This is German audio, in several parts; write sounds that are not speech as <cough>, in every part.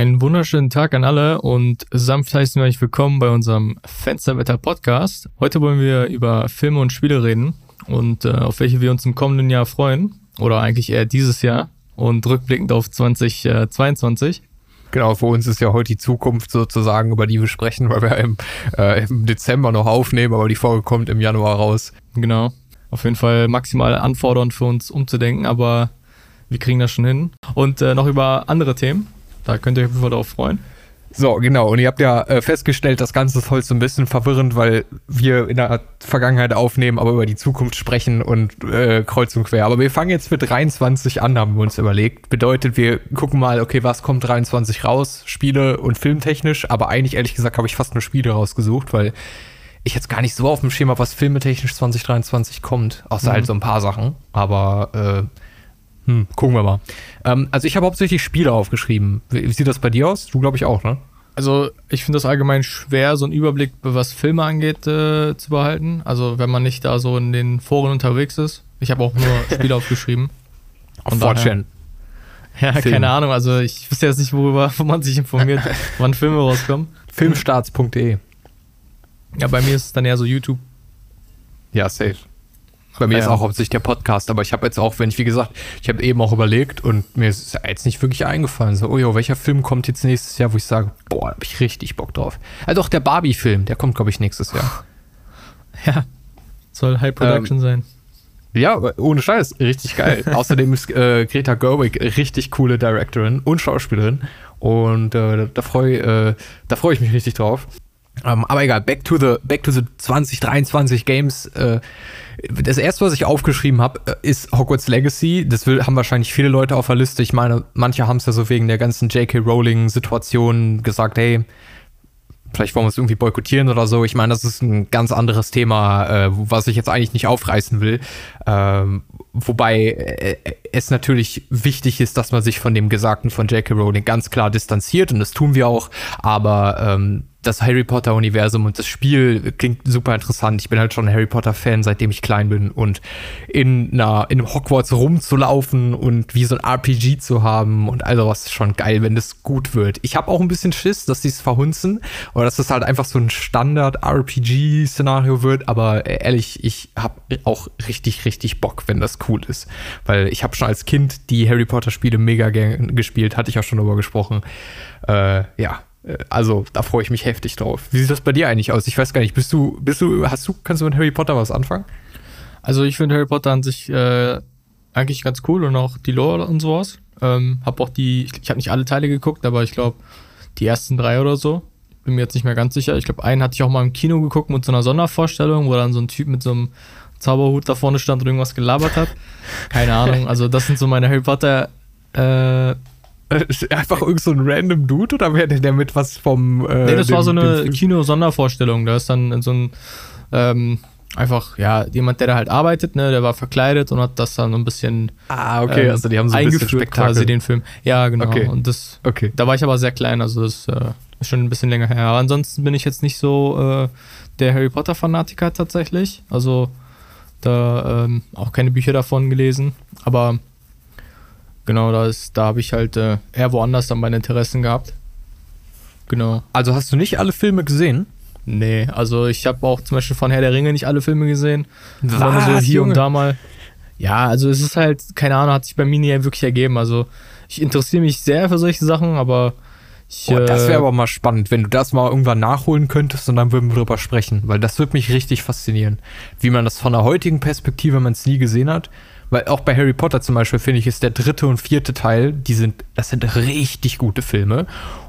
Einen wunderschönen Tag an alle und sanft heißen wir euch willkommen bei unserem Fensterwetter Podcast. Heute wollen wir über Filme und Spiele reden und äh, auf welche wir uns im kommenden Jahr freuen oder eigentlich eher dieses Jahr und rückblickend auf 2022. Genau, für uns ist ja heute die Zukunft sozusagen, über die wir sprechen, weil wir im, äh, im Dezember noch aufnehmen, aber die Folge kommt im Januar raus. Genau. Auf jeden Fall maximal anfordernd für uns umzudenken, aber wir kriegen das schon hin. Und äh, noch über andere Themen. Da könnt ihr euch auf jeden Fall darauf freuen. So, genau. Und ihr habt ja äh, festgestellt, das Ganze ist heute so ein bisschen verwirrend, weil wir in der Vergangenheit aufnehmen, aber über die Zukunft sprechen und äh, kreuz und quer. Aber wir fangen jetzt mit 23 an, haben wir uns überlegt. Bedeutet, wir gucken mal, okay, was kommt 23 raus? Spiele und filmtechnisch. Aber eigentlich, ehrlich gesagt, habe ich fast nur Spiele rausgesucht, weil ich jetzt gar nicht so auf dem Schema, was filmetechnisch 2023 kommt. Außer mhm. halt so ein paar Sachen. Aber äh, hm, gucken wir mal. Ähm, also ich habe hauptsächlich Spiele aufgeschrieben. Wie, sieht das bei dir aus? Du glaube ich auch, ne? Also ich finde das allgemein schwer, so einen Überblick, was Filme angeht, äh, zu behalten. Also wenn man nicht da so in den Foren unterwegs ist. Ich habe auch nur <laughs> Spiele aufgeschrieben. Auf Fortune. Ja, Film. keine Ahnung. Also ich wüsste jetzt nicht, worüber wo man sich informiert, <laughs> wann Filme rauskommen. Filmstarts.de. Ja, bei mir ist es dann eher so YouTube. Ja, safe. Bei mir ja. ist auch hauptsächlich der Podcast, aber ich habe jetzt auch, wenn ich, wie gesagt, ich habe eben auch überlegt und mir ist jetzt nicht wirklich eingefallen, so, oh jo, welcher Film kommt jetzt nächstes Jahr, wo ich sage, boah, da habe ich richtig Bock drauf. Also auch der Barbie-Film, der kommt, glaube ich, nächstes Jahr. <laughs> Ja, soll High Production ähm, sein. Ja, ohne Scheiß, richtig geil. <laughs> Außerdem ist äh, Greta Gerwig richtig coole Directorin und Schauspielerin und äh, da freue äh, freu ich mich richtig drauf. Ähm, aber egal, back to the, back to the 2023 Games. Äh, das erste, was ich aufgeschrieben habe, äh, ist Hogwarts Legacy. Das will, haben wahrscheinlich viele Leute auf der Liste. Ich meine, manche haben es ja so wegen der ganzen J.K. Rowling-Situation gesagt, hey, vielleicht wollen wir es irgendwie boykottieren oder so. Ich meine, das ist ein ganz anderes Thema, äh, was ich jetzt eigentlich nicht aufreißen will. Ähm, wobei äh, es natürlich wichtig ist, dass man sich von dem Gesagten von J.K. Rowling ganz klar distanziert und das tun wir auch. Aber ähm, das Harry Potter-Universum und das Spiel klingt super interessant. Ich bin halt schon ein Harry Potter-Fan, seitdem ich klein bin. Und in, einer, in einem Hogwarts rumzulaufen und wie so ein RPG zu haben und all sowas ist schon geil, wenn das gut wird. Ich habe auch ein bisschen Schiss, dass die es verhunzen oder dass das halt einfach so ein Standard-RPG-Szenario wird. Aber ehrlich, ich habe auch richtig, richtig Bock, wenn das cool ist. Weil ich habe schon als Kind die Harry Potter-Spiele mega gern gespielt, hatte ich auch schon darüber gesprochen. Äh, ja, also, da freue ich mich heftig drauf. Wie sieht das bei dir eigentlich aus? Ich weiß gar nicht, bist du, bist du, hast du, kannst du mit Harry Potter was anfangen? Also, ich finde Harry Potter an sich äh, eigentlich ganz cool und auch die Lore und sowas. Ähm, hab auch die, ich, ich habe nicht alle Teile geguckt, aber ich glaube, die ersten drei oder so. Bin mir jetzt nicht mehr ganz sicher. Ich glaube, einen hatte ich auch mal im Kino geguckt mit so einer Sondervorstellung, wo dann so ein Typ mit so einem Zauberhut da vorne stand und irgendwas gelabert hat. Keine Ahnung. Also, das sind so meine Harry Potter äh, Einfach irgend so ein random Dude oder wer der mit was vom. Äh, nee, das dem, war so eine Kino-Sondervorstellung. Da ist dann so ein. Ähm, einfach, ja, jemand, der da halt arbeitet, ne, der war verkleidet und hat das dann so ein bisschen. Ah, okay, ähm, also die haben so ein bisschen Spektakel. quasi den Film. Ja, genau. Okay. Und das. Okay. Da war ich aber sehr klein, also das äh, ist schon ein bisschen länger her. Aber ansonsten bin ich jetzt nicht so äh, der Harry Potter-Fanatiker tatsächlich. Also da ähm, auch keine Bücher davon gelesen. Aber Genau, da, da habe ich halt äh, eher woanders dann meine Interessen gehabt. Genau. Also hast du nicht alle Filme gesehen? Nee, also ich habe auch zum Beispiel von Herr der Ringe nicht alle Filme gesehen. Was, so hier Junge? und da mal. Ja, also es ist halt, keine Ahnung, hat sich bei mir nie wirklich ergeben. Also ich interessiere mich sehr für solche Sachen, aber ich, oh, das wäre äh, aber mal spannend, wenn du das mal irgendwann nachholen könntest und dann würden wir drüber sprechen, weil das würde mich richtig faszinieren. Wie man das von der heutigen Perspektive, wenn man es nie gesehen hat, weil auch bei Harry Potter zum Beispiel finde ich, ist der dritte und vierte Teil, die sind, das sind richtig gute Filme.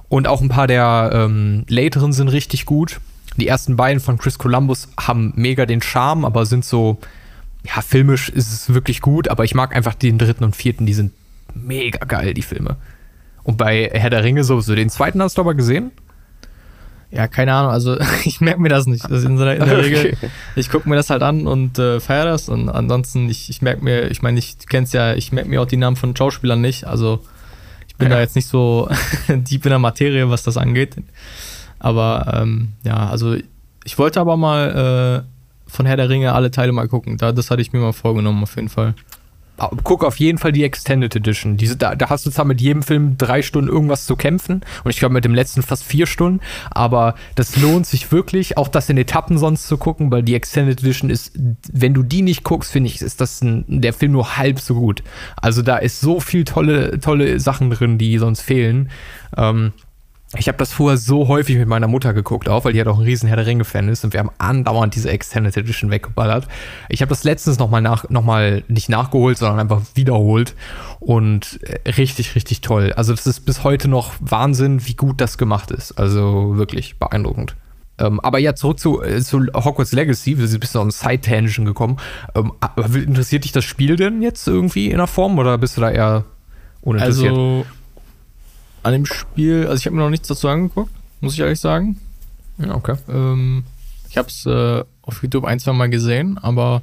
Und auch ein paar der ähm, lateren sind richtig gut. Die ersten beiden von Chris Columbus haben mega den Charme, aber sind so, ja, filmisch ist es wirklich gut, aber ich mag einfach den dritten und vierten, die sind mega geil, die Filme. Und bei Herr der Ringe sowieso. Den zweiten hast du aber gesehen? Ja, keine Ahnung, also <laughs> ich merke mir das nicht. Also in, der, in <laughs> der Regel, okay. ich gucke mir das halt an und äh, feiere das und ansonsten, ich, ich merke mir, ich meine, ich kenn's ja, ich merke mir auch die Namen von Schauspielern nicht, also ich bin ja. da jetzt nicht so <laughs> deep in der Materie, was das angeht. Aber ähm, ja, also ich wollte aber mal äh, von Herr der Ringe alle Teile mal gucken. Da, das hatte ich mir mal vorgenommen, auf jeden Fall. Guck auf jeden Fall die Extended Edition. Diese, da, da hast du zwar mit jedem Film drei Stunden irgendwas zu kämpfen und ich glaube mit dem letzten fast vier Stunden, aber das lohnt sich wirklich, auch das in Etappen sonst zu gucken, weil die Extended Edition ist, wenn du die nicht guckst, finde ich, ist das ein, der Film nur halb so gut. Also da ist so viel tolle, tolle Sachen drin, die sonst fehlen. Ähm, ich habe das vorher so häufig mit meiner Mutter geguckt, auch weil die halt auch ein riesen Herr der Ringe-Fan ist und wir haben andauernd diese Extended Edition weggeballert. Ich habe das letztens nochmal nach, noch nicht nachgeholt, sondern einfach wiederholt und äh, richtig, richtig toll. Also das ist bis heute noch Wahnsinn, wie gut das gemacht ist. Also wirklich beeindruckend. Ähm, aber ja, zurück zu, äh, zu Hogwarts Legacy. Wir sind ein bisschen auf Side-Tangent gekommen. Ähm, interessiert dich das Spiel denn jetzt irgendwie in der Form oder bist du da eher uninteressiert? Also an dem Spiel, also ich habe mir noch nichts dazu angeguckt, muss ich ehrlich sagen. Ja, okay. Ähm, ich habe es äh, auf YouTube ein, zwei Mal gesehen, aber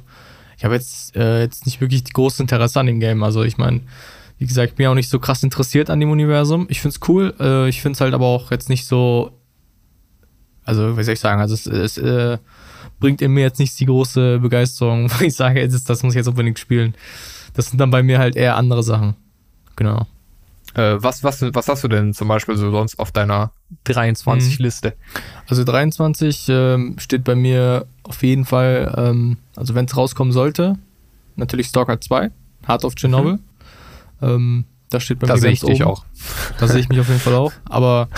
ich habe jetzt, äh, jetzt nicht wirklich die große Interesse an dem Game. Also ich meine, wie gesagt, ich bin auch nicht so krass interessiert an dem Universum. Ich finde es cool, äh, ich finde es halt aber auch jetzt nicht so, also wie soll ich sagen, also es, es äh, bringt in mir jetzt nicht die große Begeisterung, <laughs> wo ich sage, jetzt das muss ich jetzt unbedingt spielen. Das sind dann bei mir halt eher andere Sachen. Genau. Äh, was, was, was hast du denn zum Beispiel so sonst auf deiner 23-Liste? Mhm. Also 23 ähm, steht bei mir auf jeden Fall, ähm, also wenn es rauskommen sollte, natürlich Stalker 2, Heart of Chernobyl. Mhm. Ähm, da steht bei da mir oben. Sehe ich dich auch. Da sehe ich mich auf jeden Fall auch. <laughs> Aber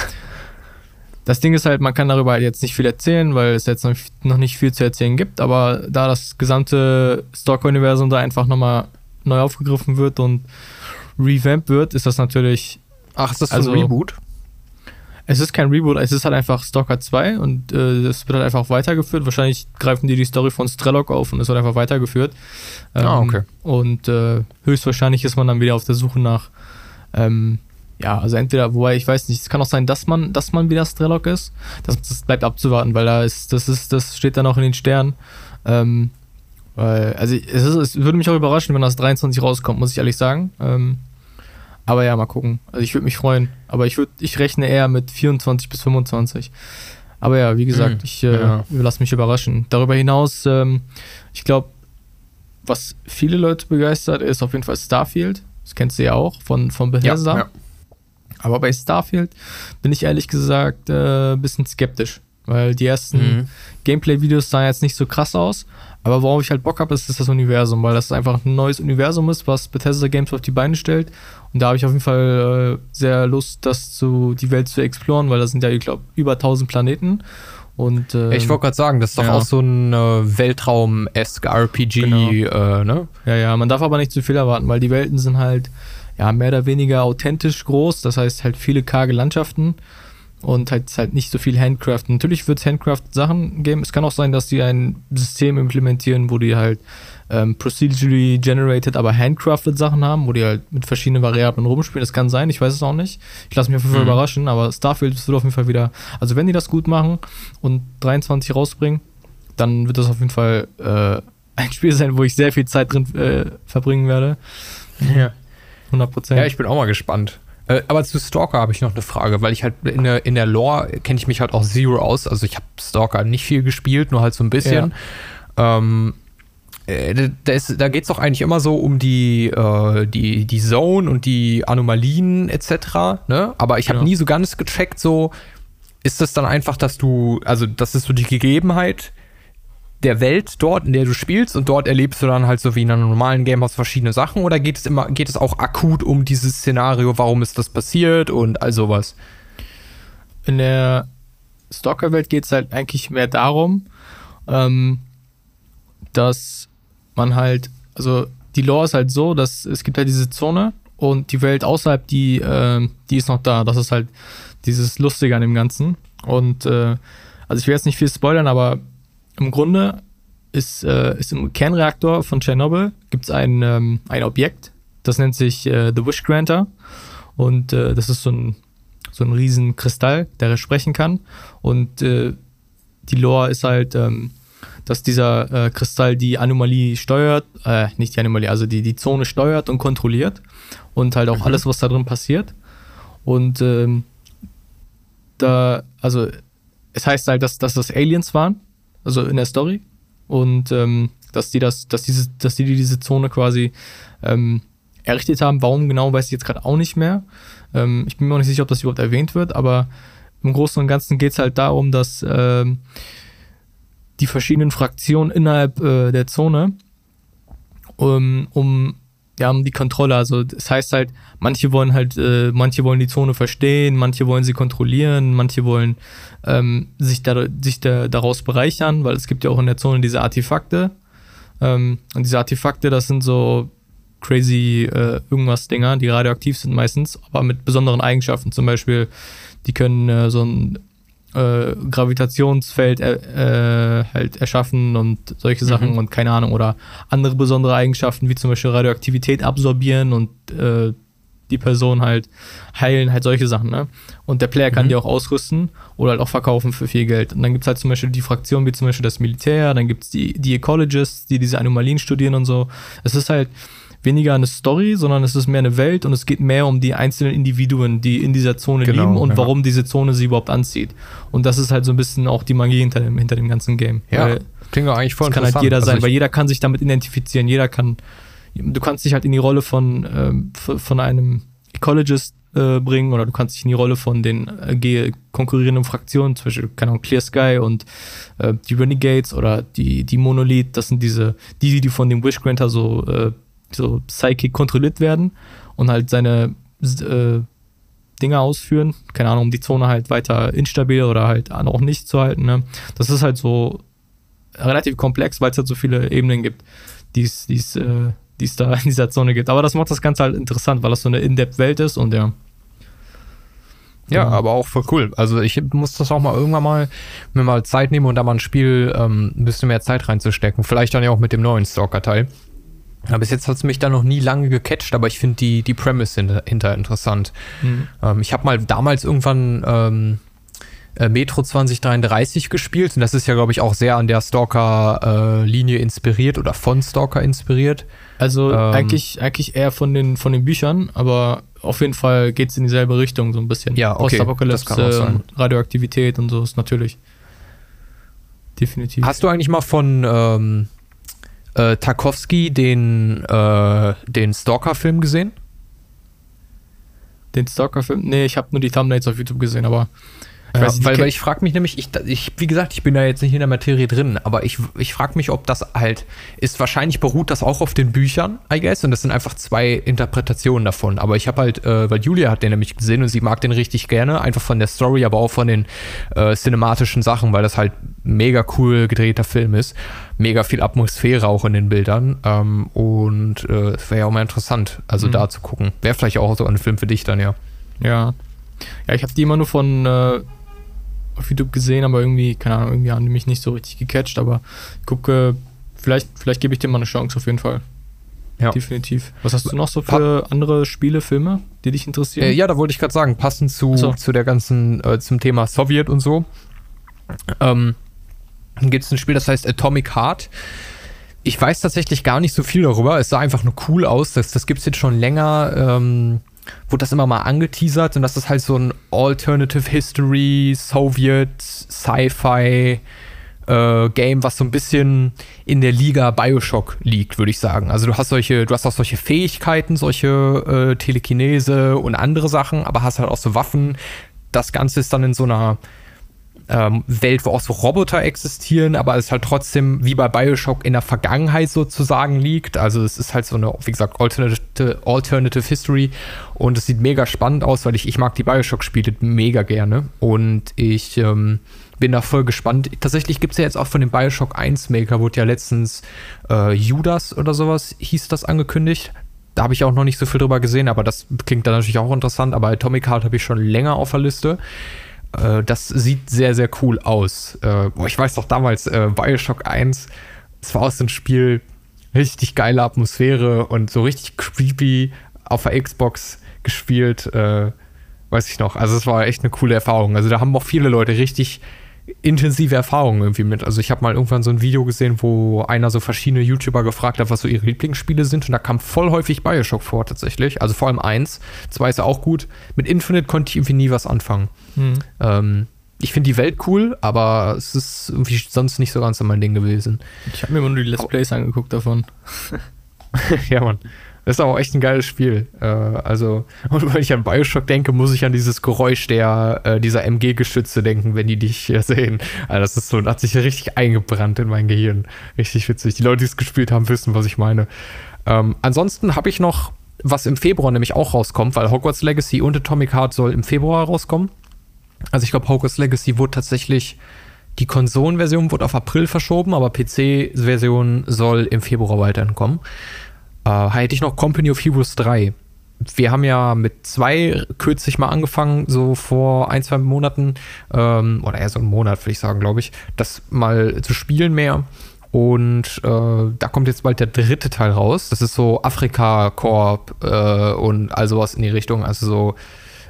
das Ding ist halt, man kann darüber halt jetzt nicht viel erzählen, weil es jetzt noch nicht viel zu erzählen gibt. Aber da das gesamte Stalker-Universum da einfach nochmal neu aufgegriffen wird und revamped wird, ist das natürlich. Ach, ist das also, ein Reboot? Es ist kein Reboot, es ist halt einfach Stalker 2 und äh, das wird halt einfach weitergeführt. Wahrscheinlich greifen die die Story von Strelok auf und es wird einfach weitergeführt. Ähm, ah, okay. Und äh, höchstwahrscheinlich ist man dann wieder auf der Suche nach, ähm, ja, also entweder, wobei ich weiß nicht, es kann auch sein, dass man, dass man wieder Strelok ist. Das, das bleibt abzuwarten, weil da ist, das ist, das steht dann auch in den Sternen. Ähm, weil, also es, ist, es, würde mich auch überraschen, wenn das 23 rauskommt, muss ich ehrlich sagen. Ähm, aber ja, mal gucken. Also ich würde mich freuen. Aber ich würde, ich rechne eher mit 24 bis 25. Aber ja, wie gesagt, mhm, ich äh, ja. lasse mich überraschen. Darüber hinaus, ähm, ich glaube, was viele Leute begeistert, ist auf jeden Fall Starfield. Das kennst du ja auch von, von Bethesda. Ja, ja. Aber bei Starfield bin ich ehrlich gesagt äh, ein bisschen skeptisch, weil die ersten mhm. Gameplay-Videos sahen jetzt nicht so krass aus. Aber worauf ich halt Bock habe, ist, ist das Universum, weil das einfach ein neues Universum ist, was Bethesda Games auf die Beine stellt. Und da habe ich auf jeden Fall äh, sehr Lust, das zu, die Welt zu exploren, weil das sind ja, ich glaube, über 1000 Planeten. Und, äh, ich wollte gerade sagen, das ist doch ja. auch so ein äh, Weltraum-esque RPG, genau. äh, ne? Ja, ja, man darf aber nicht zu viel erwarten, weil die Welten sind halt ja mehr oder weniger authentisch groß, das heißt halt viele karge Landschaften und halt, halt nicht so viel Handcraft. Natürlich wird es Handcraft-Sachen geben. Es kann auch sein, dass die ein System implementieren, wo die halt ähm, procedurally generated, aber handcrafted Sachen haben, wo die halt mit verschiedenen Variablen rumspielen. Das kann sein, ich weiß es auch nicht. Ich lasse mich auf jeden Fall mhm. überraschen, aber Starfield wird auf jeden Fall wieder, also wenn die das gut machen und 23 rausbringen, dann wird das auf jeden Fall äh, <laughs> ein Spiel sein, wo ich sehr viel Zeit drin äh, verbringen werde. Ja. 100% Ja, ich bin auch mal gespannt. Äh, aber zu Stalker habe ich noch eine Frage, weil ich halt in der, in der Lore kenne ich mich halt auch Zero aus. Also ich habe Stalker nicht viel gespielt, nur halt so ein bisschen. Ja. Ähm, äh, da, da geht es doch eigentlich immer so um die, äh, die, die Zone und die Anomalien etc. Ne? Aber ich habe ja. nie so ganz gecheckt, so ist das dann einfach, dass du, also das ist so die Gegebenheit, der Welt dort, in der du spielst und dort erlebst du dann halt so wie in einem normalen Game aus verschiedene Sachen oder geht es immer, geht es auch akut um dieses Szenario, warum ist das passiert und all sowas? In der Stalker-Welt geht es halt eigentlich mehr darum, ähm, dass man halt, also die Lore ist halt so, dass es gibt halt diese Zone und die Welt außerhalb, die, äh, die ist noch da. Das ist halt dieses Lustige an dem Ganzen. Und äh, also ich will jetzt nicht viel spoilern, aber im Grunde ist, äh, ist im Kernreaktor von Tschernobyl gibt es ein, ähm, ein Objekt, das nennt sich äh, The Wish Granter. Und äh, das ist so ein, so ein riesen Kristall, der sprechen kann. Und äh, die Lore ist halt, ähm, dass dieser äh, Kristall die Anomalie steuert, äh, nicht die Anomalie, also die, die Zone steuert und kontrolliert. Und halt auch mhm. alles, was da drin passiert. Und ähm, da, also es heißt halt, dass, dass das Aliens waren, also in der Story. Und ähm, dass die das, dass diese, dass die diese Zone quasi ähm, errichtet haben. Warum genau, weiß ich jetzt gerade auch nicht mehr. Ähm, ich bin mir auch nicht sicher, ob das überhaupt erwähnt wird, aber im Großen und Ganzen geht es halt darum, dass ähm, die verschiedenen Fraktionen innerhalb äh, der Zone um, um ja, um die Kontrolle. Also das heißt halt, manche wollen halt, äh, manche wollen die Zone verstehen, manche wollen sie kontrollieren, manche wollen ähm, sich, da, sich da, daraus bereichern, weil es gibt ja auch in der Zone diese Artefakte. Ähm, und diese Artefakte, das sind so crazy äh, irgendwas Dinger, die radioaktiv sind meistens, aber mit besonderen Eigenschaften. Zum Beispiel, die können äh, so ein äh, Gravitationsfeld äh, halt erschaffen und solche Sachen mhm. und keine Ahnung oder andere besondere Eigenschaften wie zum Beispiel Radioaktivität absorbieren und äh, die Person halt heilen, halt solche Sachen, ne? Und der Player kann mhm. die auch ausrüsten oder halt auch verkaufen für viel Geld. Und dann gibt es halt zum Beispiel die Fraktionen wie zum Beispiel das Militär, dann gibt es die, die Ecologists, die diese Anomalien studieren und so. Es ist halt, weniger eine Story, sondern es ist mehr eine Welt und es geht mehr um die einzelnen Individuen, die in dieser Zone genau, leben und ja. warum diese Zone sie überhaupt anzieht. Und das ist halt so ein bisschen auch die Magie hinter dem, hinter dem ganzen Game. Ja, weil klingt auch eigentlich voll Das kann halt jeder sein, also weil jeder kann sich damit identifizieren, jeder kann, du kannst dich halt in die Rolle von, ähm, von einem Ecologist äh, bringen oder du kannst dich in die Rolle von den äh, konkurrierenden Fraktionen, zum Beispiel, keine Ahnung, Clear Sky und äh, die Renegades oder die, die Monolith, das sind diese, die, die von dem Wishgranter so äh, so psychic kontrolliert werden und halt seine äh, Dinge ausführen. Keine Ahnung, um die Zone halt weiter instabil oder halt auch nicht zu halten. Ne? Das ist halt so relativ komplex, weil es halt so viele Ebenen gibt, die es äh, da in dieser Zone gibt. Aber das macht das Ganze halt interessant, weil das so eine In-Depth-Welt ist und ja. Ja, genau. aber auch voll cool. Also ich muss das auch mal irgendwann mal mir mal Zeit nehmen und da mal ein Spiel ähm, ein bisschen mehr Zeit reinzustecken. Vielleicht dann ja auch mit dem neuen Stalker-Teil. Ja, bis jetzt hat es mich da noch nie lange gecatcht, aber ich finde die, die Premise hinter, hinter interessant. Mhm. Ähm, ich habe mal damals irgendwann ähm, äh, Metro 2033 gespielt und das ist ja, glaube ich, auch sehr an der Stalker-Linie äh, inspiriert oder von Stalker inspiriert. Also ähm, eigentlich, eigentlich eher von den, von den Büchern, aber auf jeden Fall geht es in dieselbe Richtung so ein bisschen. Ja, okay. Postapokalypse, Radioaktivität und so ist natürlich definitiv. Hast du eigentlich mal von ähm, äh, Tarkovsky den, äh, den Stalker-Film gesehen? Den Stalker-Film? Nee, ich habe nur die Thumbnails auf YouTube gesehen, aber ja, nicht, weil, weil ich frage mich nämlich, ich, ich, wie gesagt, ich bin da jetzt nicht in der Materie drin, aber ich, ich frage mich, ob das halt ist. Wahrscheinlich beruht das auch auf den Büchern, I guess, und das sind einfach zwei Interpretationen davon. Aber ich habe halt, äh, weil Julia hat den nämlich gesehen und sie mag den richtig gerne, einfach von der Story, aber auch von den äh, cinematischen Sachen, weil das halt mega cool gedrehter Film ist. Mega viel Atmosphäre auch in den Bildern. Ähm, und äh, es wäre ja auch mal interessant, also mhm. da zu gucken. Wäre vielleicht auch so ein Film für dich dann, ja. Ja. Ja, ich habe die immer nur von äh, auf YouTube gesehen, aber irgendwie, keine Ahnung, irgendwie haben die mich nicht so richtig gecatcht, aber ich gucke, vielleicht, vielleicht gebe ich dir mal eine Chance auf jeden Fall. Ja. Definitiv. Was hast du noch so für pa andere Spiele, Filme, die dich interessieren? Äh, ja, da wollte ich gerade sagen, passend zu, so. zu der ganzen, äh, zum Thema Sowjet und so. Ähm, gibt es ein Spiel, das heißt Atomic Heart. Ich weiß tatsächlich gar nicht so viel darüber. Es sah einfach nur cool aus. Das, das gibt es jetzt schon länger. Ähm, wurde das immer mal angeteasert und das ist halt so ein Alternative History, Soviet, Sci-Fi äh, Game, was so ein bisschen in der Liga Bioshock liegt, würde ich sagen. Also du hast solche, du hast auch solche Fähigkeiten, solche äh, Telekinese und andere Sachen, aber hast halt auch so Waffen. Das Ganze ist dann in so einer ähm, Welt, wo auch so Roboter existieren, aber es halt trotzdem wie bei Bioshock in der Vergangenheit sozusagen liegt. Also es ist halt so eine, wie gesagt, Alternative, Alternative History und es sieht mega spannend aus, weil ich, ich mag die Bioshock-Spiele mega gerne und ich ähm, bin da voll gespannt. Tatsächlich gibt es ja jetzt auch von dem Bioshock 1 Maker, wurde ja letztens äh, Judas oder sowas hieß das angekündigt. Da habe ich auch noch nicht so viel drüber gesehen, aber das klingt dann natürlich auch interessant. Aber Atomic Heart habe ich schon länger auf der Liste. Äh, das sieht sehr, sehr cool aus. Äh, boah, ich weiß doch damals, äh, Bioshock 1, es war aus dem Spiel richtig geile Atmosphäre und so richtig creepy auf der Xbox gespielt. Äh, weiß ich noch. Also es war echt eine coole Erfahrung. Also da haben auch viele Leute richtig intensive Erfahrungen irgendwie mit. Also ich habe mal irgendwann so ein Video gesehen, wo einer so verschiedene YouTuber gefragt hat, was so ihre Lieblingsspiele sind und da kam voll häufig Bioshock vor tatsächlich. Also vor allem eins. Zwei ist auch gut. Mit Infinite konnte ich irgendwie nie was anfangen. Mhm. Ähm, ich finde die Welt cool, aber es ist irgendwie sonst nicht so ganz mein Ding gewesen. Ich habe mir immer nur die Let's Plays angeguckt davon. <laughs> ja, Mann. Das ist auch echt ein geiles Spiel. Äh, also, <laughs> und wenn ich an Bioshock denke, muss ich an dieses Geräusch der, äh, dieser MG-Geschütze denken, wenn die dich äh, <laughs> sehen. Also das ist so, hat sich richtig eingebrannt in mein Gehirn. Richtig witzig. Die Leute, die es gespielt haben, wissen, was ich meine. Ähm, ansonsten habe ich noch, was im Februar nämlich auch rauskommt, weil Hogwarts Legacy und Atomic Heart soll im Februar rauskommen. Also ich glaube, Hogwarts Legacy wurde tatsächlich, die Konsolenversion wurde auf April verschoben, aber PC-Version soll im Februar weiterhin kommen. Äh, hätte ich noch Company of Heroes 3. Wir haben ja mit zwei kürzlich mal angefangen, so vor ein, zwei Monaten, ähm, oder eher so einen Monat, würde ich sagen, glaube ich, das mal zu spielen mehr. Und äh, da kommt jetzt bald der dritte Teil raus. Das ist so Afrika-Korb äh, und all sowas in die Richtung. Also so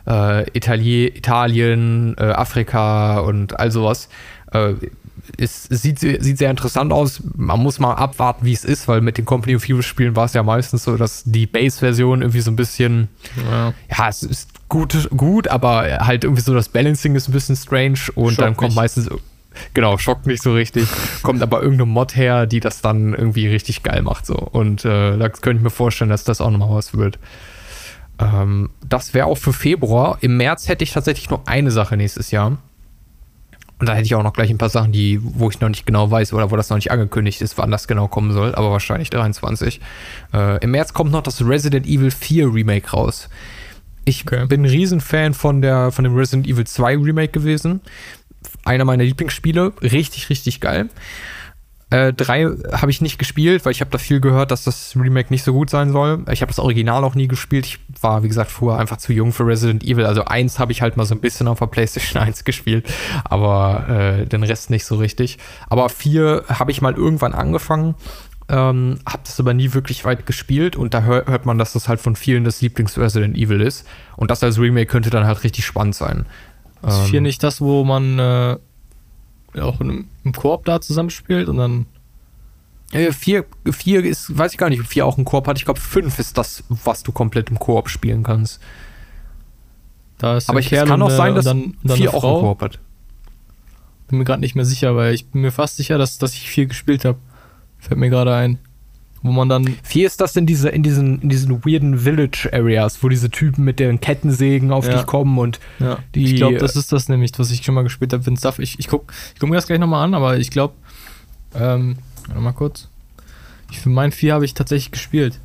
äh, Itali Italien, äh, Afrika und all sowas. Es, sieht, sieht sehr interessant aus. Man muss mal abwarten, wie es ist, weil mit den Company of Heroes Spielen war es ja meistens so, dass die Base-Version irgendwie so ein bisschen, ja. ja, es ist gut, gut, aber halt irgendwie so das Balancing ist ein bisschen strange und Schock dann kommt nicht. meistens, genau, schockt nicht so richtig, kommt aber irgendeine Mod her, die das dann irgendwie richtig geil macht so. Und äh, da könnte ich mir vorstellen, dass das auch nochmal was wird. Ähm, das wäre auch für Februar. Im März hätte ich tatsächlich nur eine Sache nächstes Jahr. Und da hätte ich auch noch gleich ein paar Sachen, die, wo ich noch nicht genau weiß oder wo das noch nicht angekündigt ist, wann das genau kommen soll, aber wahrscheinlich 23. Äh, Im März kommt noch das Resident Evil 4 Remake raus. Ich okay. bin ein Riesenfan von, der, von dem Resident Evil 2 Remake gewesen. Einer meiner Lieblingsspiele. Richtig, richtig geil. Äh, drei habe ich nicht gespielt, weil ich habe da viel gehört, dass das Remake nicht so gut sein soll. Ich habe das Original auch nie gespielt. Ich war, wie gesagt, früher einfach zu jung für Resident Evil. Also eins habe ich halt mal so ein bisschen auf der PlayStation <laughs> 1 gespielt, aber äh, den Rest nicht so richtig. Aber vier habe ich mal irgendwann angefangen. Ähm, hab das aber nie wirklich weit gespielt und da hör, hört man, dass das halt von vielen das Lieblings-Resident Evil ist. Und das als Remake könnte dann halt richtig spannend sein. Ist vier ähm, nicht das, wo man äh, auch im, im Koop da zusammenspielt und dann. Äh, vier, vier ist, weiß ich gar nicht, ob vier auch ein Koop hat. Ich glaube, fünf ist das, was du komplett im Koop spielen kannst. Da ist Aber ich, es kann auch sein, dass dann, dann vier auch ein Koop hat. Bin mir gerade nicht mehr sicher, weil ich bin mir fast sicher, dass, dass ich vier gespielt habe. Fällt mir gerade ein. Wo man dann. Wie ist das in, diese, in, diesen, in diesen weirden Village-Areas, wo diese Typen mit den Kettensägen auf ja. dich kommen und ja. die. Ich glaube, das ist das nämlich, was ich schon mal gespielt habe. Stuff. Ich, ich gucke ich guck mir das gleich nochmal an, aber ich glaube. Ähm, warte mal kurz. Ich, für mein 4 habe ich tatsächlich gespielt.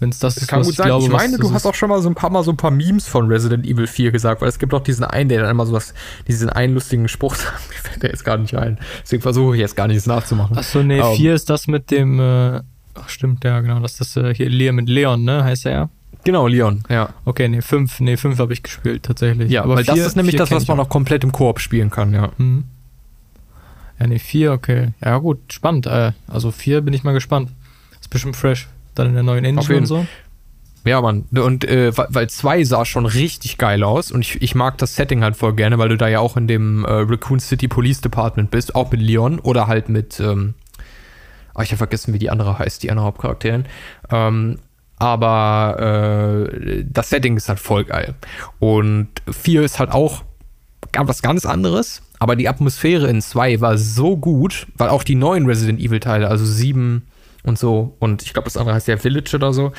Wenn es das, das ist, kann gut ich sein. Glaube, ich meine, du hast auch schon mal so ein paar Mal so ein paar Memes von Resident Evil 4 gesagt, weil es gibt auch diesen einen, der dann immer so was, diesen einen lustigen Spruch sagt. <laughs> Mir fällt der jetzt gar nicht ein. Deswegen versuche ich jetzt gar nichts nachzumachen. Achso, nee, um, 4 ist das mit dem, äh, Ach, stimmt, ja, genau. Das ist äh, hier Leon mit Leon, ne? Heißt er ja? Genau, Leon, ja. Okay, nee, fünf, nee, fünf habe ich gespielt, tatsächlich. Ja, aber weil vier, das ist nämlich das, was man auch komplett im Koop spielen kann, ja. Mhm. Ja, nee, vier, okay. Ja, gut, spannend. Äh, also vier bin ich mal gespannt. Ist bestimmt fresh. Dann in der neuen Engine und so. Ja, Mann. Und äh, weil zwei sah schon richtig geil aus und ich, ich mag das Setting halt voll gerne, weil du da ja auch in dem äh, Raccoon City Police Department bist, auch mit Leon oder halt mit, ähm, Oh, ich habe vergessen, wie die andere heißt, die andere Hauptcharakterin. Ähm, aber äh, das Setting ist halt voll geil. Und 4 ist halt auch was ganz anderes, aber die Atmosphäre in 2 war so gut, weil auch die neuen Resident Evil Teile, also 7 und so, und ich glaube, das andere heißt ja Village oder so,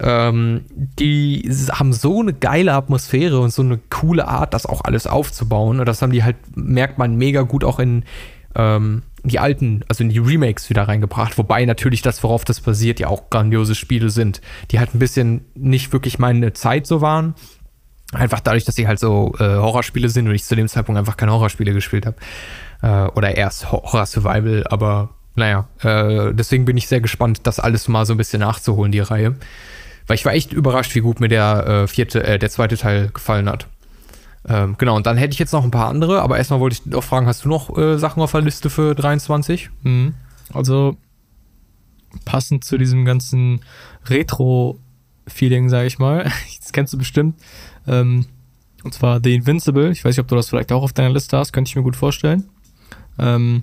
ähm, die haben so eine geile Atmosphäre und so eine coole Art, das auch alles aufzubauen. Und das haben die halt, merkt man mega gut auch in ähm, die alten, also in die Remakes wieder reingebracht, wobei natürlich das, worauf das basiert, ja auch grandiose Spiele sind, die halt ein bisschen nicht wirklich meine Zeit so waren. Einfach dadurch, dass sie halt so äh, Horrorspiele sind und ich zu dem Zeitpunkt einfach keine Horrorspiele gespielt habe. Äh, oder erst Horror Survival, aber naja, äh, deswegen bin ich sehr gespannt, das alles mal so ein bisschen nachzuholen, die Reihe. Weil ich war echt überrascht, wie gut mir der äh, vierte, äh, der zweite Teil gefallen hat. Ähm, genau, und dann hätte ich jetzt noch ein paar andere, aber erstmal wollte ich auch fragen, hast du noch äh, Sachen auf der Liste für 23? Mhm. Also passend zu diesem ganzen Retro-Feeling, sage ich mal, <laughs> das kennst du bestimmt, ähm, und zwar The Invincible. Ich weiß nicht, ob du das vielleicht auch auf deiner Liste hast, könnte ich mir gut vorstellen. Ähm,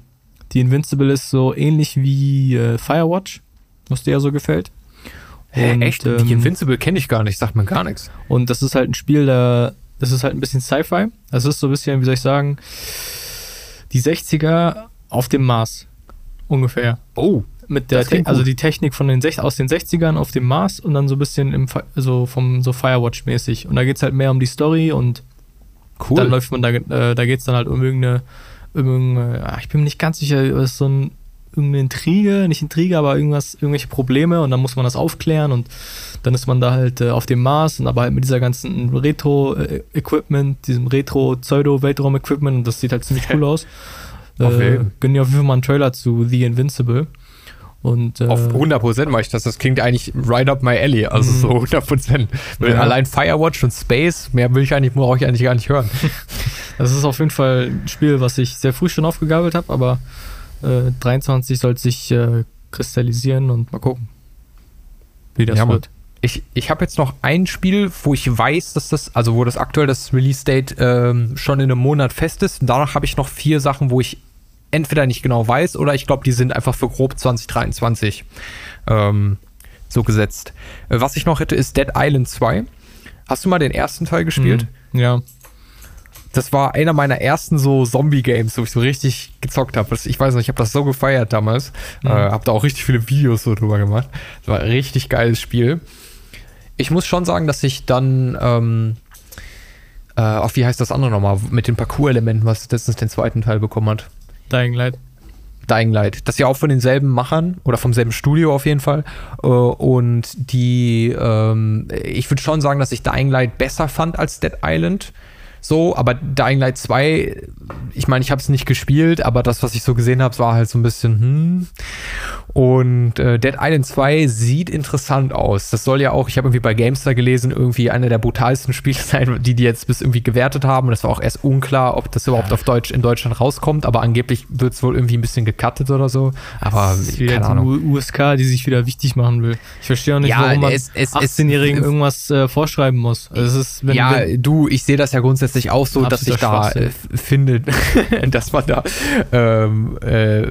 die Invincible ist so ähnlich wie äh, Firewatch, was dir ja so gefällt. Hä, echt? Ähm, die Invincible kenne ich gar nicht, sagt mir gar nichts. Und das ist halt ein Spiel, da Das ist halt ein bisschen Sci-Fi. Das ist so ein bisschen, wie soll ich sagen, die 60er auf dem Mars. Ungefähr. Oh. Mit der also die Technik von den sech- aus den 60ern auf dem Mars und dann so ein bisschen im so vom so Firewatch-mäßig. Und da geht es halt mehr um die Story und Cool. dann läuft man da, äh, da geht es dann halt um irgendeine, um irgendeine ah, ich bin mir nicht ganz sicher, es ist so ein, irgendeine Intrige, nicht Intrige, aber irgendwas, irgendwelche Probleme und dann muss man das aufklären und dann ist man da halt äh, auf dem Mars und aber halt mit dieser ganzen Retro-Equipment, diesem Retro-Pseudo-Weltraum-Equipment und das sieht halt ziemlich cool <laughs> aus. Äh, gönnen dir auf jeden Fall mal einen Trailer zu The Invincible. Und, äh, Auf 100% mache ich das. Das klingt eigentlich right up my alley. Also Mhm. so 100%. Weil Ja. Allein Firewatch und Space, mehr will ich eigentlich, brauche ich eigentlich gar nicht hören. <laughs> Das ist auf jeden Fall ein Spiel, was ich sehr früh schon aufgegabelt habe, aber äh, 23 soll sich äh, kristallisieren und mal gucken, wie das Ja, wird. Ich, ich habe jetzt noch ein Spiel, wo ich weiß, dass das, also wo das aktuell das Release-Date ähm, schon in einem Monat fest ist. Und danach habe ich noch vier Sachen, wo ich entweder nicht genau weiß oder ich glaube, die sind einfach für grob 2023 ähm, so gesetzt. Äh, was ich noch hätte, ist Dead Island 2. Hast du mal den ersten Teil gespielt? Mhm. Ja. Das war einer meiner ersten so Zombie-Games, wo ich so richtig gezockt habe. Ich weiß noch, ich habe das so gefeiert damals. Mhm. Äh, habe da auch richtig viele Videos so drüber gemacht. Das war ein richtig geiles Spiel. Ich muss schon sagen, dass ich dann, ähm, äh, auf wie heißt das andere nochmal, mit den Parcours-Elementen, was letztens den zweiten Teil bekommen hat. Dying Light. Dying Light. Das ist ja auch von denselben Machern oder vom selben Studio auf jeden Fall. Äh, und die, ähm, ich würde schon sagen, dass ich Dying Light besser fand als Dead Island. So, aber Dying Light 2, ich meine, ich habe es nicht gespielt, aber das, was ich so gesehen habe, war halt so ein bisschen, hm. Und äh, Dead Island 2 sieht interessant aus. Das soll ja auch, ich habe irgendwie bei GameStar gelesen, irgendwie einer der brutalsten <laughs> Spiele sein, die die jetzt bis irgendwie gewertet haben. Und es war auch erst unklar, ob das überhaupt auf Deutsch in Deutschland rauskommt. Aber angeblich wird es wohl irgendwie ein bisschen gecuttet oder so. Aber Das ist keine Ahnung. USK, die sich wieder wichtig machen will. Ich verstehe auch nicht, Ja, warum man es- es- es- 18-Jährigen irgendwas äh, vorschreiben muss. Also ist, wenn, ja, wenn, du, ich sehe das ja grundsätzlich auch so, dass ich da äh, finde, <laughs> dass man da ähm, äh,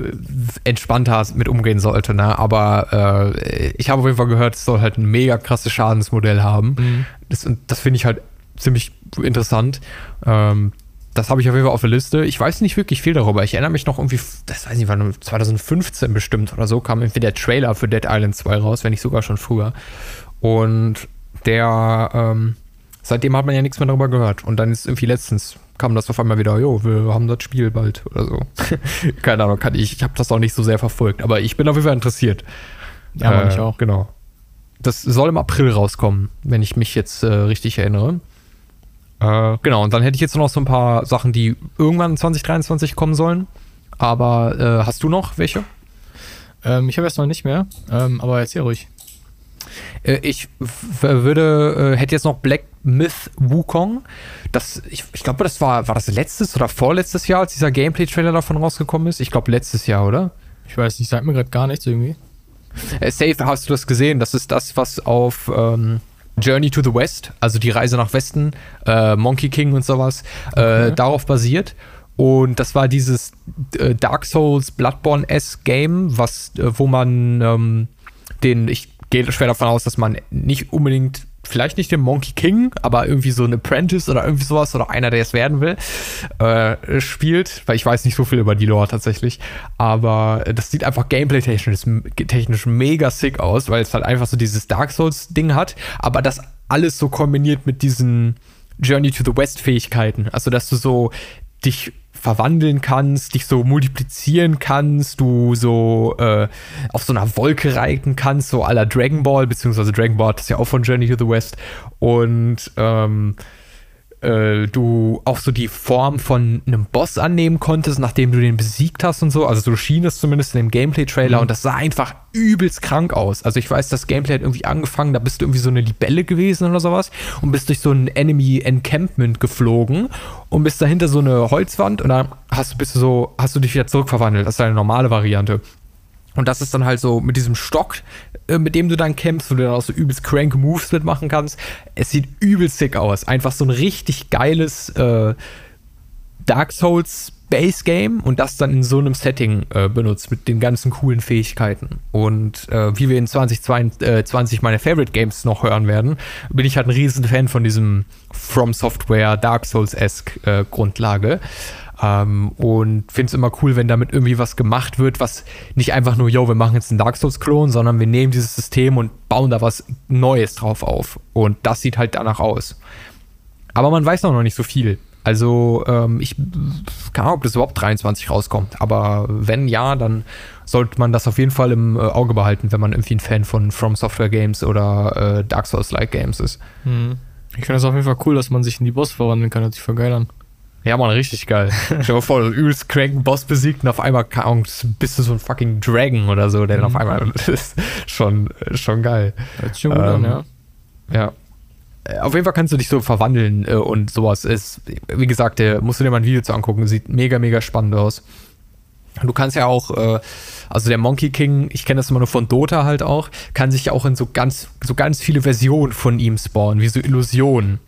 entspannter mit umgehen sollte. Ne? Aber äh, ich habe auf jeden Fall gehört, es soll halt ein mega krasses Schadensmodell haben. Mhm. Das, das finde ich halt ziemlich interessant. Ähm, das habe ich auf jeden Fall auf der Liste. Ich weiß nicht wirklich viel darüber. Ich erinnere mich noch irgendwie, das weiß ich, wann 2015 bestimmt oder so, kam irgendwie der Trailer für Dead Island 2 raus, wenn nicht sogar schon früher. Und der, ähm, seitdem hat man ja nichts mehr darüber gehört. Und dann ist irgendwie letztens kam das auf einmal wieder, jo, wir haben das Spiel bald oder so. <laughs> Keine Ahnung, kann ich, ich habe das auch nicht so sehr verfolgt, aber ich bin auf jeden Fall interessiert. Ja, Äh, ich auch. Genau. Das soll im April rauskommen, wenn ich mich jetzt äh, richtig erinnere. Äh, genau, und dann hätte ich jetzt noch so ein paar Sachen, die irgendwann 2023 kommen sollen. Aber äh, hast du noch welche? Ähm, ich habe erst noch nicht mehr, ähm, aber erzähl ruhig. Äh, ich würde, äh, hätte jetzt noch Black Myth Wukong. Das, ich, ich glaube, das war, war das letztes oder vorletztes Jahr, als dieser Gameplay-Trailer davon rausgekommen ist? Ich glaube, letztes Jahr, oder? Ich weiß nicht, sagt mir gerade gar nichts irgendwie. Äh, safe hast du das gesehen. Das ist das, was auf ähm, Journey to the West, also die Reise nach Westen, äh, Monkey King und sowas, äh, Okay. darauf basiert. Und das war dieses Dark Souls Bloodborne-S Game, was, wo man ähm, den, ich gehe schwer davon aus, dass man nicht unbedingt, vielleicht nicht den Monkey King, aber irgendwie so ein Apprentice oder irgendwie sowas oder einer, der es werden will, äh, spielt, weil ich weiß nicht so viel über die Lore tatsächlich, aber das sieht einfach gameplay-technisch technisch mega sick aus, weil es halt einfach so dieses Dark Souls-Ding hat, aber das alles so kombiniert mit diesen Journey to the West-Fähigkeiten, also dass du so dich verwandeln kannst, dich so multiplizieren kannst, du so äh, auf so einer Wolke reiten kannst, so la Dragon Ball, beziehungsweise Dragon Ball, das ist ja auch von Journey to the West. Und ähm, äh, du auch so die Form von einem Boss annehmen konntest, nachdem du den besiegt hast und so. Also so schien es zumindest in dem Gameplay-Trailer Mhm. und das sah einfach übelst krank aus. Also ich weiß, das Gameplay hat irgendwie angefangen, da bist du irgendwie so eine Libelle gewesen oder sowas und bist durch so ein Enemy Encampment geflogen und bist dahinter so eine Holzwand und dann hast du bist du so, hast du dich wieder zurückverwandelt. Das ist deine normale Variante. Und das ist dann halt so mit diesem Stock, äh, mit dem du dann kämpfst, wo du dann auch so übelst crank Moves mitmachen kannst. Es sieht übelst sick aus. Einfach so ein richtig geiles äh, Dark Souls Base Game und das dann in so einem Setting äh, benutzt mit den ganzen coolen Fähigkeiten. Und äh, wie wir in 2022 meine Favorite Games noch hören werden, bin ich halt ein riesen Fan von diesem From Software Dark Souls-esque äh, Grundlage. Ähm, und finde es immer cool, wenn damit irgendwie was gemacht wird, was nicht einfach nur, yo, wir machen jetzt einen Dark Souls-Klon, sondern wir nehmen dieses System und bauen da was Neues drauf auf. Und das sieht halt danach aus. Aber man weiß noch nicht so viel. Also ähm, ich keine Ahnung, ob das überhaupt 23 rauskommt. Aber wenn ja, dann sollte man das auf jeden Fall im äh, Auge behalten, wenn man irgendwie ein Fan von From Software Games oder äh, Dark Souls-like Games ist. Hm. Ich finde es auf jeden Fall cool, dass man sich in die Boss verwandeln kann. Hört sich voll geil an. Ja, man, richtig geil. <laughs> Stell dir mal vor, du übelst cranken Boss besiegt und auf einmal bist du so ein fucking Dragon oder so, der mhm. dann auf einmal <laughs> das ist schon, schon geil. Hört schon gut ähm, an, ja. Ja. Äh, auf jeden Fall kannst du dich so verwandeln äh, und sowas. Ist, wie gesagt, der, musst du dir mal ein Video zu angucken. Sieht mega, mega spannend aus. Du kannst ja auch, äh, also der Monkey King, ich kenne das immer nur von Dota halt auch, kann sich ja auch in so ganz, so ganz viele Versionen von ihm spawnen, wie so Illusionen,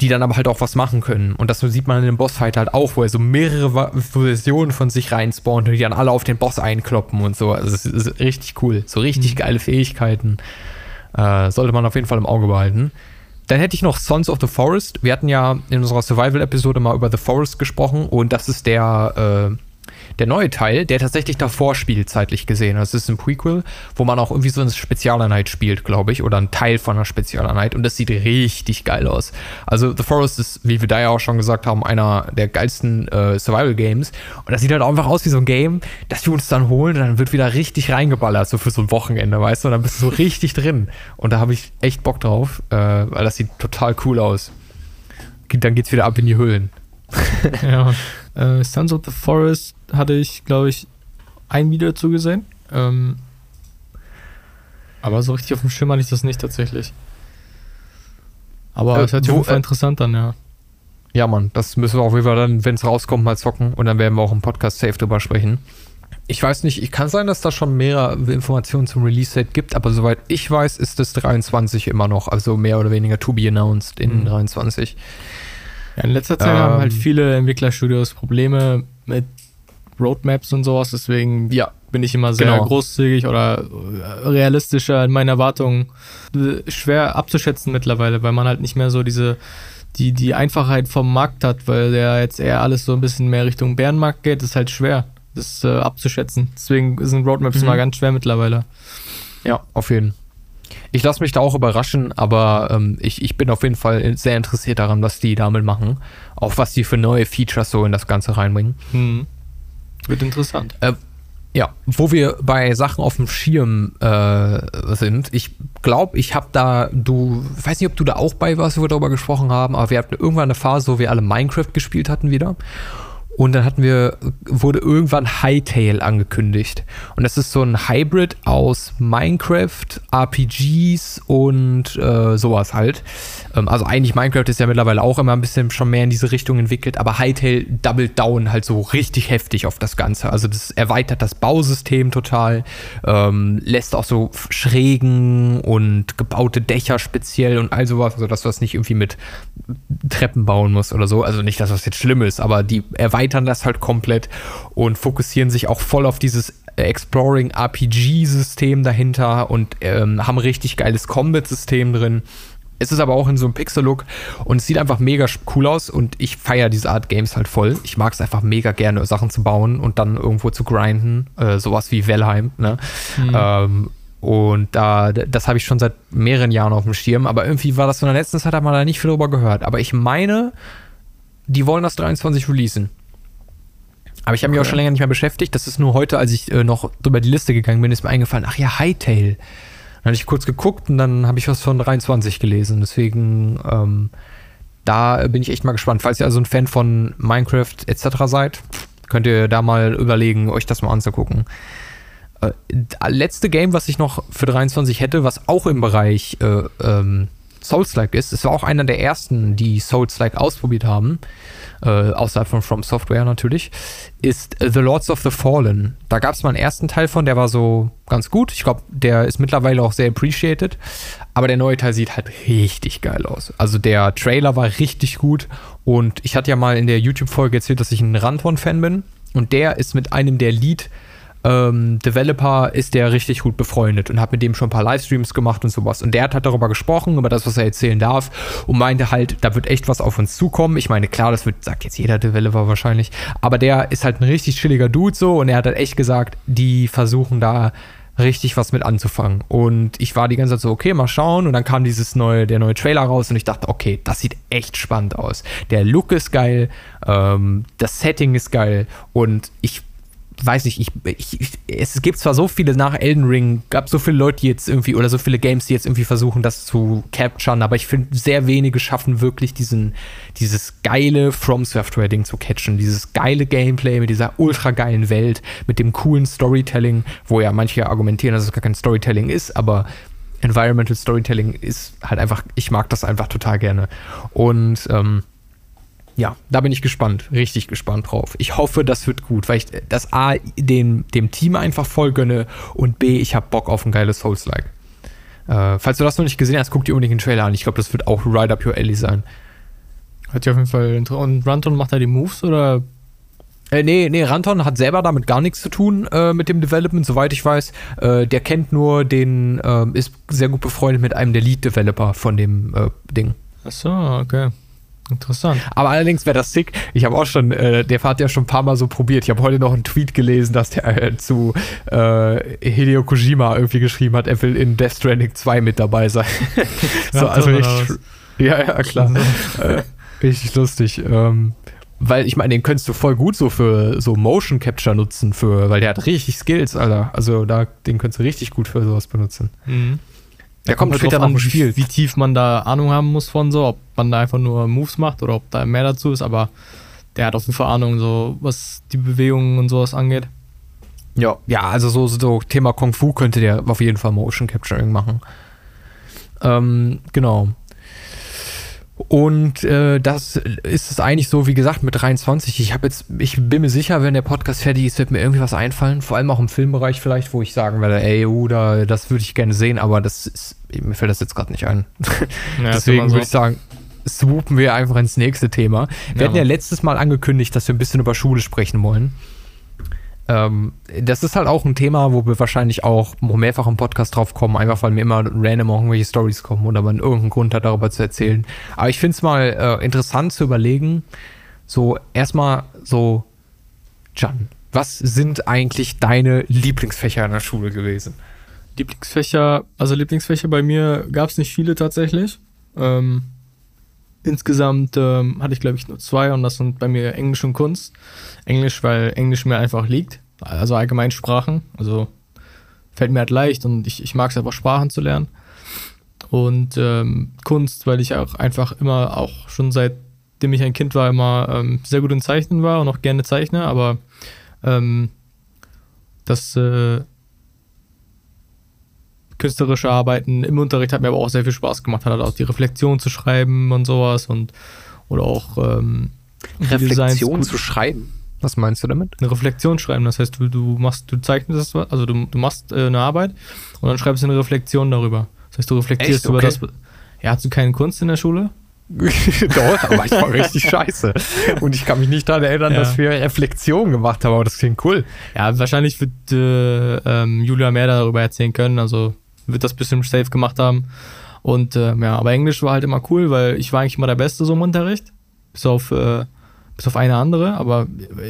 die dann aber halt auch was machen können. Und das sieht man in dem Bossfight halt auch, wo er so mehrere Versionen von sich reinspawnt und die dann alle auf den Boss einkloppen und so. Also es ist richtig cool. So richtig mhm. geile Fähigkeiten. Äh, sollte man auf jeden Fall im Auge behalten. Dann hätte ich noch Sons of the Forest. Wir hatten ja in unserer Survival-Episode mal über The Forest gesprochen und das ist der, äh, der neue Teil, der tatsächlich davor spielt, zeitlich gesehen. Das ist ein Prequel, wo man auch irgendwie so eine Spezialeinheit spielt, glaube ich, oder ein Teil von einer Spezialeinheit und das sieht richtig geil aus. Also The Forest ist, wie wir da ja auch schon gesagt haben, einer der geilsten äh, Survival-Games und das sieht halt auch einfach aus wie so ein Game, das wir uns dann holen und dann wird wieder richtig reingeballert, so für so ein Wochenende, weißt du, und dann bist du so richtig drin und da habe ich echt Bock drauf, äh, weil das sieht total cool aus. Dann geht's wieder ab in die Höhlen. <laughs> <laughs> ja. Äh, Sons of the Forest hatte ich, glaube ich, ein Video dazu gesehen. Ähm, aber so richtig auf dem Schirm hatte ich das nicht tatsächlich. Aber äh, es hört sich auf jeden Fall äh, interessant an, ja. Ja, Mann, das müssen wir auf jeden Fall dann, wenn es rauskommt, mal zocken und dann werden wir auch im Podcast safe drüber sprechen. Ich weiß nicht, ich kann sein, dass da schon mehrere Informationen zum Release-Date gibt, aber soweit ich weiß, ist es 23 immer noch, also mehr oder weniger to be announced in mhm. 23. Ja, in letzter Zeit ähm, haben halt ähm. viele Entwicklerstudios Probleme mit Roadmaps und sowas, deswegen ja, bin ich immer sehr genau. großzügig oder äh, realistischer in meinen Erwartungen. Schwer abzuschätzen mittlerweile, weil man halt nicht mehr so diese die, die Einfachheit vom Markt hat, weil der jetzt eher alles so ein bisschen mehr Richtung Bärenmarkt geht, ist halt schwer, das äh, abzuschätzen. Deswegen sind Roadmaps mhm. mal ganz schwer mittlerweile. Ja, auf jeden Fall. Ich lasse mich da auch überraschen, aber ähm, ich, ich bin auf jeden Fall sehr interessiert daran, was die damit machen. Auch was die für neue Features so in das Ganze reinbringen. Hm. Wird interessant. Äh, ja, wo wir bei Sachen auf dem Schirm äh, sind, ich glaube, ich habe da, du, weiß nicht, ob du da auch bei warst, wo wir darüber gesprochen haben, aber wir hatten irgendwann eine Phase, wo wir alle Minecraft gespielt hatten wieder. Und dann hatten wir, wurde irgendwann Hightail angekündigt. Und das ist so ein Hybrid aus Minecraft, RPGs und äh, sowas halt. Ähm, also eigentlich Minecraft ist ja mittlerweile auch immer ein bisschen schon mehr in diese Richtung entwickelt, aber Hightail doubled down halt so richtig heftig auf das Ganze. Also das erweitert das Bausystem total, ähm, lässt auch so Schrägen und gebaute Dächer speziell und all sowas, also dass du das nicht irgendwie mit Treppen bauen musst oder so. Also nicht, dass das jetzt schlimm ist, aber die erweitern erweitern das halt komplett und fokussieren sich auch voll auf dieses Exploring RPG-System dahinter und ähm, haben richtig geiles Combat-System drin. Es ist aber auch in so einem Pixel-Look und es sieht einfach mega cool aus und ich feiere diese Art Games halt voll. Ich mag es einfach mega gerne, Sachen zu bauen und dann irgendwo zu grinden. Äh, sowas wie Valheim, ne? Mhm. Ähm, und da, das habe ich schon seit mehreren Jahren auf dem Schirm, aber irgendwie war das in der letzten Zeit, hat man da nicht viel drüber gehört. Aber ich meine, die wollen das 23 releasen. Aber ich habe mich auch schon länger nicht mehr beschäftigt. Das ist nur heute, als ich äh, noch drüber die Liste gegangen bin, ist mir eingefallen, ach ja, Hightail. Dann habe ich kurz geguckt und dann habe ich was von 23 gelesen. Deswegen, ähm, da bin ich echt mal gespannt. Falls ihr also ein Fan von Minecraft etc. seid, könnt ihr da mal überlegen, euch das mal anzugucken. Äh, letzte Game, was ich noch für 23 hätte, was auch im Bereich äh, ähm, Souls-like ist. Es war auch einer der ersten, die Souls-like ausprobiert haben, äh, außerhalb von From Software natürlich, ist The Lords of the Fallen. Da gab es mal einen ersten Teil von, der war so ganz gut. Ich glaube, der ist mittlerweile auch sehr appreciated. Aber der neue Teil sieht halt richtig geil aus. Also der Trailer war richtig gut. Und ich hatte ja mal in der YouTube-Folge erzählt, dass ich ein Ranton-Fan bin. Und der ist mit einem der Lead- ähm, Developer ist der richtig gut befreundet und hat mit dem schon ein paar Livestreams gemacht und sowas. Und der hat halt darüber gesprochen, über das, was er erzählen darf und meinte halt, da wird echt was auf uns zukommen. Ich meine, klar, das wird, sagt jetzt jeder Developer wahrscheinlich, aber der ist halt ein richtig chilliger Dude so und er hat halt echt gesagt, die versuchen da richtig was mit anzufangen. Und ich war die ganze Zeit so, okay, mal schauen. Und dann kam dieses neue, der neue Trailer raus und ich dachte, okay, das sieht echt spannend aus. Der Look ist geil, ähm, das Setting ist geil und ich weiß nicht, ich, ich, ich, es gibt zwar so viele nach Elden Ring, gab so viele Leute, die jetzt irgendwie, oder so viele Games, die jetzt irgendwie versuchen, das zu capturen, aber ich finde, sehr wenige schaffen wirklich diesen, dieses geile From Software-Ding zu catchen, dieses geile Gameplay mit dieser ultra geilen Welt, mit dem coolen Storytelling, wo ja manche argumentieren, dass es gar kein Storytelling ist, aber Environmental Storytelling ist halt einfach, ich mag das einfach total gerne. Und, ähm, ja, da bin ich gespannt, richtig gespannt drauf. Ich hoffe, das wird gut, weil ich das A, dem, dem Team einfach voll gönne und B, ich habe Bock auf ein geiles Souls-like. Äh, falls du das noch nicht gesehen hast, guck dir unbedingt den Trailer an. Ich glaube, das wird auch right up your alley sein. Hat ja auf jeden Fall. Und Ranton macht da die Moves oder? Äh, nee, nee, Ranton hat selber damit gar nichts zu tun äh, mit dem Development, soweit ich weiß. Äh, der kennt nur den, äh, ist sehr gut befreundet mit einem der Lead-Developer von dem äh, Ding. Ach so, okay. Interessant. Aber allerdings wäre das sick. Ich habe auch schon, äh, der hat ja schon ein paar Mal so probiert. Ich habe heute noch einen Tweet gelesen, dass der äh, zu äh, Hideo Kojima irgendwie geschrieben hat, er will in Death Stranding 2 mit dabei sein. <laughs> so, also richtig, ja, ja, klar. äh, richtig lustig. Ähm, weil ich meine, den könntest du voll gut so für so Motion Capture nutzen, für, weil der hat richtig Skills, Alter. Also da, den könntest du richtig gut für sowas benutzen. Mhm. Der kommt, kommt später noch im Spiel. Wie, wie tief man da Ahnung haben muss von so, ob man da einfach nur Moves macht oder ob da mehr dazu ist, aber der hat auf jeden Fall Ahnung, so was die Bewegungen und sowas angeht. Ja, ja, also so, so Thema Kung Fu könnte der auf jeden Fall Motion Capturing machen. Ähm, genau. Und äh, das ist es eigentlich so, wie gesagt, mit 23. Ich habe jetzt, ich bin mir sicher, wenn der Podcast fertig ist, wird mir irgendwie was einfallen. Vor allem auch im Filmbereich vielleicht, wo ich sagen werde, ey, uh, da, das würde ich gerne sehen, aber das ist, mir fällt das jetzt gerade nicht ein. Ja, <laughs> Deswegen so. würde ich sagen, swoopen wir einfach ins nächste Thema. Wir ja, hatten ja letztes Mal angekündigt, dass wir ein bisschen über Schule sprechen wollen. Ähm, das ist halt auch ein Thema, wo wir wahrscheinlich auch mehrfach im Podcast drauf kommen, einfach weil mir immer random irgendwelche Stories kommen oder man irgendeinen Grund hat, darüber zu erzählen. Aber ich finde es mal äh, interessant zu überlegen, so erstmal so, Jan, was sind eigentlich deine Lieblingsfächer in der Schule gewesen? Lieblingsfächer, also Lieblingsfächer bei mir gab es nicht viele tatsächlich. Ähm, insgesamt ähm, hatte ich, glaube ich, nur zwei und das sind bei mir Englisch und Kunst. Englisch, weil Englisch mir einfach liegt. Also allgemein Sprachen. Also fällt mir halt leicht und ich, ich mag es einfach, Sprachen zu lernen. Und ähm, Kunst, weil ich auch einfach immer, auch schon seitdem ich ein Kind war, immer ähm, sehr gut in Zeichnen war und auch gerne zeichne, aber ähm, das äh, künstlerische Arbeiten im Unterricht hat mir aber auch sehr viel Spaß gemacht, hat halt auch die Reflexion zu schreiben und sowas und oder auch ähm, Reflexion zu schreiben. Was meinst du damit? Eine Reflexion schreiben. Das heißt, du, du machst, du zeichnest das, also du, du machst äh, eine Arbeit und dann schreibst du eine Reflexion darüber. Das heißt, du reflektierst Echt? über das. Ja, hast du keine Kunst in der Schule? <laughs> Doch, aber ich war richtig <laughs> scheiße. Und ich kann mich nicht daran erinnern, ja. dass wir Reflexion gemacht haben, aber das klingt cool. Ja, wahrscheinlich wird äh, ähm, Julia mehr darüber erzählen können. Also wird das bisschen safe gemacht haben. Und äh, ja, aber Englisch war halt immer cool, weil ich war eigentlich immer der Beste so im Unterricht. Bis auf äh, bis auf eine andere, aber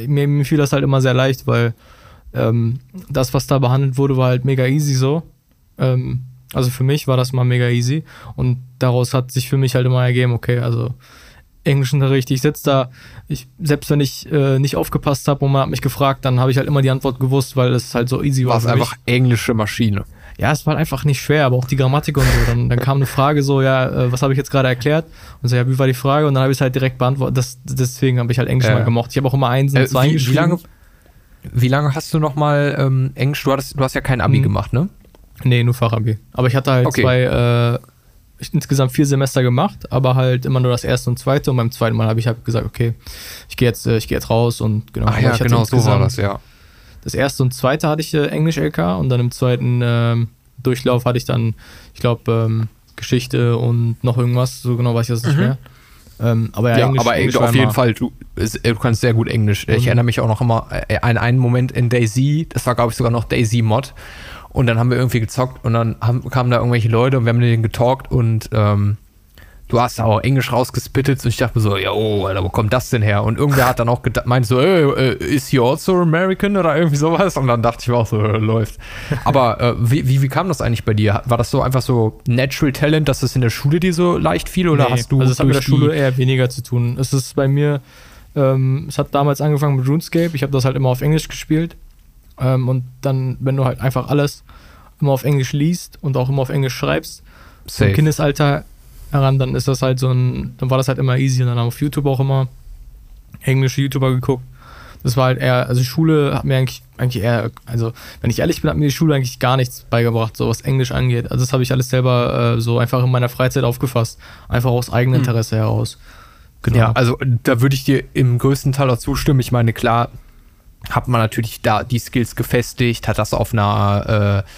mir, mir fiel das halt immer sehr leicht, weil ähm, das, was da behandelt wurde, war halt mega easy so. Ähm, also für mich war das mal mega easy und daraus hat sich für mich halt immer ergeben, okay, also Englischunterricht, ich sitze da, ich, selbst wenn ich äh, nicht aufgepasst habe und man hat mich gefragt, dann habe ich halt immer die Antwort gewusst, weil es halt so easy war. War es einfach englische Maschine ja, es war halt einfach nicht schwer, aber auch die Grammatik und so. Dann, dann kam eine Frage so, ja, äh, was habe ich jetzt gerade erklärt? Und so, ja, wie war die Frage? Und dann habe ich es halt direkt beantwortet. Das, deswegen habe ich halt Englisch äh, mal gemocht. Ich habe auch immer eins und äh, zwei wie, geschrieben. Wie lange, wie lange hast du noch mal ähm, Englisch? Du, hattest, du hast ja kein Abi hm. gemacht, ne? Nee, nur Fachabi. Aber ich hatte halt okay. zwei, äh, insgesamt vier Semester gemacht, aber halt immer nur das erste und zweite. Und beim zweiten Mal habe ich halt gesagt, okay, ich gehe jetzt, äh, ich gehe jetzt raus und genau. Ach ja, ich genau, so war das, ja. Das erste und zweite hatte ich äh, Englisch-LK und dann im zweiten ähm, Durchlauf hatte ich dann, ich glaube, ähm, Geschichte und noch irgendwas. So genau weiß ich das nicht Mhm. mehr. Ähm, aber ja, Ja, Englisch, aber Englisch auf jeden Fall, du, äh, du kannst sehr gut Englisch. Ich Mhm. erinnere mich auch noch immer äh, an einen Moment in Daisy, das war glaube ich sogar noch Daisy Mod. Und dann haben wir irgendwie gezockt und dann haben, kamen da irgendwelche Leute und wir haben mit denen getalkt und ähm, du hast auch Englisch rausgespittet und ich dachte mir so, ja, oh, Alter, wo kommt das denn her? Und irgendwer hat dann auch gedacht, meint so, äh, is he also American oder irgendwie sowas? Und dann dachte ich mir auch so, äh, läuft. Aber äh, wie, wie, wie kam das eigentlich bei dir? War das so einfach so Natural Talent, dass es in der Schule dir so leicht fiel oder Nee, hast du Also es hat mit der Schule eher weniger zu tun. Es ist bei mir, ähm, es hat damals angefangen mit RuneScape. Ich habe das halt immer auf Englisch gespielt. Ähm, und dann, wenn du halt einfach alles immer auf Englisch liest und auch immer auf Englisch schreibst, so im Safe. Kindesalter heran, dann ist das halt so ein, dann war das halt immer easy und dann haben wir auf YouTube auch immer englische YouTuber geguckt. Das war halt eher, also Schule hat mir eigentlich, eigentlich eher, also wenn ich ehrlich bin, hat mir die Schule eigentlich gar nichts beigebracht, so was Englisch angeht. Also das habe ich alles selber äh, so einfach in meiner Freizeit aufgefasst. Einfach aus eigenem Hm. Interesse heraus. Genau. Ja, also da würde ich dir im größten Teil auch zustimmen. Ich meine, klar, hat man natürlich da die Skills gefestigt, hat das auf einer äh,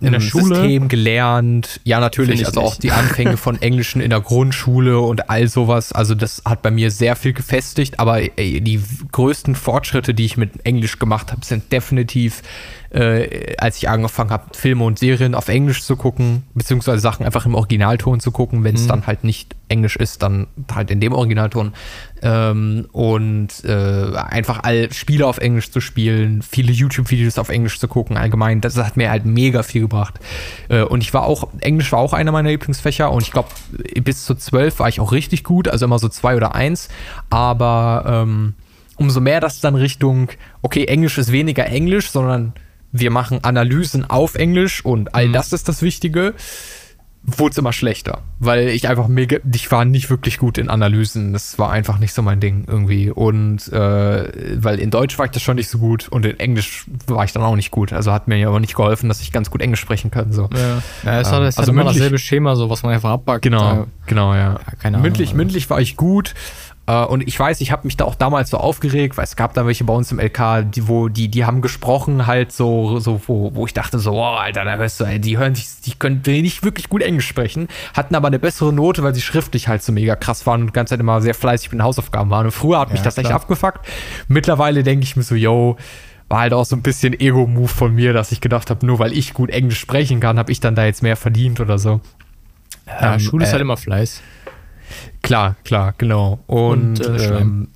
In der einem Schule? System gelernt. Ja, natürlich. Also auch nicht. die Anfänge von <laughs> Englischen in der Grundschule und all sowas. Also das hat bei mir sehr viel gefestigt. Aber ey, die größten Fortschritte, die ich mit Englisch gemacht habe, sind definitiv, äh, als ich angefangen habe, Filme und Serien auf Englisch zu gucken, beziehungsweise Sachen einfach im Originalton zu gucken. Wenn es Mhm. dann halt nicht Englisch ist, dann halt in dem Originalton. Ähm, und äh, einfach all Spiele auf Englisch zu spielen, viele YouTube-Videos auf Englisch zu gucken, allgemein, das hat mir halt mega viel gebracht. Äh, und ich war auch, Englisch war auch einer meiner Lieblingsfächer und ich glaube, bis zu zwölf war ich auch richtig gut, also immer so zwei oder eins. Aber ähm, umso mehr das dann Richtung, okay, Englisch ist weniger Englisch, sondern wir machen Analysen auf Englisch und all Mhm. das ist das Wichtige wurde es immer schlechter, weil ich einfach mega, ich war nicht wirklich gut in Analysen, das war einfach nicht so mein Ding irgendwie und äh, weil in Deutsch war ich das schon nicht so gut und in Englisch war ich dann auch nicht gut, also hat mir ja aber nicht geholfen, dass ich ganz gut Englisch sprechen kann, so. Ja, ja es Ähm, hat, es also hat immer dasselbe Schema, so was man einfach abpackt. Genau, Äh, genau, ja. ja, keine Ahnung. mündlich, also. mündlich war ich gut. Äh, Und ich weiß, ich habe mich da auch damals so aufgeregt, weil es gab da welche bei uns im LK, die, wo die, die haben gesprochen halt so, so wo, wo ich dachte so, oh, Alter, da hörst du, ey, die hören sich, die können nicht wirklich gut Englisch sprechen, hatten aber eine bessere Note, weil sie schriftlich halt so mega krass waren und die ganze Zeit immer sehr fleißig mit den Hausaufgaben waren. Und früher hat mich Ja, das echt klar. abgefuckt. Mittlerweile denke ich mir so, yo, war halt auch so ein bisschen Ego-Move von mir, dass ich gedacht habe, nur weil ich gut Englisch sprechen kann, habe ich dann da jetzt mehr verdient oder so. Ja, Ähm, Schule ist äh, halt immer Fleiß. Klar, klar, genau. Und, Und, äh, Schleim.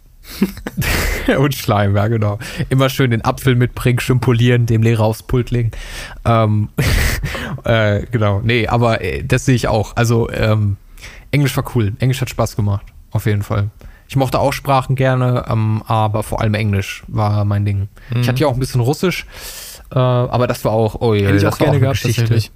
Ähm, <laughs> und Schleim, ja, genau. Immer schön den Apfel mitbringen, schön polieren, dem Lehrer aufs Pult legen. Ähm, <laughs> äh, genau, nee, aber äh, das sehe ich auch. Also, ähm, Englisch war cool. Englisch hat Spaß gemacht, auf jeden Fall. Ich mochte auch Sprachen gerne, ähm, aber vor allem Englisch war mein Ding. Ich Mhm. hatte ja auch ein bisschen Russisch, äh, aber das war auch, oh je, Hätte ich das auch gerne gehabt, tatsächlich.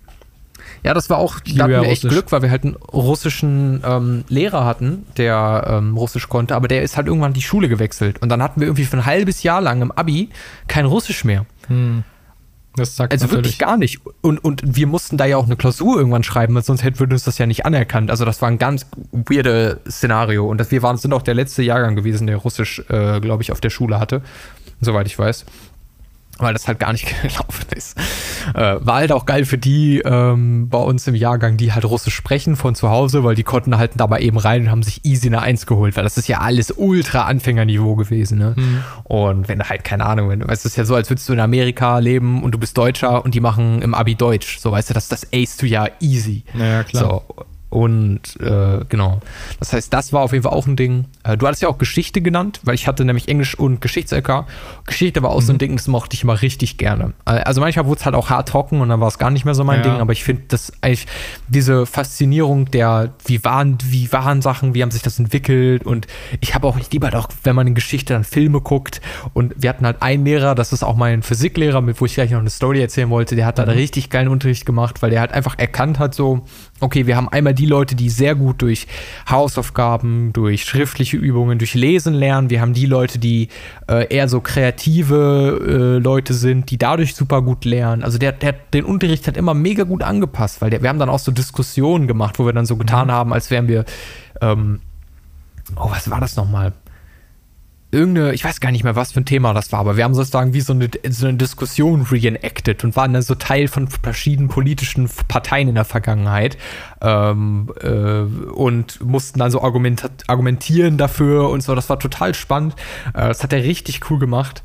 Ja, das war auch, da hatten wir echt Russisch. Glück, weil wir halt einen russischen ähm, Lehrer hatten, der ähm, Russisch konnte, aber der ist halt irgendwann die Schule gewechselt. Und dann hatten wir irgendwie für ein halbes Jahr lang im Abi kein Russisch mehr. Hm. Das sagt Also natürlich. wirklich gar nicht. Und, und wir mussten da ja auch eine Klausur irgendwann schreiben, weil sonst hätte würde uns das ja nicht anerkannt. Also das war ein ganz weirde Szenario. Und das, wir waren, sind auch der letzte Jahrgang gewesen, der Russisch, äh, glaube ich, auf der Schule hatte. Soweit ich weiß. Weil das halt gar nicht <laughs> gelaufen ist. Äh, war halt auch geil für die ähm, bei uns im Jahrgang, die halt Russisch sprechen von zu Hause, weil die konnten halt dabei eben rein und haben sich easy eine Eins geholt, weil das ist ja alles ultra Anfängerniveau gewesen. Ne? Hm. Und wenn halt, keine Ahnung, wenn, es ist ja so, als würdest du in Amerika leben und du bist Deutscher und die machen im Abi Deutsch. So, weißt du, das, das ace du ja easy. Ja, klar. So. Und äh, genau. Das heißt, das war auf jeden Fall auch ein Ding. Äh, du hattest ja auch Geschichte genannt, weil ich hatte nämlich Englisch und Geschichts-LK. Geschichte war auch so ein Mhm. Ding, das mochte ich immer richtig gerne. Äh, Also manchmal wurde es halt auch hart trocken und dann war es gar nicht mehr so mein Ja. Ding, aber ich finde das eigentlich diese Faszinierung der, wie waren, wie waren Sachen, wie haben sich das entwickelt und ich habe auch, ich liebe halt auch, wenn man in Geschichte dann Filme guckt und wir hatten halt einen Lehrer, das ist auch mein Physiklehrer, mit wo ich gleich noch eine Story erzählen wollte, der hat da Mhm. richtig geilen Unterricht gemacht, weil der halt einfach erkannt hat so, okay, wir haben einmal die Leute, die sehr gut durch Hausaufgaben, durch schriftliche Übungen, durch Lesen lernen. Wir haben die Leute, die äh, eher so kreative äh, Leute sind, die dadurch super gut lernen. Also der, der den Unterricht hat immer mega gut angepasst, weil der, wir haben dann auch so Diskussionen gemacht, wo wir dann so getan mhm. haben, als wären wir ähm, oh, was war das nochmal? Irgendeine, ich weiß gar nicht mehr, was für ein Thema das war, aber wir haben sozusagen wie so eine, so eine Diskussion reenacted und waren dann so Teil von verschiedenen politischen Parteien in der Vergangenheit ähm, äh, und mussten dann so argumentieren dafür und so. Das war total spannend. Äh, das hat er richtig cool gemacht.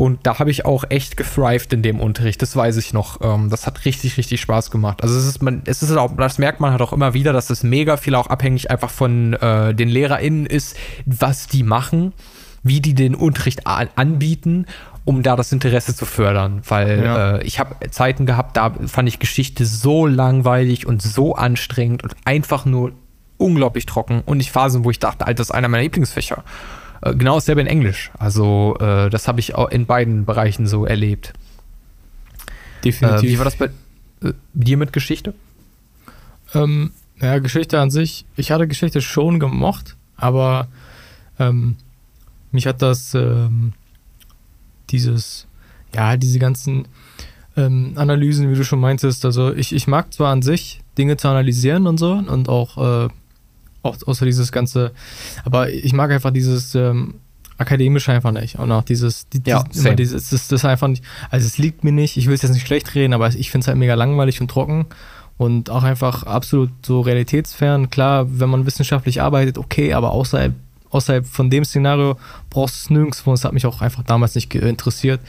Und da habe ich auch echt gethrived in dem Unterricht, das weiß ich noch. Ähm, das hat richtig, richtig Spaß gemacht. Also es ist, man, es ist auch, das merkt man halt auch immer wieder, dass es mega viel auch abhängig einfach von äh, den LehrerInnen ist, was die machen, wie die den Unterricht anbieten, um da das Interesse zu fördern. Weil ja. äh, ich habe Zeiten gehabt, da fand ich Geschichte so langweilig und so anstrengend und einfach nur unglaublich trocken. Und ich Phasen, wo ich dachte, Alter, das ist einer meiner Lieblingsfächer. Äh, genau dasselbe in Englisch. Also äh, das habe ich auch in beiden Bereichen so erlebt. Definitiv. Äh, wie war das bei äh, dir mit Geschichte? Ähm, ja, Geschichte an sich, ich hatte Geschichte schon gemocht, aber ähm, mich hat das ähm, dieses, ja, diese ganzen ähm, Analysen, wie du schon meintest, also ich, ich mag zwar an sich Dinge zu analysieren und so und auch äh, auch, außer dieses ganze, aber ich mag einfach dieses ähm, akademische einfach nicht. Und auch dieses, die, ja, immer dieses, das, das einfach nicht, also es liegt mir nicht, ich will es jetzt nicht schlecht reden, aber ich finde es halt mega langweilig und trocken und auch einfach absolut so realitätsfern. Klar, wenn man wissenschaftlich arbeitet, okay, aber außerhalb außerhalb von dem Szenario brauchst du es nirgendwo. Es hat mich auch einfach damals nicht interessiert.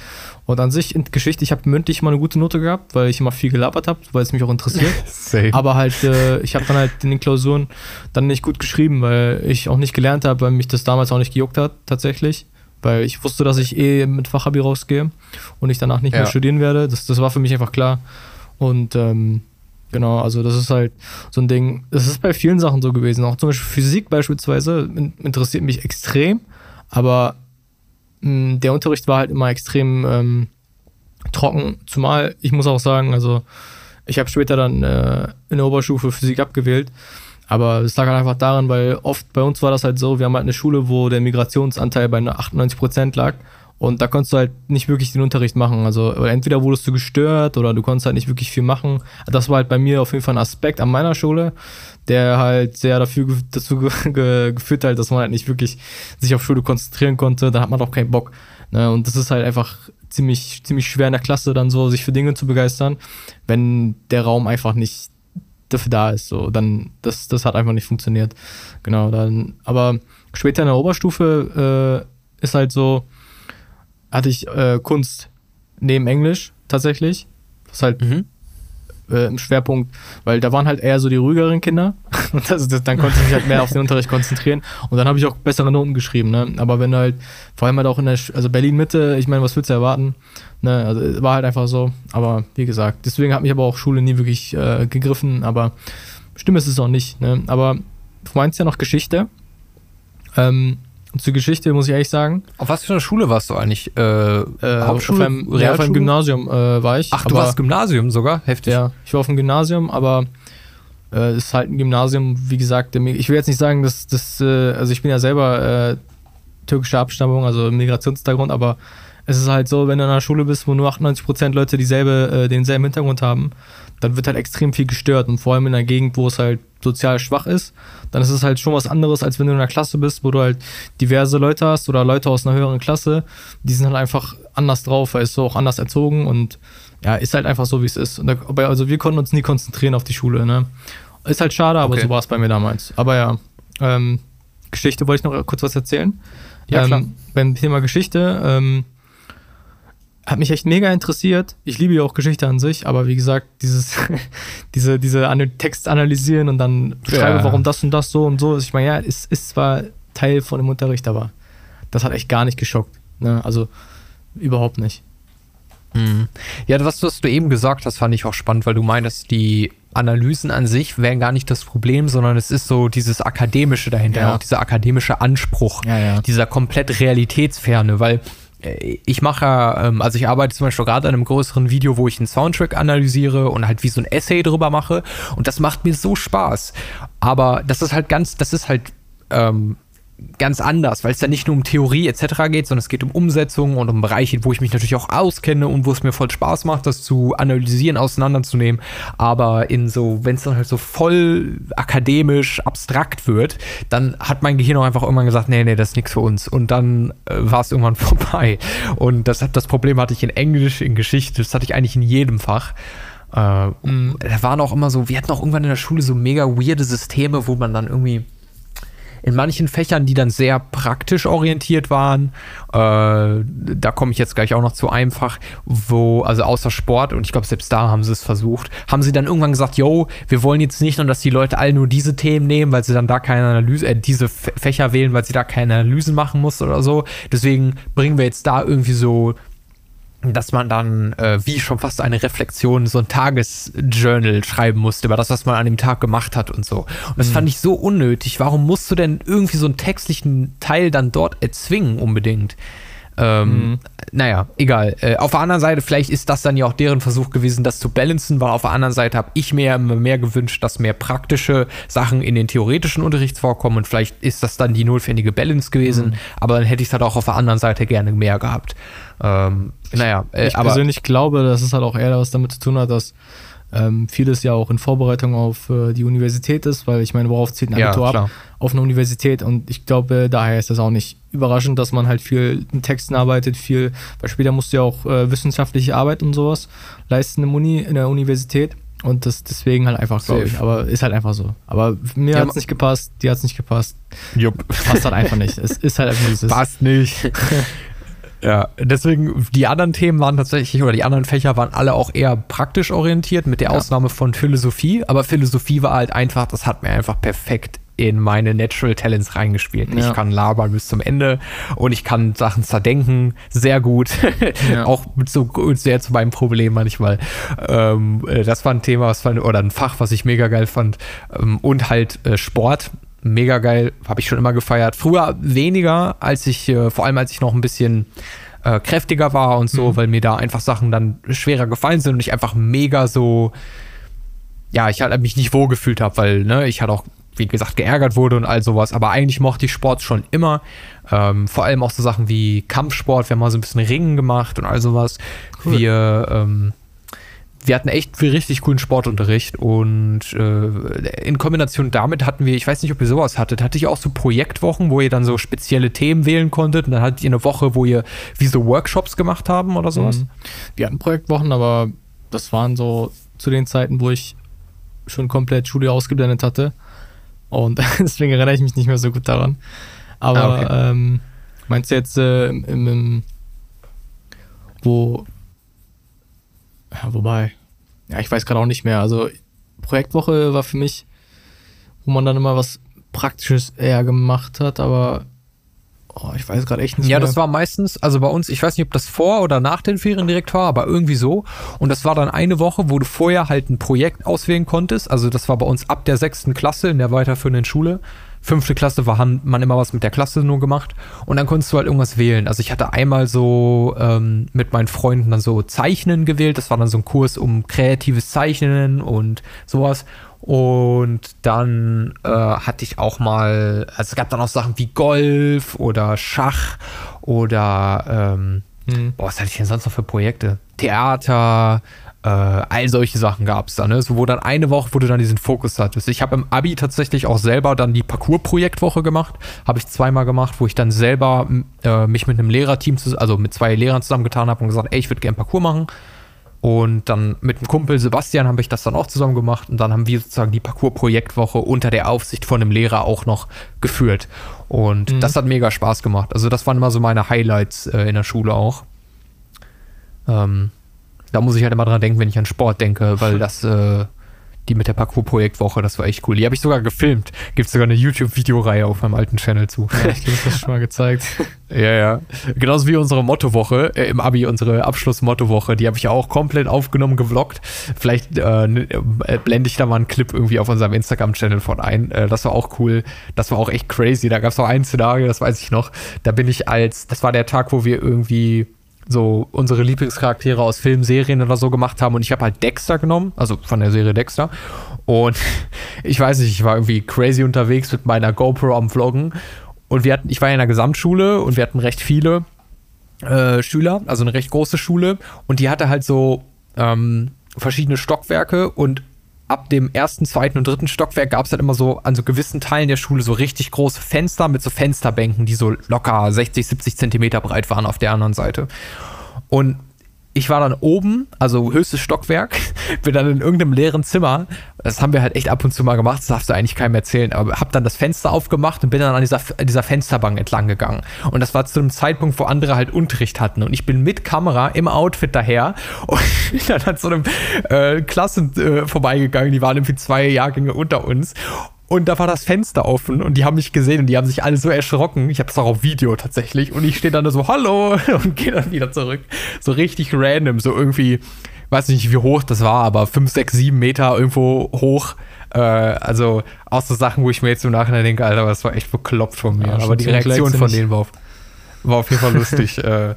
Und an sich in Geschichte, ich habe mündlich mal eine gute Note gehabt, weil ich immer viel gelabert habe, weil es mich auch interessiert. <laughs> Aber halt, äh, ich habe dann halt in den Klausuren dann nicht gut geschrieben, weil ich auch nicht gelernt habe, weil mich das damals auch nicht gejuckt hat, tatsächlich. Weil ich wusste, dass ich eh mit Fachabi rausgehe und ich danach nicht ja. mehr studieren werde. Das, das war für mich einfach klar. Und ähm, Genau, also das ist halt so ein Ding. Das ist bei vielen Sachen so gewesen. Auch zum Beispiel Physik beispielsweise interessiert mich extrem, aber mh, hm, der Unterricht war halt immer extrem ähm, trocken. Zumal, ich muss auch sagen, also ich habe später dann äh, in der Oberstufe Physik abgewählt. Aber es lag halt einfach daran, weil oft bei uns war das halt so, wir haben halt eine Schule, wo der Migrationsanteil bei 98 Prozent lag. Und da konntest du halt nicht wirklich den Unterricht machen. Also entweder wurdest du gestört oder du konntest halt nicht wirklich viel machen. Das war halt bei mir auf jeden Fall ein Aspekt an meiner Schule, der halt sehr dafür dazu <laughs> geführt hat, dass man halt nicht wirklich sich auf Schule konzentrieren konnte. Da hat man auch keinen Bock. Ne? Und das ist halt einfach ziemlich, ziemlich schwer in der Klasse dann so, sich für Dinge zu begeistern, wenn der Raum einfach nicht dafür da ist. So, dann, das, das hat einfach nicht funktioniert. Genau, dann, aber später in der Oberstufe äh, ist halt so, hatte ich äh, Kunst neben Englisch tatsächlich. Das halt mhm. äh, im Schwerpunkt, weil da waren halt eher so die ruhigeren Kinder. <laughs> Und das, das, dann konnte ich mich halt mehr auf den Unterricht konzentrieren. Und dann habe ich auch bessere Noten geschrieben. Ne? Aber wenn du halt, vor allem halt auch in der, also Berlin-Mitte, ich meine, was willst du erwarten? Ne? Also war halt einfach so. Aber wie gesagt, deswegen hat mich aber auch Schule nie wirklich äh, gegriffen. Aber Stimme ist es auch nicht. Ne? Aber du meinst ja noch Geschichte. Ähm, und zur Geschichte muss ich ehrlich sagen. Auf was für einer Schule warst du eigentlich? Äh, äh, Hauptschule? Auf einem, ja, auf einem Gymnasium äh, war ich. Ach, du warst Gymnasium sogar? Heftig. Ja, ich war auf dem Gymnasium, aber es äh, ist halt ein Gymnasium, wie gesagt, ich will jetzt nicht sagen, dass das, äh, also ich bin ja selber äh, türkischer Abstammung, also Migrationshintergrund, aber es ist halt so, wenn du in einer Schule bist, wo nur 98% Leute dieselbe, denselben Hintergrund haben, dann wird halt extrem viel gestört und vor allem in einer Gegend, wo es halt sozial schwach ist, dann ist es halt schon was anderes, als wenn du in einer Klasse bist, wo du halt diverse Leute hast oder Leute aus einer höheren Klasse, die sind halt einfach anders drauf, weil es so auch anders erzogen und ja, ist halt einfach so, wie es ist. Da, also wir konnten uns nie konzentrieren auf die Schule, ne? Ist halt schade, aber okay. so war es bei mir damals. Aber ja, ähm, Geschichte wollte ich noch kurz was erzählen. Ja, klar. Ähm, beim Thema Geschichte, ähm, hat mich echt mega interessiert. Ich liebe ja auch Geschichte an sich, aber wie gesagt, dieses, <laughs> diese, diese Text analysieren und dann beschreiben, ja. warum das und das so und so ist. Ich meine, ja, es ist zwar Teil von dem Unterricht, aber das hat echt gar nicht geschockt. Ne? Also überhaupt nicht. Mhm. Ja, was, was du eben gesagt hast, fand ich auch spannend, weil du meinst, die Analysen an sich wären gar nicht das Problem, sondern es ist so dieses Akademische dahinter, ja. auch dieser akademische Anspruch, ja, ja. dieser komplett Realitätsferne, weil ich mache, ähm, also ich arbeite zum Beispiel gerade an einem größeren Video, wo ich einen Soundtrack analysiere und halt wie so ein Essay drüber mache. Und das macht mir so Spaß. Aber das ist halt ganz, das ist halt ähm, ganz anders, weil es da nicht nur um Theorie etc. geht, sondern es geht um Umsetzung und um Bereiche, wo ich mich natürlich auch auskenne und wo es mir voll Spaß macht, das zu analysieren, auseinanderzunehmen. Aber in so, wenn es dann halt so voll akademisch, abstrakt wird, dann hat mein Gehirn auch einfach irgendwann gesagt, nee, nee, das ist nichts für uns. Und dann äh, war es irgendwann <laughs> vorbei. Und das, das Problem hatte ich in Englisch, in Geschichte, das hatte ich eigentlich in jedem Fach. Äh, mm. Da waren auch immer so, wir hatten auch irgendwann in der Schule so mega weirde Systeme, wo man dann irgendwie in manchen Fächern, die dann sehr praktisch orientiert waren, äh, da komme ich jetzt gleich auch noch zu einem Fach, wo, also außer Sport, und ich glaube, selbst da haben sie es versucht, haben sie dann irgendwann gesagt, yo, wir wollen jetzt nicht nur, dass die Leute alle nur diese Themen nehmen, weil sie dann da keine Analyse, äh, diese Fächer wählen, weil sie da keine Analysen machen muss oder so. Deswegen bringen wir jetzt da irgendwie so dass man dann äh, wie schon fast eine Reflexion, so ein Tagesjournal schreiben musste über das, was man an dem Tag gemacht hat und so. Und das mhm. fand ich so unnötig. Warum musst du denn irgendwie so einen textlichen Teil dann dort erzwingen unbedingt? Ähm, mhm. Naja, egal. Äh, auf der anderen Seite, vielleicht ist das dann ja auch deren Versuch gewesen, das zu balancen, weil auf der anderen Seite habe ich mir immer mehr gewünscht, dass mehr praktische Sachen in den theoretischen Unterricht vorkommen und vielleicht ist das dann die notwendige Balance gewesen, mhm. aber dann hätte ich es halt auch auf der anderen Seite gerne mehr gehabt. Ähm, naja, äh, ich aber persönlich glaube, dass es halt auch eher was damit zu tun hat, dass ähm, vieles ja auch in Vorbereitung auf äh, die Universität ist, weil ich meine, worauf zählt ein Abitur ja, ab? Auf eine Universität und ich glaube, daher ist das auch nicht überraschend, dass man halt viel in Texten arbeitet, viel, weil später musst du ja auch äh, wissenschaftliche Arbeit und sowas leisten im Uni, in der Universität. Und das deswegen halt einfach, glaube ich. Aber ist halt einfach so. Aber mir ja, hat es nicht gepasst, dir hat es nicht gepasst. Jupp. Passt halt einfach nicht. Es ist halt einfach dieses. Passt nicht. <laughs> Ja, deswegen, die anderen Themen waren tatsächlich, oder die anderen Fächer waren alle auch eher praktisch orientiert, mit der ja. Ausnahme von Philosophie. Aber Philosophie war halt einfach, das hat mir einfach perfekt in meine Natural Talents reingespielt. Ja. Ich kann labern bis zum Ende und ich kann Sachen zerdenken, sehr gut. <laughs> Ja. auch mit so sehr zu meinem Problem manchmal. Ähm, äh, das war ein Thema, was fand, oder ein Fach, was ich mega geil fand. Ähm, und halt äh, Sport mega geil, habe ich schon immer gefeiert. Früher weniger, als ich, äh, vor allem als ich noch ein bisschen äh, kräftiger war und so, mhm. weil mir da einfach Sachen dann schwerer gefallen sind und ich einfach mega so, ja, ich halt mich nicht wohlgefühlt habe, weil, ne, ich halt auch, wie gesagt, geärgert wurde und all sowas. Aber eigentlich mochte ich Sport schon immer. Ähm, vor allem auch so Sachen wie Kampfsport, wir haben mal so ein bisschen Ringen gemacht und all sowas. Cool. Wir, ähm, wir hatten echt viel richtig coolen Sportunterricht und äh, in Kombination damit hatten wir, ich weiß nicht, ob ihr sowas hattet, hatte ich auch so Projektwochen, wo ihr dann so spezielle Themen wählen konntet und dann hattet ihr eine Woche, wo ihr wie so Workshops gemacht haben oder sowas? Mhm. Wir hatten Projektwochen, aber das waren so zu den Zeiten, wo ich schon komplett Schule ausgeblendet hatte und <laughs> deswegen erinnere ich mich nicht mehr so gut daran. Aber ah, okay. ähm, meinst du jetzt äh, im, im, wo ja, wobei, ja, ich weiß gerade auch nicht mehr. Also Projektwoche war für mich, wo man dann immer was Praktisches eher gemacht hat, aber oh, ich weiß gerade echt nicht ja, mehr. Ja, das war meistens, also bei uns, ich weiß nicht, ob das vor oder nach den Ferien direkt war, aber irgendwie so. Und das war dann eine Woche, wo du vorher halt ein Projekt auswählen konntest. Also das war bei uns ab der sechsten Klasse in der weiterführenden Schule fünfte Klasse war man immer was mit der Klasse nur gemacht und dann konntest du halt irgendwas wählen. Also ich hatte einmal so ähm, mit meinen Freunden dann so Zeichnen gewählt. Das war dann so ein Kurs um kreatives Zeichnen und sowas. Und dann äh, hatte ich auch mal, also es gab dann auch Sachen wie Golf oder Schach oder ähm, mhm. boah, was hatte ich denn sonst noch für Projekte? Theater, äh, all solche Sachen gab es dann, ne? So, wo dann eine Woche, wo du dann diesen Fokus hattest. Ich habe im Abi tatsächlich auch selber dann die Parcours-Projektwoche gemacht. Habe ich zweimal gemacht, wo ich dann selber äh, mich mit einem Lehrerteam, also mit zwei Lehrern zusammengetan habe und gesagt, ey, ich würde gerne Parcours machen. Und dann mit dem Kumpel Sebastian habe ich das dann auch zusammen gemacht und dann haben wir sozusagen die Parcours-Projektwoche unter der Aufsicht von einem Lehrer auch noch geführt. Und mhm. das hat mega Spaß gemacht. Also das waren immer so meine Highlights äh, in der Schule auch. Ähm, da muss ich halt immer dran denken, wenn ich an Sport denke, weil <laughs> das, äh, die mit der Parkour-Projektwoche, das war echt cool. Die habe ich sogar gefilmt. Gibt sogar eine YouTube-Videoreihe auf meinem alten Channel zu. Ja, ich glaube, das schon mal gezeigt. <laughs> ja, ja. Genauso wie unsere Mottowoche, äh, im Abi, unsere Abschluss-Mottowoche, die habe ich ja auch komplett aufgenommen, gevloggt. Vielleicht äh, äh, blende ich da mal einen Clip irgendwie auf unserem Instagram-Channel von ein. Äh, das war auch cool. Das war auch echt crazy. Da gab es auch ein Szenario, das weiß ich noch. Da bin ich als, das war der Tag, wo wir irgendwie so unsere Lieblingscharaktere aus Filmen, Serien oder so gemacht haben. Und ich habe halt Dexter genommen, also von der Serie Dexter. Und <laughs> ich weiß nicht, ich war irgendwie crazy unterwegs mit meiner GoPro am Vloggen. Und wir hatten, ich war in der Gesamtschule und wir hatten recht viele äh, Schüler, also eine recht große Schule. Und die hatte halt so ähm, verschiedene Stockwerke und ab dem ersten, zweiten und dritten Stockwerk gab es halt immer so an so gewissen Teilen der Schule so richtig große Fenster mit so Fensterbänken, die so locker 60, 70 Zentimeter breit waren auf der anderen Seite. Und ich war dann oben, also höchstes Stockwerk, <laughs> bin dann in irgendeinem leeren Zimmer. Das haben wir halt echt ab und zu mal gemacht, das darfst du eigentlich keinem erzählen, aber hab dann das Fenster aufgemacht und bin dann an dieser, dieser Fensterbank entlang gegangen. Und das war zu einem Zeitpunkt, wo andere halt Unterricht hatten. Und ich bin mit Kamera im Outfit daher <laughs> und bin dann an so einem äh, Klassen äh, vorbeigegangen, die waren irgendwie zwei Jahrgänge unter uns. Und da war das Fenster offen und die haben mich gesehen und die haben sich alle so erschrocken. Ich habe es auch auf Video tatsächlich. Und ich stehe dann so, hallo, <laughs> und gehe dann wieder zurück. So richtig random, so irgendwie, weiß nicht, wie hoch das war, aber 5, 6, 7 Meter irgendwo hoch. Äh, also auch so Sachen, wo ich mir jetzt im Nachhinein denke, Alter, das war echt bekloppt von mir. Ja, aber die Reaktion von denen war auf, war auf jeden Fall lustig. <laughs> äh,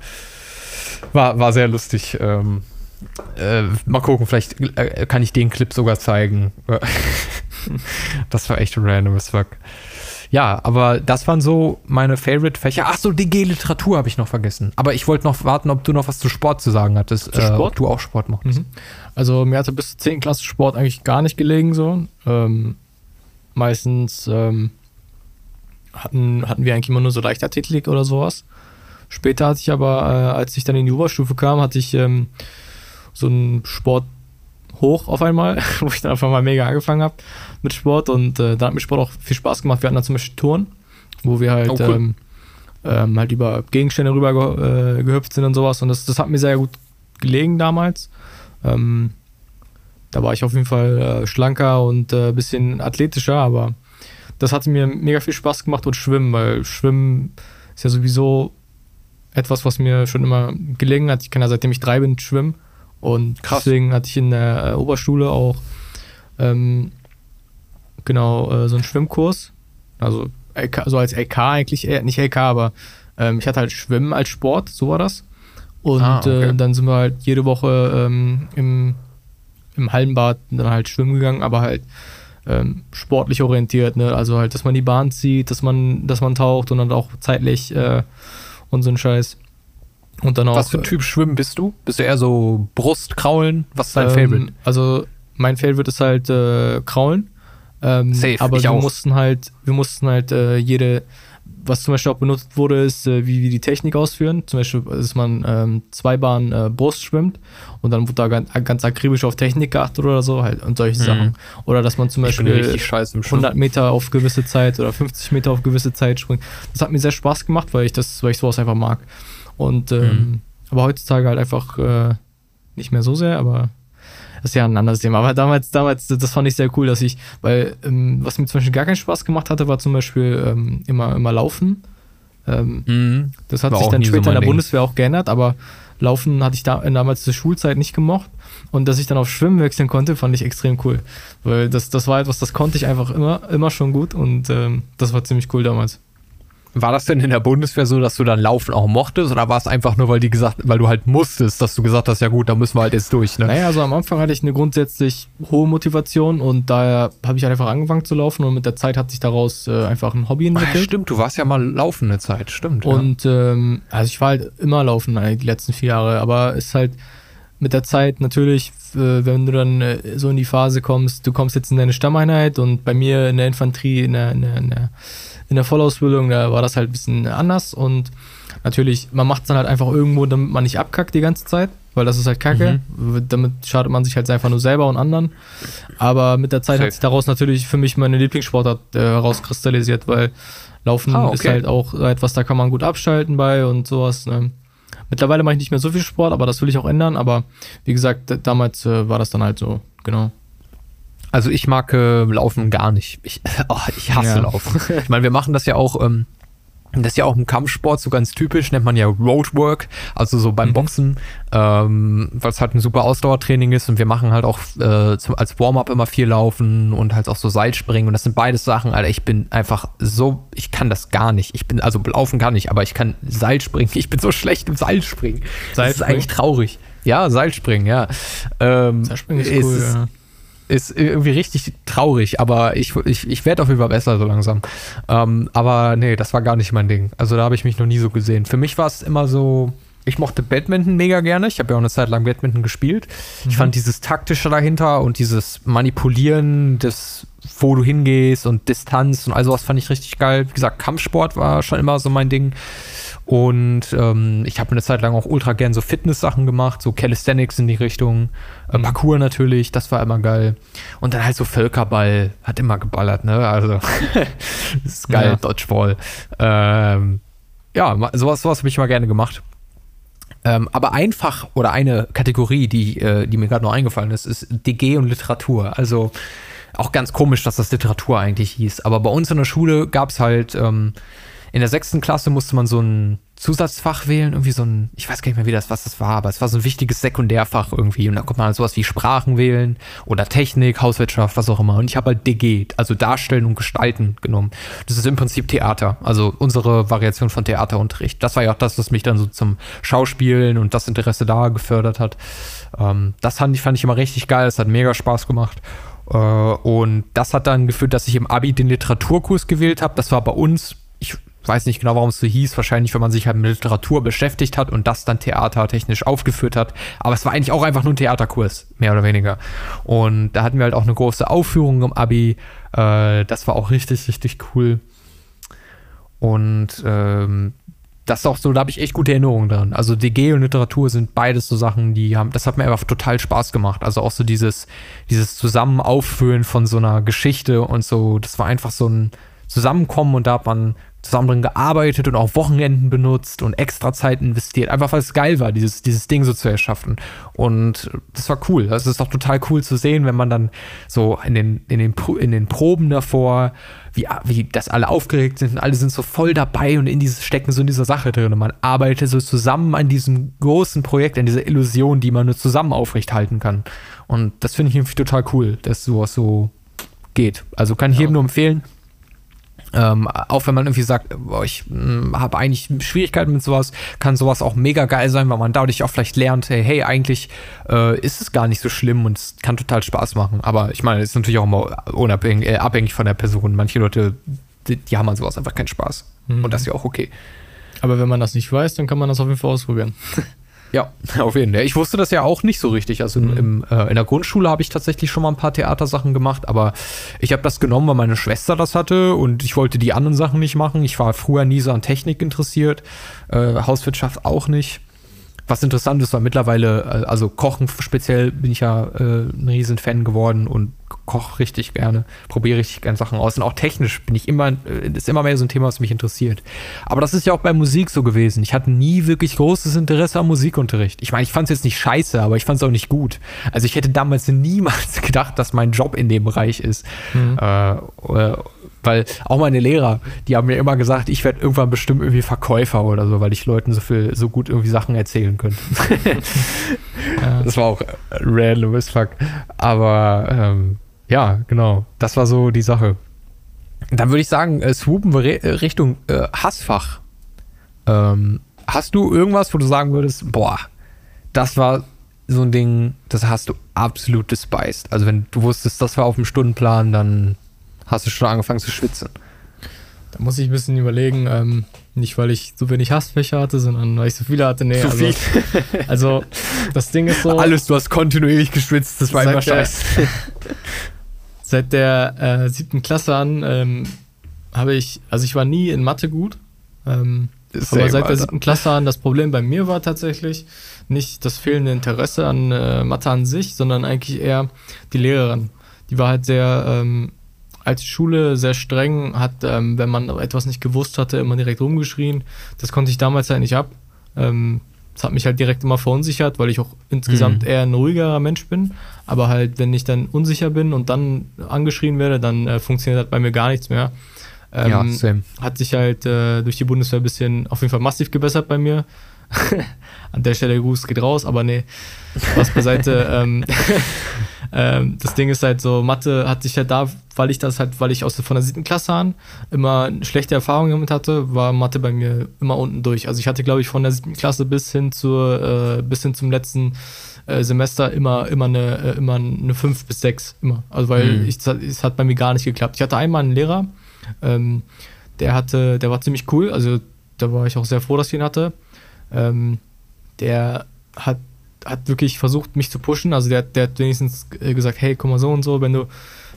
war, war sehr lustig. Ähm, äh, mal gucken, vielleicht äh, kann ich den Clip sogar zeigen. <laughs> das war echt random as fuck. Ja, aber das waren so meine Favorite-Fächer. Ach so, DG-Literatur habe ich noch vergessen. Aber ich wollte noch warten, ob du noch was zu Sport zu sagen hattest. Zu Sport? Äh, ob du auch Sport mochtest. Mhm. Also mir hatte bis zur 10. Klasse Sport eigentlich gar nicht gelegen so. Ähm, meistens ähm, hatten, hatten wir eigentlich immer nur so Leichtathletik oder sowas. Später hatte ich aber, äh, als ich dann in die Oberstufe kam, hatte ich ähm, so einen Sport hoch auf einmal, <laughs> wo ich dann einfach mal mega angefangen habe mit Sport und äh, da hat mir Sport auch viel Spaß gemacht. Wir hatten dann zum Beispiel Touren, wo wir halt, oh, cool. ähm, ähm, halt über Gegenstände rüber ge äh, gehüpft sind und sowas und das, das hat mir sehr gut gelegen damals. Ähm, da war ich auf jeden Fall äh, schlanker und ein äh, bisschen athletischer, aber das hatte mir mega viel Spaß gemacht und Schwimmen, weil Schwimmen ist ja sowieso etwas, was mir schon immer gelegen hat. Ich kann ja seitdem ich drei bin schwimmen und Krass. deswegen hatte ich in der äh, Oberschule auch ähm, genau äh, so einen Schwimmkurs. Also, LK, also als LK eigentlich, äh, nicht LK, aber ähm, ich hatte halt Schwimmen als Sport, so war das. Und ah, okay. äh, dann sind wir halt jede Woche ähm, im, im Hallenbad dann halt schwimmen gegangen, aber halt ähm, sportlich orientiert, ne? Also halt, dass man die Bahn zieht, dass man, dass man taucht und dann auch zeitlich äh, und so ein Scheiß. Und dann auch, Was für ein Typ Schwimmen bist du? Bist du eher so Brust, Kraulen? Was ist dein ähm, Favorite? Also mein Favorite ist halt äh, Kraulen. Ähm, Safe, aber wir auch. mussten halt, wir mussten halt äh, jede, was zum Beispiel auch benutzt wurde, ist, äh, wie wir die Technik ausführen. Zum Beispiel, dass man ähm, zwei Bahnen äh, Brust schwimmt und dann wurde da ganz, ganz, akribisch auf Technik geachtet oder so halt und solche mhm. Sachen. Oder dass man zum Beispiel 100 Meter auf gewisse Zeit oder 50 Meter auf gewisse Zeit springt. Das hat mir sehr Spaß gemacht, weil ich das, weil ich sowas einfach mag. Und ähm, mhm. aber heutzutage halt einfach äh, nicht mehr so sehr, aber das ist ja ein anderes Thema. Aber damals, damals, das fand ich sehr cool, dass ich, weil ähm, was mir zum Beispiel gar keinen Spaß gemacht hatte, war zum Beispiel ähm, immer, immer Laufen. Ähm, mhm. Das hat war sich dann später so in der Ding. Bundeswehr auch geändert, aber Laufen hatte ich da damals zur Schulzeit nicht gemocht. Und dass ich dann auf Schwimmen wechseln konnte, fand ich extrem cool. Weil das, das war etwas, das konnte ich einfach immer, immer schon gut und ähm, das war ziemlich cool damals. War das denn in der Bundeswehr so, dass du dann Laufen auch mochtest oder war es einfach nur, weil die gesagt, weil du halt musstest, dass du gesagt hast, ja gut, da müssen wir halt jetzt durch, ne? Naja, also am Anfang hatte ich eine grundsätzlich hohe Motivation und daher habe ich halt einfach angefangen zu laufen und mit der Zeit hat sich daraus äh, einfach ein Hobby entwickelt. Ah, stimmt, du warst ja mal laufen eine Zeit, stimmt. Und ja. ähm, also ich war halt immer laufen die letzten vier Jahre, aber es ist halt mit der Zeit natürlich, äh, wenn du dann äh, so in die Phase kommst, du kommst jetzt in deine Stammeinheit und bei mir in der Infanterie, in der, in der, in der in der Vollausbildung, da war das halt ein bisschen anders und natürlich, man macht es dann halt einfach irgendwo, damit man nicht abkackt die ganze Zeit, weil das ist halt kacke. Mhm. Damit schadet man sich halt einfach nur selber und anderen. Aber mit der Zeit Safe. hat sich daraus natürlich für mich meine Lieblingssportart äh, herauskristallisiert, weil Laufen ah, okay. ist halt auch etwas, da kann man gut abschalten bei und sowas. Ne? Mittlerweile mache ich nicht mehr so viel Sport, aber das will ich auch ändern. Aber wie gesagt, damals äh, war das dann halt so, genau. Also ich mag äh, Laufen gar nicht. Ich, <laughs> oh, ich hasse Ja. Laufen. <laughs> Ich meine, wir machen das ja auch, ähm, das ist ja auch im Kampfsport so ganz typisch, nennt man ja Roadwork, also so beim Mhm. Boxen, ähm, weil es halt ein super Ausdauertraining ist und wir machen halt auch äh, zum, als Warm-up immer viel Laufen und halt auch so Seilspringen und das sind beides Sachen, Alter, ich bin einfach so, ich kann das gar nicht. Ich bin, also laufen kann ich, aber ich kann Seilspringen, ich bin so schlecht im Seilspringen. Das ist Seilspringen? eigentlich traurig. Ja, Seilspringen, ja. Ähm, Seilspringen ist cool, ja. Ist irgendwie richtig traurig, aber ich, ich, ich werde auf jeden Fall besser so langsam. Ähm, aber nee, das war gar nicht mein Ding. Also da habe ich mich noch nie so gesehen. Für mich war es immer so, ich mochte Badminton mega gerne. Ich habe ja auch eine Zeit lang Badminton gespielt. Ich fand dieses taktische dahinter und dieses Manipulieren des wo du hingehst und Distanz und all sowas fand ich richtig geil. Wie gesagt, Kampfsport war schon immer so mein Ding. Und ähm, ich habe eine Zeit lang auch ultra gern so Fitness-Sachen gemacht, so Calisthenics in die Richtung, äh, Parkour natürlich, das war immer geil. Und dann halt so Völkerball, hat immer geballert, ne? Also, <laughs> das ist geil, Ja. Dodgeball. Ähm, ja, sowas, sowas habe ich immer gerne gemacht. Ähm, aber einfach oder eine Kategorie, die, äh, die mir gerade noch eingefallen ist, ist DG und Literatur. Also auch ganz komisch, dass das Literatur eigentlich hieß. Aber bei uns in der Schule gab es halt, ähm, in der sechsten Klasse musste man so ein Zusatzfach wählen, irgendwie so ein, ich weiß gar nicht mehr, wie das, was das war, aber es war so ein wichtiges Sekundärfach irgendwie. Und da konnte man halt sowas wie Sprachen wählen oder Technik, Hauswirtschaft, was auch immer. Und ich habe halt DG, also Darstellen und Gestalten genommen. Das ist im Prinzip Theater, also unsere Variation von Theaterunterricht. Das war ja auch das, was mich dann so zum Schauspielen und das Interesse da gefördert hat. Ähm, das fand ich, fand ich immer richtig geil, es hat mega Spaß gemacht. Äh, und das hat dann geführt, dass ich im Abi den Literaturkurs gewählt habe. Das war bei uns, ich weiß nicht genau, warum es so hieß, wahrscheinlich, wenn man sich halt mit Literatur beschäftigt hat und das dann theatertechnisch aufgeführt hat. Aber es war eigentlich auch einfach nur ein Theaterkurs, mehr oder weniger. Und da hatten wir halt auch eine große Aufführung im Abi. Äh, das war auch richtig, richtig cool. Und ähm, das ist auch so, da habe ich echt gute Erinnerungen dran. Also DG und Literatur sind beides so Sachen, die haben, das hat mir einfach total Spaß gemacht. Also auch so dieses, dieses Zusammenaufführen von so einer Geschichte und so, das war einfach so ein Zusammenkommen und da hat man zusammen drin gearbeitet und auch Wochenenden benutzt und extra Zeit investiert. Einfach weil es geil war, dieses, dieses Ding so zu erschaffen. Und das war cool. Also es ist doch total cool zu sehen, wenn man dann so in den, in den, in den Proben davor, wie, wie das alle aufgeregt sind und alle sind so voll dabei und in dieses, stecken so in dieser Sache drin. Und man arbeitet so zusammen an diesem großen Projekt, an dieser Illusion, die man nur zusammen aufrechthalten kann. Und das finde ich irgendwie total cool, dass sowas so geht. Also kann ich jedem nur empfehlen. Ähm, auch wenn man irgendwie sagt, ich habe eigentlich Schwierigkeiten mit sowas, kann sowas auch mega geil sein, weil man dadurch auch vielleicht lernt, hey, hey eigentlich äh, ist es gar nicht so schlimm und es kann total Spaß machen. Aber ich meine, es ist natürlich auch immer unabhängig, äh, abhängig von der Person. Manche Leute, die, die haben an sowas einfach keinen Spaß. Mhm. Und das ist ja auch okay. Aber wenn man das nicht weiß, dann kann man das auf jeden Fall ausprobieren. <laughs> Ja, <laughs> auf jeden Fall. Ich wusste das ja auch nicht so richtig. Also Mhm. im, äh, in der Grundschule habe ich tatsächlich schon mal ein paar Theatersachen gemacht, aber ich habe das genommen, weil meine Schwester das hatte und ich wollte die anderen Sachen nicht machen. Ich war früher nie so an Technik interessiert, äh, Hauswirtschaft auch nicht. Was interessant ist, weil mittlerweile, äh, also Kochen speziell bin ich ja äh, ein riesen Fan geworden und koche richtig gerne, probiere richtig gerne Sachen aus. Und auch technisch bin ich immer, äh, ist immer mehr so ein Thema, was mich interessiert. Aber das ist ja auch bei Musik so gewesen. Ich hatte nie wirklich großes Interesse am Musikunterricht. Ich meine, ich fand es jetzt nicht scheiße, aber ich fand es auch nicht gut. Also ich hätte damals niemals <laughs> gedacht, dass mein Job in dem Bereich ist. Äh, äh, weil auch meine Lehrer, die haben mir immer gesagt, ich werde irgendwann bestimmt irgendwie Verkäufer oder so, weil ich Leuten so viel, so gut irgendwie Sachen erzählen könnte. <laughs> Das war auch random as fuck. Aber ähm, ja, genau. Das war so die Sache. Dann würde ich sagen, äh, swoopen wir re- äh, Richtung äh, Hassfach. Ähm, hast du irgendwas, wo du sagen würdest, boah, das war so ein Ding, das hast du absolut despised. Also wenn du wusstest, das war auf dem Stundenplan, dann hast du schon angefangen zu schwitzen. Da muss ich ein bisschen überlegen, ähm, nicht weil ich so wenig Hassfächer hatte, sondern weil ich so viele hatte. Nee, Zu also, viel. <laughs> also das Ding ist so, Alles, du hast kontinuierlich geschwitzt, das war immer der- scheiße. <laughs> seit der äh, siebten Klasse an ähm, habe ich, also ich war nie in Mathe gut. Ähm, aber seit der siebten Klasse an, das Problem bei mir war tatsächlich nicht das fehlende Interesse an äh, Mathe an sich, sondern eigentlich eher die Lehrerin. Die war halt sehr, ähm, als Schule sehr streng, hat, ähm, wenn man etwas nicht gewusst hatte, immer direkt rumgeschrien. Das konnte ich damals halt nicht ab. Ähm, das hat mich halt direkt immer verunsichert, weil ich auch insgesamt Mhm. eher ein ruhigerer Mensch bin. Aber halt, wenn ich dann unsicher bin und dann angeschrien werde, dann äh, funktioniert halt bei mir gar nichts mehr. Ähm, Ja, same. Hat sich halt äh, durch die Bundeswehr ein bisschen auf jeden Fall massiv gebessert bei mir. <laughs> An der Stelle Gruß geht raus, aber nee, was beiseite. <laughs> ähm, ähm, das Ding ist halt so, Mathe hat sich halt da, weil ich das halt, weil ich aus von der siebten Klasse an immer schlechte Erfahrungen damit hatte, war Mathe bei mir immer unten durch. Also ich hatte, glaube ich, von der siebten Klasse bis hin zur, äh, bis hin zum letzten äh, Semester immer, immer eine, äh, immer eine 5 bis 6, immer. Also weil Mhm. ich, es hat bei mir gar nicht geklappt. Ich hatte einmal einen Lehrer, ähm, der hatte, der war ziemlich cool, also da war ich auch sehr froh, dass ich ihn hatte. Ähm, der hat, hat wirklich versucht, mich zu pushen. Also der, der hat wenigstens äh, gesagt, hey, guck mal so und so, wenn du,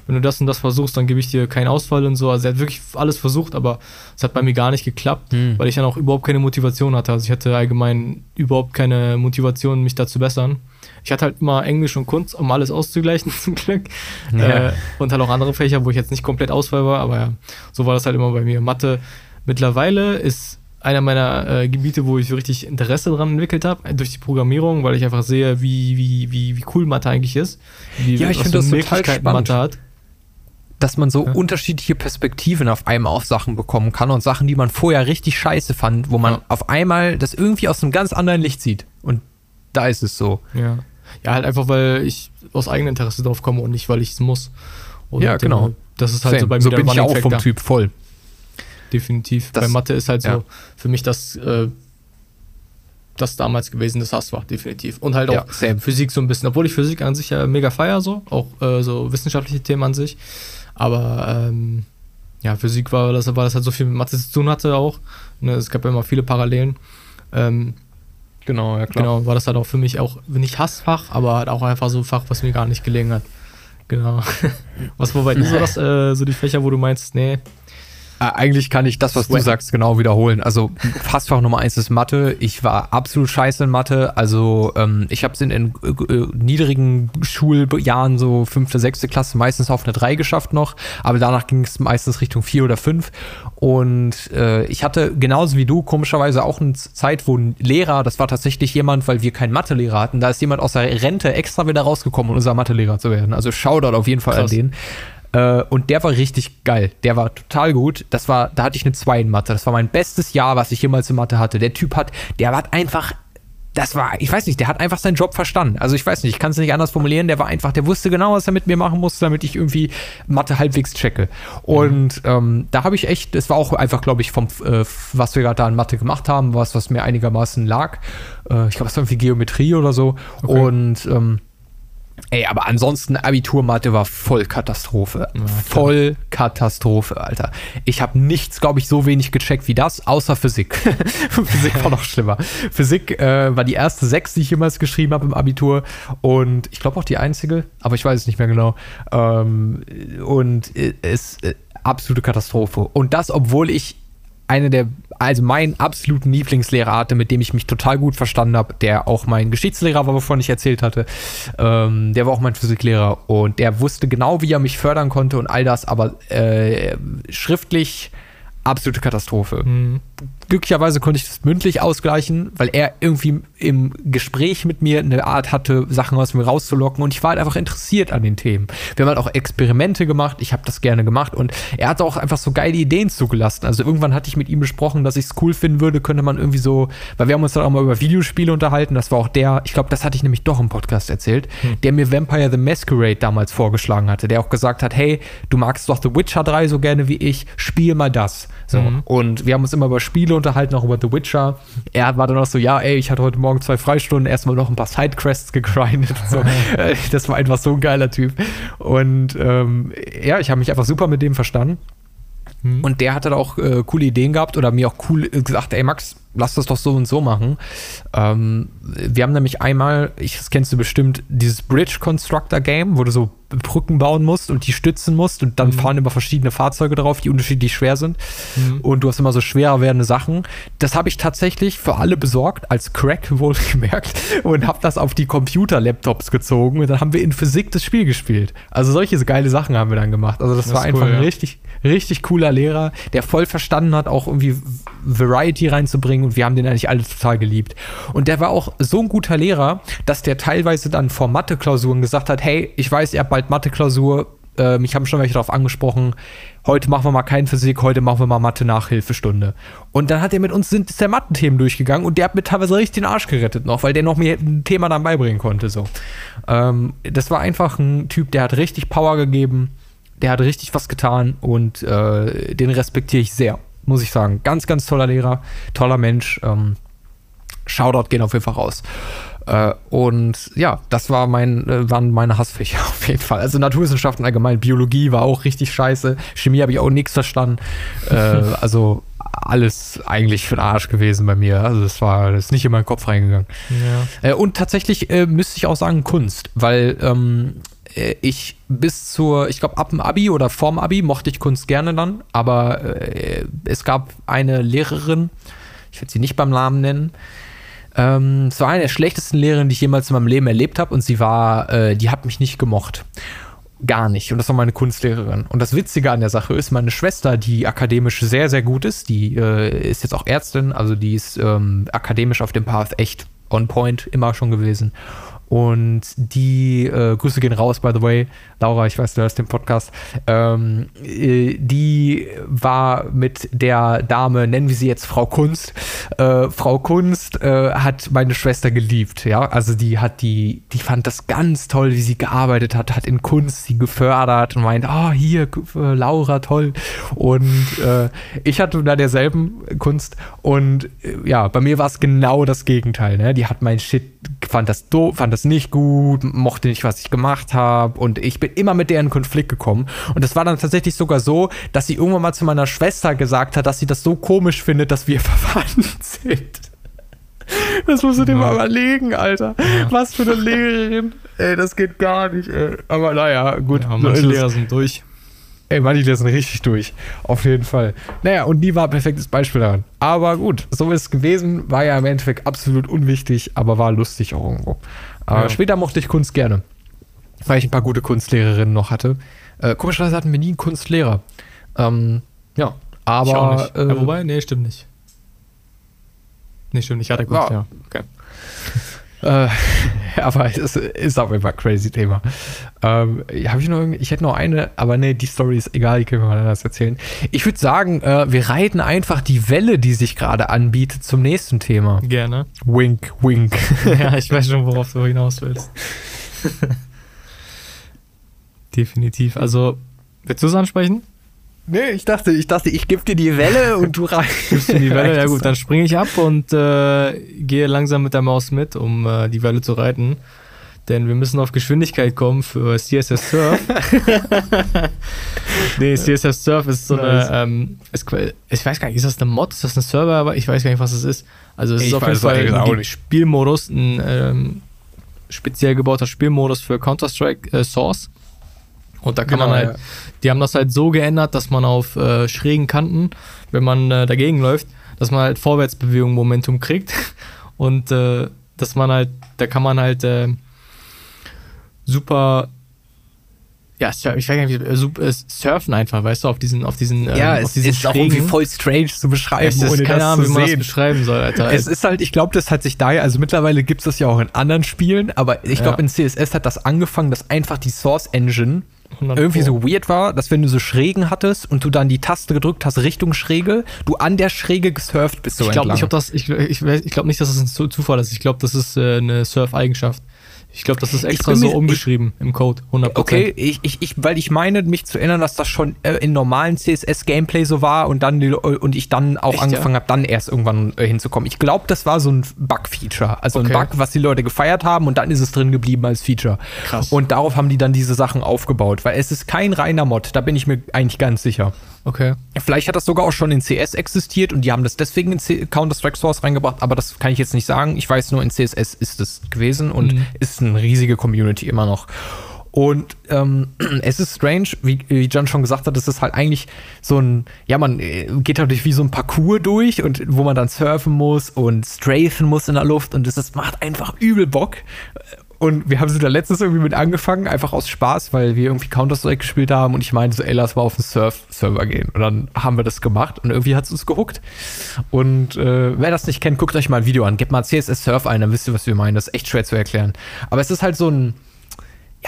wenn du das und das versuchst, dann gebe ich dir keinen Ausfall und so. Also er hat wirklich alles versucht, aber es hat bei mir gar nicht geklappt, Hm. weil ich dann auch überhaupt keine Motivation hatte. Also ich hatte allgemein überhaupt keine Motivation, mich da zu bessern. Ich hatte halt immer Englisch und Kunst, um alles auszugleichen, <laughs> zum Glück. Ja. Äh, und halt auch andere Fächer, wo ich jetzt nicht komplett Ausfall war, aber ja, so war das halt immer bei mir. Mathe mittlerweile ist einer meiner äh, Gebiete, wo ich so richtig Interesse dran entwickelt habe, durch die Programmierung, weil ich einfach sehe, wie, wie, wie, wie cool Mathe eigentlich ist. Wie, Ja, ich finde das total spannend. Mathe hat. dass man so Ja. unterschiedliche Perspektiven auf einmal auf Sachen bekommen kann und Sachen, die man vorher richtig scheiße fand, wo man Ja. auf einmal das irgendwie aus einem ganz anderen Licht sieht. Und da ist es so. Ja. ja, halt einfach, weil ich aus eigenem Interesse drauf komme und nicht, weil ich es muss. Und, Ja, genau. Das ist halt so Same. bei mir so bin ich auch vom Factor. Typ voll. Definitiv. Das- Bei Mathe ist halt so ja. für mich das, äh, das damals gewesen, das Hassfach, definitiv. Und halt auch Ja. Physik so ein bisschen, obwohl ich Physik an sich ja mega feier, so, auch äh, so wissenschaftliche Themen an sich. Aber ähm, ja, Physik war das, weil das halt so viel mit Mathe zu tun hatte auch. Ne, es gab ja immer viele Parallelen. Ähm, Genau, ja genau, war das halt auch für mich auch nicht Hassfach, aber halt auch einfach so ein Fach, was mir gar nicht gelegen hat. Genau. <laughs> Was war bei dir so, das, äh, so die Fächer, wo du meinst, nee, Eigentlich kann ich das, was du Sweat. sagst, genau wiederholen. Also Fassfach Nummer eins ist Mathe. Ich war absolut scheiße in Mathe. Also ähm, ich habe es in, in äh, äh, niedrigen Schuljahren, so fünfte, sechste Klasse, meistens auf eine drei geschafft noch. Aber danach ging es meistens Richtung vier oder fünf. Und äh, ich hatte genauso wie du komischerweise auch eine Zeit, wo ein Lehrer, das war tatsächlich jemand, weil wir keinen Mathelehrer hatten, da ist jemand aus der Rente extra wieder rausgekommen, um unser Mathelehrer zu werden. Also Shoutout auf jeden Fall Krass. an den. Äh, und der war richtig geil. Der war total gut. Das war, da hatte ich eine 2 in Mathe. Das war mein bestes Jahr, was ich jemals in Mathe hatte. Der Typ hat, der hat einfach, das war, ich weiß nicht, der hat einfach seinen Job verstanden. Also ich weiß nicht, ich kann es nicht anders formulieren. Der war einfach, der wusste genau, was er mit mir machen musste, damit ich irgendwie Mathe halbwegs checke. Und ähm, da habe ich echt, das war auch einfach, glaube ich, vom, äh, was wir gerade da in Mathe gemacht haben, was, was mir einigermaßen lag. Äh, ich glaube, es war irgendwie Geometrie oder so. Okay. Und ähm, Ey, aber ansonsten Abiturmathe war voll Katastrophe. voll Katastrophe, Alter. Ich habe nichts, glaube ich, so wenig gecheckt wie das, außer Physik. <laughs> Physik war noch schlimmer. Physik äh, war die erste sechs, die ich jemals geschrieben habe im Abitur. Und ich glaube auch die einzige, aber ich weiß es nicht mehr genau. Ähm, und äh, es äh, absolute Katastrophe. Und das, obwohl ich eine der, also meinen absoluten Lieblingslehrer hatte, mit dem ich mich total gut verstanden habe, der auch mein Geschichtslehrer war, wovon ich erzählt hatte. Ähm, der war auch mein Physiklehrer und der wusste genau, wie er mich fördern konnte und all das, aber äh, schriftlich absolute Katastrophe. hm, Glücklicherweise konnte ich das mündlich ausgleichen, weil er irgendwie im Gespräch mit mir eine Art hatte, Sachen aus mir rauszulocken und ich war halt einfach interessiert an den Themen. Wir haben halt auch Experimente gemacht, ich habe das gerne gemacht und er hat auch einfach so geile Ideen zugelassen. Also irgendwann hatte ich mit ihm besprochen, dass ich es cool finden würde, könnte man irgendwie so, weil wir haben uns dann auch mal über Videospiele unterhalten, das war auch der, ich glaube, das hatte ich nämlich doch im Podcast erzählt, der mir Vampire the Masquerade damals vorgeschlagen hatte, der auch gesagt hat, hey, du magst doch The Witcher 3 so gerne wie ich, spiel mal das. So. Mhm. Und wir haben uns immer über Spiele unterhalten, auch über The Witcher. Er war dann auch so, ja, ey, ich hatte heute Morgen zwei Freistunden, erstmal noch ein paar Sidequests gegrindet. So. <laughs> Äh, das war einfach so ein geiler Typ. Und ähm, ja, ich habe mich einfach super mit dem verstanden. Hm. Und der hatte da auch äh, coole Ideen gehabt oder mir auch cool gesagt, ey Max, lass das doch so und so machen. Ähm, wir haben nämlich einmal, ich, das kennst du bestimmt, dieses Bridge Constructor Game, wo du so Brücken bauen musst und die stützen musst und dann fahren immer verschiedene Fahrzeuge drauf, die unterschiedlich schwer sind. Mhm. Und du hast immer so schwerer werdende Sachen. Das habe ich tatsächlich für alle besorgt, als Crack <laughs> wohlgemerkt, und habe das auf die Computer-Laptops gezogen und dann haben wir in Physik das Spiel gespielt. Also solche geile Sachen haben wir dann gemacht. Also das, Das war einfach cool, ja. richtig, Richtig cooler Lehrer, der voll verstanden hat, auch irgendwie Variety reinzubringen und wir haben den eigentlich alle total geliebt. Und der war auch so ein guter Lehrer, dass der teilweise dann vor Mathe-Klausuren gesagt hat, hey, ich weiß, ihr habt bald Mathe-Klausur, äh, mich haben schon welche darauf angesprochen, heute machen wir mal kein Physik, heute machen wir mal Mathe-Nachhilfestunde. Und dann hat er mit uns sind der Mathe-Themen durchgegangen und der hat mir teilweise richtig den Arsch gerettet noch, weil der noch mir ein Thema dann beibringen konnte. So. Ähm, das war einfach ein Typ, der hat richtig Power gegeben, der hat richtig was getan und äh, den respektiere ich sehr, muss ich sagen. Ganz, ganz toller Lehrer, toller Mensch. Ähm, Shoutout gehen auf jeden Fall raus. Äh, und ja, das war mein, äh, waren meine Hassfächer <laughs> auf jeden Fall. Also Naturwissenschaften allgemein, Biologie war auch richtig scheiße. Chemie habe ich auch nichts verstanden. äh, also alles eigentlich für den Arsch gewesen bei mir. Also das war das ist nicht in meinen Kopf reingegangen. Ja. Äh, und tatsächlich äh, müsste ich auch sagen Kunst, weil ähm, äh, ich bis zur, ich glaube ab dem Abi oder vorm Abi mochte ich Kunst gerne dann, aber es gab eine Lehrerin, ich werde sie nicht beim Namen nennen, ähm, es war eine der schlechtesten Lehrerinnen, die ich jemals in meinem Leben erlebt habe und sie war, äh, die hat mich nicht gemocht. Gar nicht. Und das war meine Kunstlehrerin. Und das Witzige an der Sache ist, meine Schwester, die akademisch sehr, sehr gut ist, die äh, ist jetzt auch Ärztin, also die ist ähm, akademisch auf dem Path echt on point immer schon gewesen. Und die, äh, Grüße gehen raus, by the way. Laura, ich weiß, du hörst den Podcast. Ähm, äh, die war mit der Dame, nennen wir sie jetzt Frau Kunst. Äh, Frau Kunst äh, hat meine Schwester geliebt, ja. Also die hat die, die fand das ganz toll, wie sie gearbeitet hat, hat in Kunst sie gefördert und meint, ah, oh, hier, äh, Laura, toll. Und äh, ich hatte da derselben Kunst und ja, bei mir war es genau das Gegenteil, ne? Die hat mein Shit, fand das doof, fand das das nicht gut, mochte nicht, was ich gemacht habe und ich bin immer mit der in Konflikt gekommen. Und es war dann tatsächlich sogar so, dass sie irgendwann mal zu meiner Schwester gesagt hat, dass sie das so komisch findet, dass wir <laughs> verwandt sind. Das musst du dir mal überlegen, Alter. Ja. Was für eine Lehrerin. Ey, das geht gar nicht, ey. Aber naja, gut. Ja, manche Lehrer sind durch. Ey, manche lesen richtig durch. Auf jeden Fall. Naja, und die war ein perfektes Beispiel daran. Aber gut, so ist es gewesen. War ja im Endeffekt absolut unwichtig, aber war lustig auch irgendwo. Aber ja. später mochte ich Kunst gerne. Weil ich ein paar gute Kunstlehrerinnen noch hatte. Äh, komischerweise hatten wir nie einen Kunstlehrer. Ähm, ja, aber. Ich auch nicht. Äh, ja, wobei, nee, stimmt nicht. Nee, stimmt nicht. Ich hatte Kunst, ja. Okay. Äh, <laughs> aber es ist auf jeden Fall ein crazy Thema. Ähm, Habe ich noch ich hätte noch eine, aber nee, die Story ist egal, die können wir mal anders erzählen. Ich würde sagen, äh, wir reiten einfach die Welle, die sich gerade anbietet, zum nächsten Thema. Gerne. Wink, wink. <laughs> ja, ich weiß schon, worauf du hinaus willst. <laughs> Definitiv. Also, willst du es ansprechen? Nee, ich dachte, ich dachte, ich gebe dir die Welle und du reißt. <laughs> die Welle, ja <laughs> gut, dann springe ich ab und äh, gehe langsam mit der Maus mit, um äh, die Welle zu reiten. Denn wir müssen auf Geschwindigkeit kommen für CSS Surf. <laughs> nee, CSS Surf ist so nice. eine, ähm, ist, ich weiß gar nicht, ist das eine Mod, ist das ein Server, aber ich weiß gar nicht, was es ist. Also es ich ist auf jeden Fall ein Spielmodus, ein ähm, speziell gebauter Spielmodus für Counter-Strike äh, Source. Und da kann genau, man halt, ja. die haben das halt so geändert, dass man auf äh, schrägen Kanten, wenn man äh, dagegen läuft, dass man halt Vorwärtsbewegung Momentum kriegt. <laughs> Und äh, dass man halt, da kann man halt äh, super ja, ich weiß gar nicht, äh, surfen einfach, weißt du, auf diesen, auf diesen, ja, ähm, auf diesen es ist auch irgendwie voll strange zu beschreiben, es ist ohne keine Ahnung, wie man das beschreiben soll, Alter. Es ist halt, ich glaube, das hat sich daher, also mittlerweile gibt es das ja auch in anderen Spielen, aber ich glaube, ja. in CSS hat das angefangen, dass einfach die Source Engine irgendwie so weird war, dass wenn du so Schrägen hattest und du dann die Taste gedrückt hast Richtung Schräge, du an der Schräge gesurft bist. So ich glaube nicht, ich, ich, ich glaub nicht, dass das ein Zufall ist. Ich glaube, das ist äh, eine Surf-Eigenschaft. Ich glaube, das ist extra so umgeschrieben ich, im Code, 100%. Okay, ich, ich, ich, weil ich meine, mich zu erinnern, dass das schon äh, in normalen CSS-Gameplay so war und dann die, und ich dann auch Echt, angefangen ja? habe, dann erst irgendwann äh, hinzukommen. Ich glaube, das war so ein Bug-Feature. Also okay. ein Bug, was die Leute gefeiert haben und dann ist es drin geblieben als Feature. Krass. Und darauf haben die dann diese Sachen aufgebaut, weil es ist kein reiner Mod, da bin ich mir eigentlich ganz sicher. Okay. Vielleicht hat das sogar auch schon in CS existiert und die haben das deswegen in Counter-Strike Source reingebracht, aber das kann ich jetzt nicht sagen. Ich weiß nur, in CSS ist es gewesen und mhm. ist eine riesige Community immer noch. Und ähm, <clears throat> es ist strange, wie, wie John schon gesagt hat, es ist halt eigentlich so ein, ja, man äh, geht halt wie so ein Parcours durch und wo man dann surfen muss und strafen muss in der Luft und das, das macht einfach übel Bock. Und wir haben so da letztens irgendwie mit angefangen, einfach aus Spaß, weil wir irgendwie Counter-Strike gespielt haben und ich meinte so, ey, lass mal auf den Surf-Server gehen. Und dann haben wir das gemacht und irgendwie hat es uns gehuckt. Und äh, wer das nicht kennt, guckt euch mal ein Video an. Gebt mal CSS Surf ein, dann wisst ihr, was wir meinen. Das ist echt schwer zu erklären. Aber es ist halt so ein,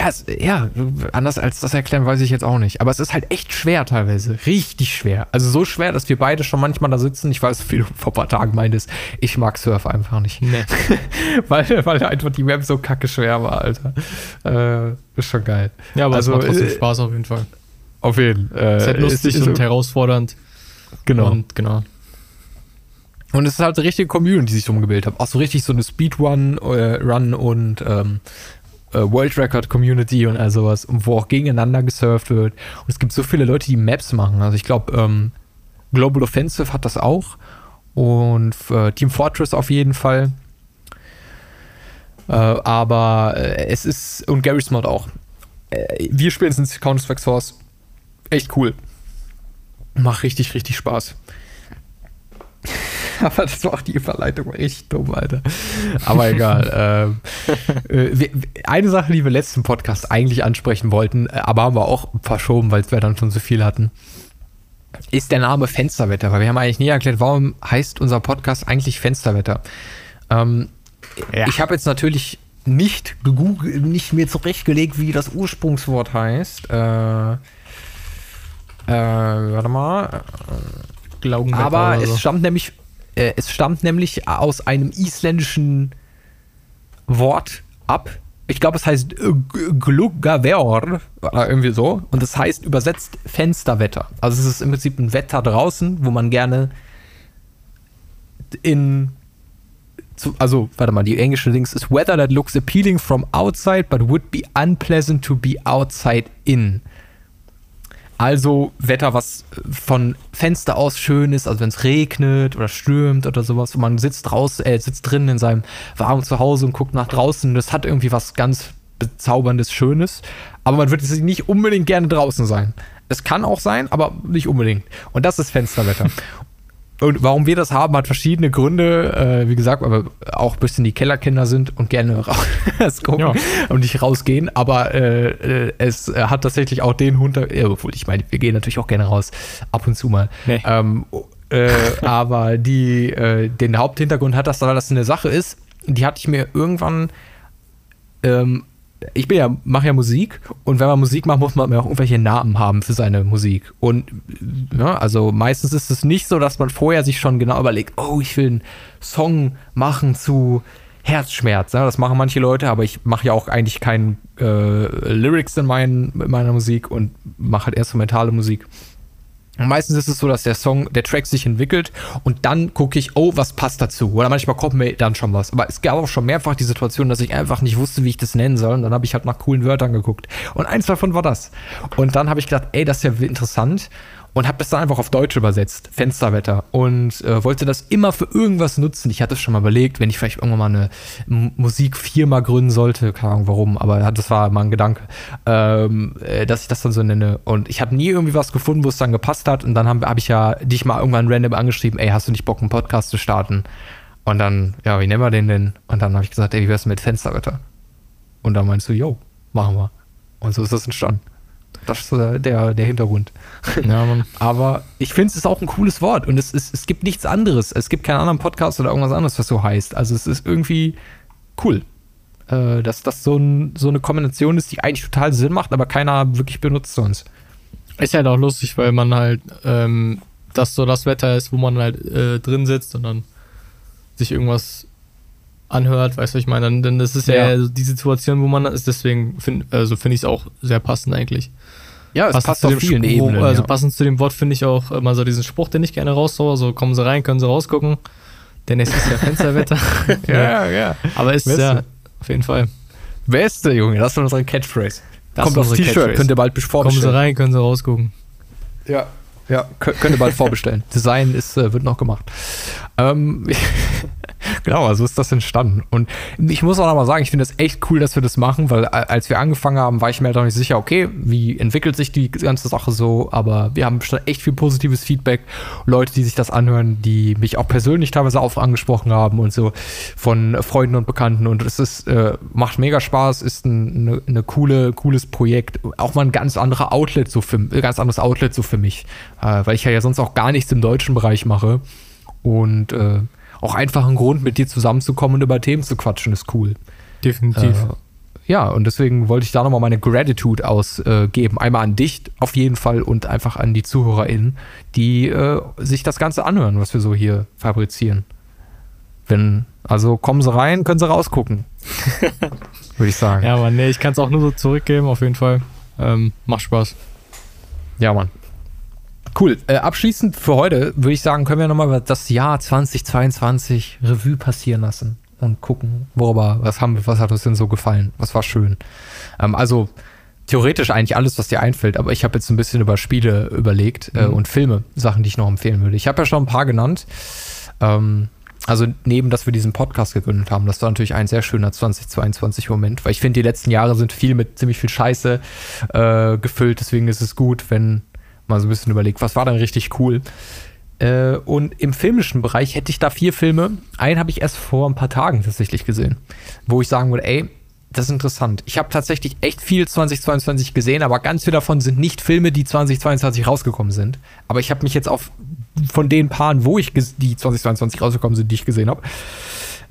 ja, es, ja, anders als das erklären, weiß ich jetzt auch nicht. Aber es ist halt echt schwer teilweise. Richtig schwer. Also so schwer, dass wir beide schon manchmal da sitzen. Ich weiß, wie du vor ein paar Tagen meintest, ich mag Surf einfach nicht. Nee. <laughs> weil, weil einfach die Map so kacke schwer war, Alter. Äh, ist schon geil. Ja, aber Also, es macht trotzdem äh, Spaß auf jeden Fall. Auf jeden. Äh, Es ist halt lustig ist- und herausfordernd. Genau. Und genau. Und es ist halt eine richtige Community, die sich drum gebildet hat. Auch so richtig so eine Speedrun äh, Run und ähm, äh, World Record Community und all sowas, wo auch gegeneinander gesurft wird. Und es gibt so viele Leute, die Maps machen. Also ich glaube, ähm, Global Offensive hat das auch. Und äh, Team Fortress auf jeden Fall. Äh, aber äh, es ist, und Gary's Mod auch. Äh, wir spielen es in Counter-Strike Source. Echt cool. Macht richtig, richtig Spaß. <laughs> Aber das war auch die Überleitung war richtig dumm, Alter. Aber <laughs> egal. ähm, äh, wir, eine Sache, die wir letzten Podcast eigentlich ansprechen wollten, äh, aber haben wir auch verschoben, weil wir dann schon so viel hatten, ist der Name Fensterwetter. Weil wir haben eigentlich nie erklärt, warum heißt unser Podcast eigentlich Fensterwetter. Ähm, Ja. Ich habe jetzt natürlich nicht gegoogelt, nicht mir zurechtgelegt, wie das Ursprungswort heißt. Äh, äh, warte mal. Glaubenwetter Aber oder es so. stammt nämlich, äh, es stammt nämlich aus einem isländischen Wort ab. Ich glaube, es heißt Gluggaveor oder irgendwie so. Und es heißt übersetzt Fensterwetter. Also es ist im Prinzip ein Wetter draußen, wo man gerne in zu, also, warte mal, die englische Dings ist Weather that looks appealing from outside, but would be unpleasant to be outside in. Also Wetter, was von Fenster aus schön ist, also wenn es regnet oder stürmt oder sowas, und man sitzt raus, äh, sitzt drin in seinem warmen Zuhause und guckt nach draußen. Das hat irgendwie was ganz bezauberndes, Schönes. Aber man wird jetzt nicht unbedingt gerne draußen sein. Es kann auch sein, aber nicht unbedingt. Und das ist Fensterwetter. Und warum wir das haben, hat verschiedene Gründe. Äh, wie gesagt, weil wir auch ein bisschen die Kellerkinder sind und gerne <laughs> raus gucken Ja. und nicht rausgehen. Aber äh, äh, es äh, hat tatsächlich auch den Hinter... Ja, obwohl, ich meine, wir gehen natürlich auch gerne raus. Ab und zu mal. Nee. Ähm, äh, <laughs> aber die, äh, den Haupthintergrund hat das, weil das eine Sache ist, die hatte ich mir irgendwann ähm, ich bin ja, mache ja Musik und wenn man Musik macht, muss man auch irgendwelche Namen haben für seine Musik. Und ja, also meistens ist es nicht so, dass man vorher sich schon genau überlegt, oh, ich will einen Song machen zu Herzschmerz. Ja, das machen manche Leute, aber ich mache ja auch eigentlich keinen äh, Lyrics in, meinen, in meiner Musik und mache halt instrumentale Musik. Meistens ist es so, dass der Song, der Track sich entwickelt und dann gucke ich, oh, was passt dazu? Oder manchmal kommt mir dann schon was. Aber es gab auch schon mehrfach die Situation, dass ich einfach nicht wusste, wie ich das nennen soll. Und dann habe ich halt nach coolen Wörtern geguckt. Und eins davon war das. Und dann habe ich gedacht, ey, das ist ja interessant. Und habe das dann einfach auf Deutsch übersetzt, Fensterwetter. Und äh, wollte das immer für irgendwas nutzen. Ich hatte es schon mal überlegt, wenn ich vielleicht irgendwann mal eine Musikfirma gründen sollte. Keine Ahnung warum, aber das war mal ein Gedanke, ähm, äh, dass ich das dann so nenne. Und ich habe nie irgendwie was gefunden, wo es dann gepasst hat. Und dann habe hab ich ja dich mal irgendwann random angeschrieben, ey, hast du nicht Bock, einen Podcast zu starten? Und dann, ja, wie nennen wir den denn? Und dann habe ich gesagt, ey, wie wär's mit Fensterwetter? Und dann meinst du, yo, machen wir. Und so ist das entstanden. Das ist äh, der, der Hintergrund. Ja. <laughs> Aber ich finde, es ist auch ein cooles Wort und es, ist, es gibt nichts anderes. Es gibt keinen anderen Podcast oder irgendwas anderes, was so heißt. Also es ist irgendwie cool, äh, dass das so, ein, so eine Kombination ist, die eigentlich total Sinn macht, aber keiner wirklich benutzt sonst. Ist halt auch lustig, weil man halt, ähm, das so das Wetter ist, wo man halt äh, drin sitzt und dann sich irgendwas anhört, weißt du, was ich meine? Dann, dann das ist ja, Ja. die Situation, wo man ist, deswegen find, also finde ich es auch sehr passend eigentlich. Ja, es passt zu auf dem vielen Spruch, Ebenen. Also ja. passend zu dem Wort finde ich auch immer so diesen Spruch, den ich gerne raushaue, so kommen sie rein, können sie rausgucken, denn es ist ja <laughs> Fensterwetter. <laughs> ja, ja. Aber ist Beste. ja, auf jeden Fall. Beste, Junge, das ist unsere Catchphrase. Das Kommt aufs T-Shirt, könnt ihr bald Kommen sie vorbestellen. rein, können sie rausgucken. Ja, ja, kö- könnt ihr bald <laughs> vorbestellen. Design ist, äh, wird noch gemacht. Ähm, <laughs> genau, also ist das entstanden. Und ich muss auch noch mal sagen, ich finde es echt cool, dass wir das machen, weil als wir angefangen haben, war ich mir halt auch nicht sicher, okay, wie entwickelt sich die ganze Sache so, aber wir haben echt viel positives Feedback. Leute, die sich das anhören, die mich auch persönlich teilweise auch angesprochen haben und so von Freunden und Bekannten. Und es ist, äh, macht mega Spaß, ist ein eine, eine coole, cooles Projekt. Auch mal ein ganz anderer Outlet so für, ganz anderes Outlet so für mich. Äh, weil ich ja sonst auch gar nichts im deutschen Bereich mache. Und äh, auch einfach ein Grund, mit dir zusammenzukommen und über Themen zu quatschen, ist cool. Definitiv. Äh, ja, und deswegen wollte ich da nochmal meine Gratitude ausgeben. Einmal an dich auf jeden Fall und einfach an die ZuhörerInnen, die äh, sich das Ganze anhören, was wir so hier fabrizieren. Wenn, also kommen sie rein, können sie rausgucken. <laughs> Würde ich sagen. Ja, Mann, nee, ich kann es auch nur so zurückgeben, auf jeden Fall. Ähm, macht Spaß. Ja, Mann. Cool. Äh, abschließend für heute würde ich sagen, können wir nochmal über das Jahr 2022 Revue passieren lassen und gucken, worüber, was haben wir, was hat uns denn so gefallen? Was war schön? Ähm, also theoretisch eigentlich alles, was dir einfällt, aber ich habe jetzt ein bisschen über Spiele überlegt äh, mhm. und Filme, Sachen, die ich noch empfehlen würde. Ich habe ja schon ein paar genannt. Ähm, also neben, dass wir diesen Podcast gegründet haben, das war natürlich ein sehr schöner 2022-Moment, weil ich finde, die letzten Jahre sind viel mit ziemlich viel Scheiße äh, gefüllt. Deswegen ist es gut, wenn man so ein bisschen überlegt, was war dann richtig cool. Äh, und im filmischen Bereich hätte ich da vier Filme. Einen habe ich erst vor ein paar Tagen tatsächlich gesehen, wo ich sagen würde, ey, das ist interessant. Ich habe tatsächlich echt viel 2022 gesehen, aber ganz viele davon sind nicht Filme, die 2022 rausgekommen sind. Aber ich habe mich jetzt auf von den Paaren, wo ich die 2022 rausgekommen sind, die ich gesehen habe,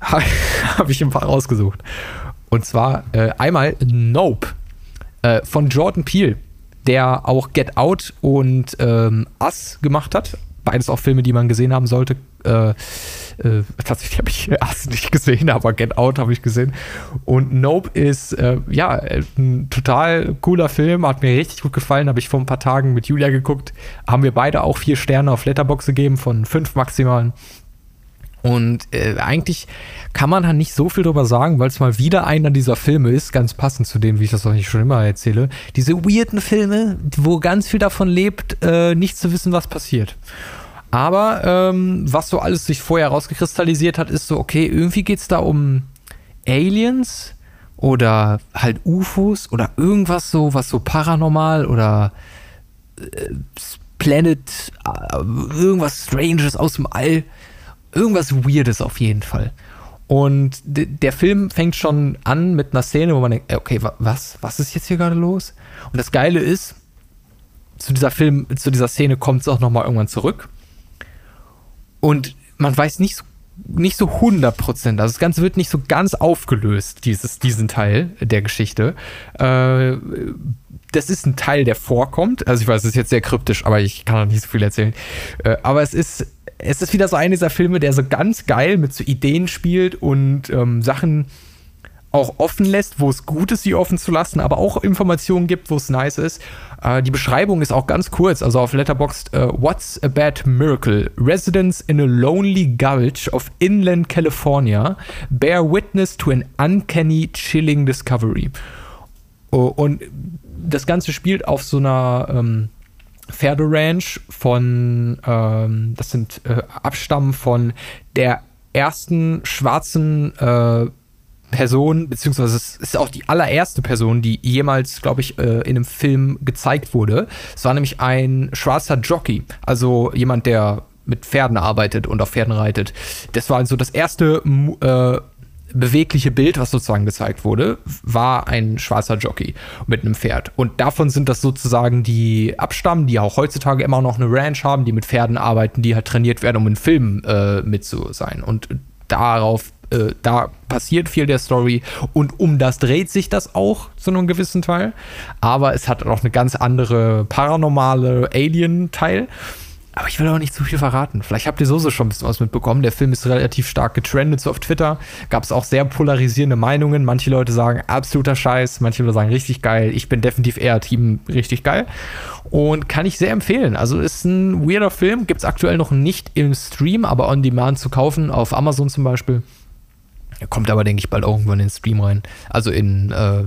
<laughs> habe ich ein paar rausgesucht. Und zwar äh, einmal Nope äh, von Jordan Peele, der auch Get Out und ähm, Us gemacht hat. Beides auch Filme, die man gesehen haben sollte. Äh, äh, tatsächlich habe ich <laughs> Us nicht gesehen, aber Get Out habe ich gesehen. Und Nope ist äh, ja ein total cooler Film, hat mir richtig gut gefallen. Habe ich vor ein paar Tagen mit Julia geguckt. Haben wir beide auch vier Sterne auf Letterbox gegeben von fünf maximalen. Und äh, eigentlich kann man da nicht so viel drüber sagen, weil es mal wieder einer dieser Filme ist, ganz passend zu dem, wie ich das auch nicht schon immer erzähle. Diese weirden Filme, wo ganz viel davon lebt, äh, nicht zu wissen, was passiert. Aber ähm, was so alles sich vorher rausgekristallisiert hat, ist so, okay, irgendwie geht es da um Aliens oder halt UFOs oder irgendwas so, was so paranormal oder äh, Planet, äh, irgendwas Stranges aus dem All, irgendwas Weirdes auf jeden Fall. Und der Film fängt schon an mit einer Szene, wo man denkt, okay, was, was ist jetzt hier gerade los? Und das Geile ist, zu dieser Film, zu dieser Szene kommt es auch nochmal irgendwann zurück. Und man weiß nicht so, nicht so 100 Prozent. Also das Ganze wird nicht so ganz aufgelöst, dieses, diesen Teil der Geschichte. Äh, das ist ein Teil, der vorkommt. Also ich weiß, es ist jetzt sehr kryptisch, aber ich kann auch nicht so viel erzählen. Äh, aber es ist, es ist wieder so einer dieser Filme, der so ganz geil mit so Ideen spielt und ähm, Sachen auch offen lässt, wo es gut ist, sie offen zu lassen, aber auch Informationen gibt, wo es nice ist. Äh, die Beschreibung ist auch ganz kurz, also auf Letterboxd, uh, What's a Bad Miracle? Residents in a lonely gulch of inland California bear witness to an uncanny, chilling discovery. Uh, und das Ganze spielt auf so einer ähm, Pferderanch von, ähm, das sind äh, Abstammen von der ersten schwarzen äh, Person, beziehungsweise es ist auch die allererste Person, die jemals, glaube ich, äh, in einem Film gezeigt wurde. Es war nämlich ein schwarzer Jockey, also jemand, der mit Pferden arbeitet und auf Pferden reitet. Das war also das erste äh, bewegliche Bild, was sozusagen gezeigt wurde, war ein schwarzer Jockey mit einem Pferd. Und davon sind das sozusagen die Abstammen, die auch heutzutage immer noch eine Ranch haben, die mit Pferden arbeiten, die halt trainiert werden, um in Filmen äh, mit zu sein. Und darauf äh, da passiert viel der Story und um das dreht sich das auch zu einem gewissen Teil. Aber es hat auch eine ganz andere paranormale Alien-Teil. Aber ich will auch nicht zu viel verraten. Vielleicht habt ihr so, so schon ein bisschen was mitbekommen. Der Film ist relativ stark getrendet so auf Twitter. Gab es auch sehr polarisierende Meinungen. Manche Leute sagen absoluter Scheiß, manche Leute sagen richtig geil. Ich bin definitiv eher Team richtig geil. Und kann ich sehr empfehlen. Also ist ein weirder Film. Gibt es aktuell noch nicht im Stream, aber on demand zu kaufen, auf Amazon zum Beispiel. Kommt aber, denke ich, bald irgendwann in den Stream rein. Also in, äh,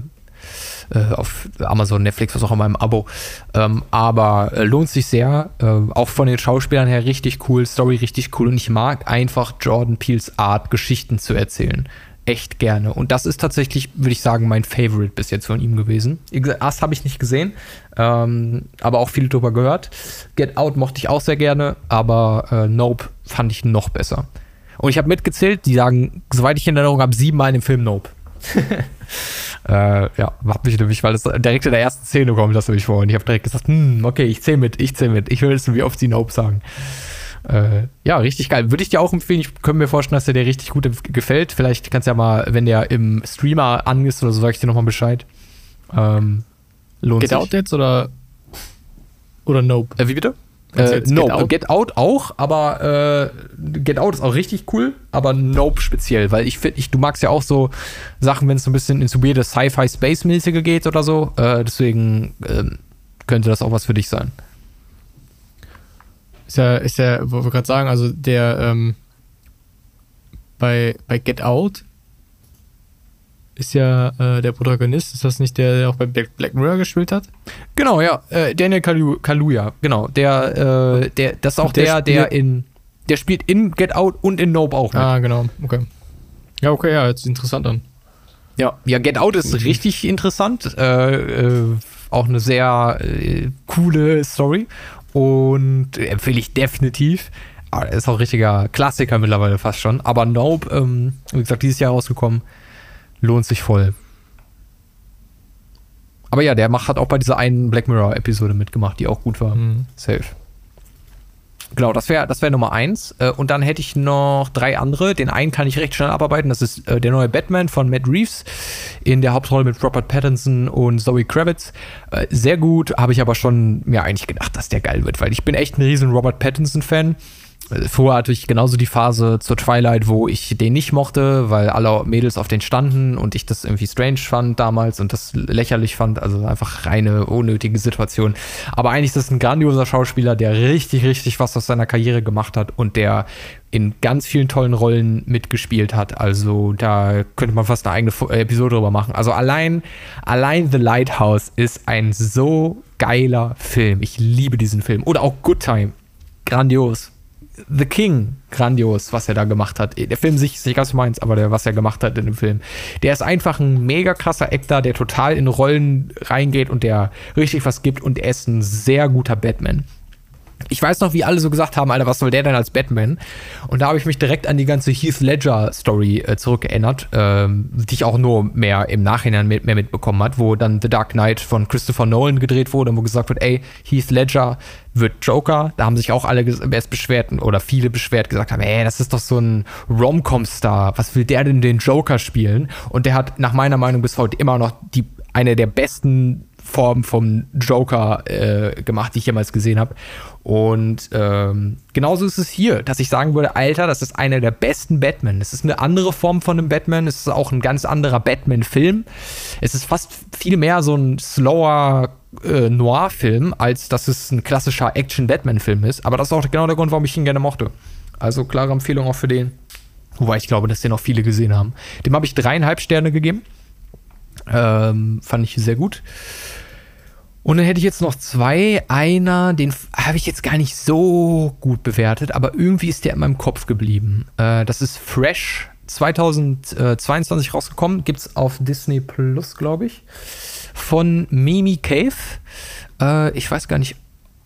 äh, auf Amazon, Netflix, was auch immer im Abo. Ähm, aber äh, lohnt sich sehr. Äh, auch von den Schauspielern her richtig cool, Story richtig cool. Und ich mag einfach Jordan Peels Art, Geschichten zu erzählen echt gerne. Und das ist tatsächlich, würde ich sagen, mein Favorite bis jetzt von ihm gewesen. Ass habe ich nicht gesehen, ähm, aber auch viel drüber gehört. Get Out mochte ich auch sehr gerne, aber äh, Nope fand ich noch besser. Und ich habe mitgezählt, die sagen, soweit ich in Erinnerung habe, siebenmal in dem Film Nope. <laughs> äh, ja, hab mich nämlich, weil das direkt in der ersten Szene kommt, das habe ich vorhin. Ich habe direkt gesagt, hm, okay, ich zähle mit, ich zähle mit. Ich will wissen, wie oft sie Nope sagen. Äh, ja, richtig geil. Würde ich dir auch empfehlen. Ich könnte mir vorstellen, dass der dir richtig gut gefällt. Vielleicht kannst du ja mal, wenn der im Streamer an ist oder so, sag ich dir nochmal Bescheid. Ähm, lohnt Get sich. Out jetzt oder, oder Nope? Äh, wie bitte? Äh, nope. Get Out? Get Out auch, aber äh, Get Out ist auch richtig cool, aber Nope speziell, weil ich finde, ich, du magst ja auch so Sachen, wenn es so ein bisschen ins weirde Sci-Fi-Space-mäßige geht oder so. Äh, deswegen ähm, könnte das auch was für dich sein. Ist ja, ist ja, wo wir gerade sagen, also der ähm, bei, bei Get Out ist ja äh, der Protagonist, ist das nicht der, der auch bei Black Mirror gespielt hat? Genau, ja. Äh, Daniel Kalu Kaluuya, genau. Der, äh, der, das ist auch der, der, der in, der spielt in Get Out und in Nope auch mit. Ah, genau, okay. Ja, okay, ja, jetzt interessant an. Ja, ja, Get Out ist richtig interessant. Äh, äh, auch eine sehr äh, coole Story. Und empfehle ich definitiv. Aber ist auch ein richtiger Klassiker mittlerweile fast schon. Aber Nope, ähm, wie gesagt, dieses Jahr rausgekommen, lohnt sich voll. Aber ja, der macht, hat auch bei dieser einen Black Mirror-Episode mitgemacht, die auch gut war. Mhm. Safe. Genau, das wäre das wär Nummer eins. Äh, und dann hätte ich noch drei andere. Den einen kann ich recht schnell abarbeiten. Das ist äh, der neue Batman von Matt Reeves in der Hauptrolle mit Robert Pattinson und Zoe Kravitz. Äh, sehr gut, habe ich aber schon mir eigentlich gedacht, dass der geil wird, weil ich bin echt ein riesen Robert Pattinson-Fan. Vorher hatte ich genauso die Phase zur Twilight, wo ich den nicht mochte, weil alle Mädels auf den standen und ich das irgendwie strange fand damals und das lächerlich fand. Also einfach reine unnötige Situation. Aber eigentlich ist das ein grandioser Schauspieler, der richtig, richtig was aus seiner Karriere gemacht hat und der in ganz vielen tollen Rollen mitgespielt hat. Also da könnte man fast eine eigene Episode drüber machen. Also allein, allein The Lighthouse ist ein so geiler Film. Ich liebe diesen Film. Oder auch Good Time. Grandios. The King, grandios, was er da gemacht hat. Der Film sich ist nicht ganz meins, aber der, was er gemacht hat in dem Film. Der ist einfach ein mega krasser Actor, der total in Rollen reingeht und der richtig was gibt und er ist ein sehr guter Batman ich weiß noch, wie alle so gesagt haben, Alter, was soll der denn als Batman? Und da habe ich mich direkt an die ganze Heath Ledger-Story äh, zurückerinnert, ähm, die ich auch nur mehr im Nachhinein mit, mehr mitbekommen hat, wo dann The Dark Knight von Christopher Nolan gedreht wurde, wo gesagt wird, ey, Heath Ledger wird Joker. Da haben sich auch alle erst beschwert oder viele beschwert, gesagt haben, ey, das ist doch so ein Rom-Com-Star. Was will der denn den Joker spielen? Und der hat nach meiner Meinung bis heute immer noch die eine der besten Form vom Joker äh, gemacht, die ich jemals gesehen habe. Und ähm, genauso ist es hier, dass ich sagen würde, Alter, das ist einer der besten Batman. Es ist eine andere Form von einem Batman. Es ist auch ein ganz anderer Batman-Film. Es ist fast viel mehr so ein slower äh, Noir-Film, als dass es ein klassischer Action-Batman-Film ist. Aber das ist auch genau der Grund, warum ich ihn gerne mochte. Also klare Empfehlung auch für den. Wobei ich glaube, dass den auch viele gesehen haben. Dem habe ich dreieinhalb Sterne gegeben. Ähm, fand ich sehr gut. Und dann hätte ich jetzt noch zwei. Einer, den habe ich jetzt gar nicht so gut bewertet, aber irgendwie ist der in meinem Kopf geblieben. Äh, das ist Fresh 2022 rausgekommen. Gibt es auf Disney Plus, glaube ich. Von Mimi Cave. Äh, ich weiß gar nicht,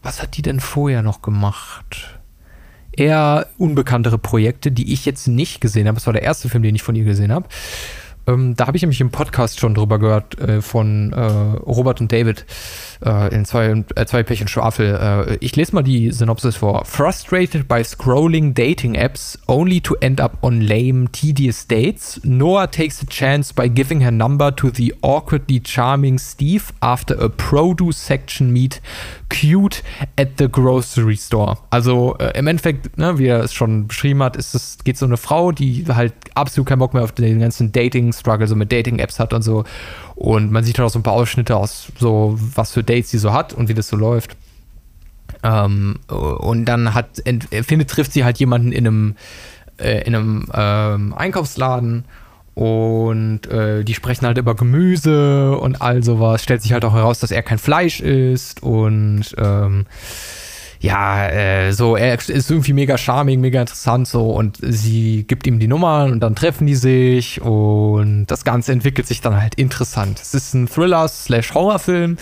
was hat die denn vorher noch gemacht? Eher unbekanntere Projekte, die ich jetzt nicht gesehen habe. Das war der erste Film, den ich von ihr gesehen habe. Ähm, da habe ich nämlich im Podcast schon drüber gehört äh, von äh, Robert und David äh, in zwei, äh, zwei Pärchen Schwafel. Äh, ich lese mal die Synopsis vor. Frustrated by scrolling dating apps only to end up on lame, tedious dates, Noah takes a chance by giving her number to the awkwardly charming Steve after a produce section meet cute at the grocery store. Also äh, im Endeffekt, ne, wie er es schon beschrieben hat, ist es geht so eine Frau, die halt absolut keinen Bock mehr auf den ganzen Dating-Struggle so mit Dating-Apps hat und so und man sieht halt auch so ein paar Ausschnitte aus, so was für Dates sie so hat und wie das so läuft. Ähm, und dann hat, findet, trifft sie halt jemanden in einem, äh, in einem ähm, Einkaufsladen Und äh, die sprechen halt über Gemüse und all sowas. Stellt sich halt auch heraus, dass er kein Fleisch isst. Und ähm, ja, äh, so, er ist irgendwie mega charming, mega interessant so. Und sie gibt ihm die Nummern und dann treffen die sich. Und das Ganze entwickelt sich dann halt interessant. Es ist ein Thriller-slash-Horrorfilm.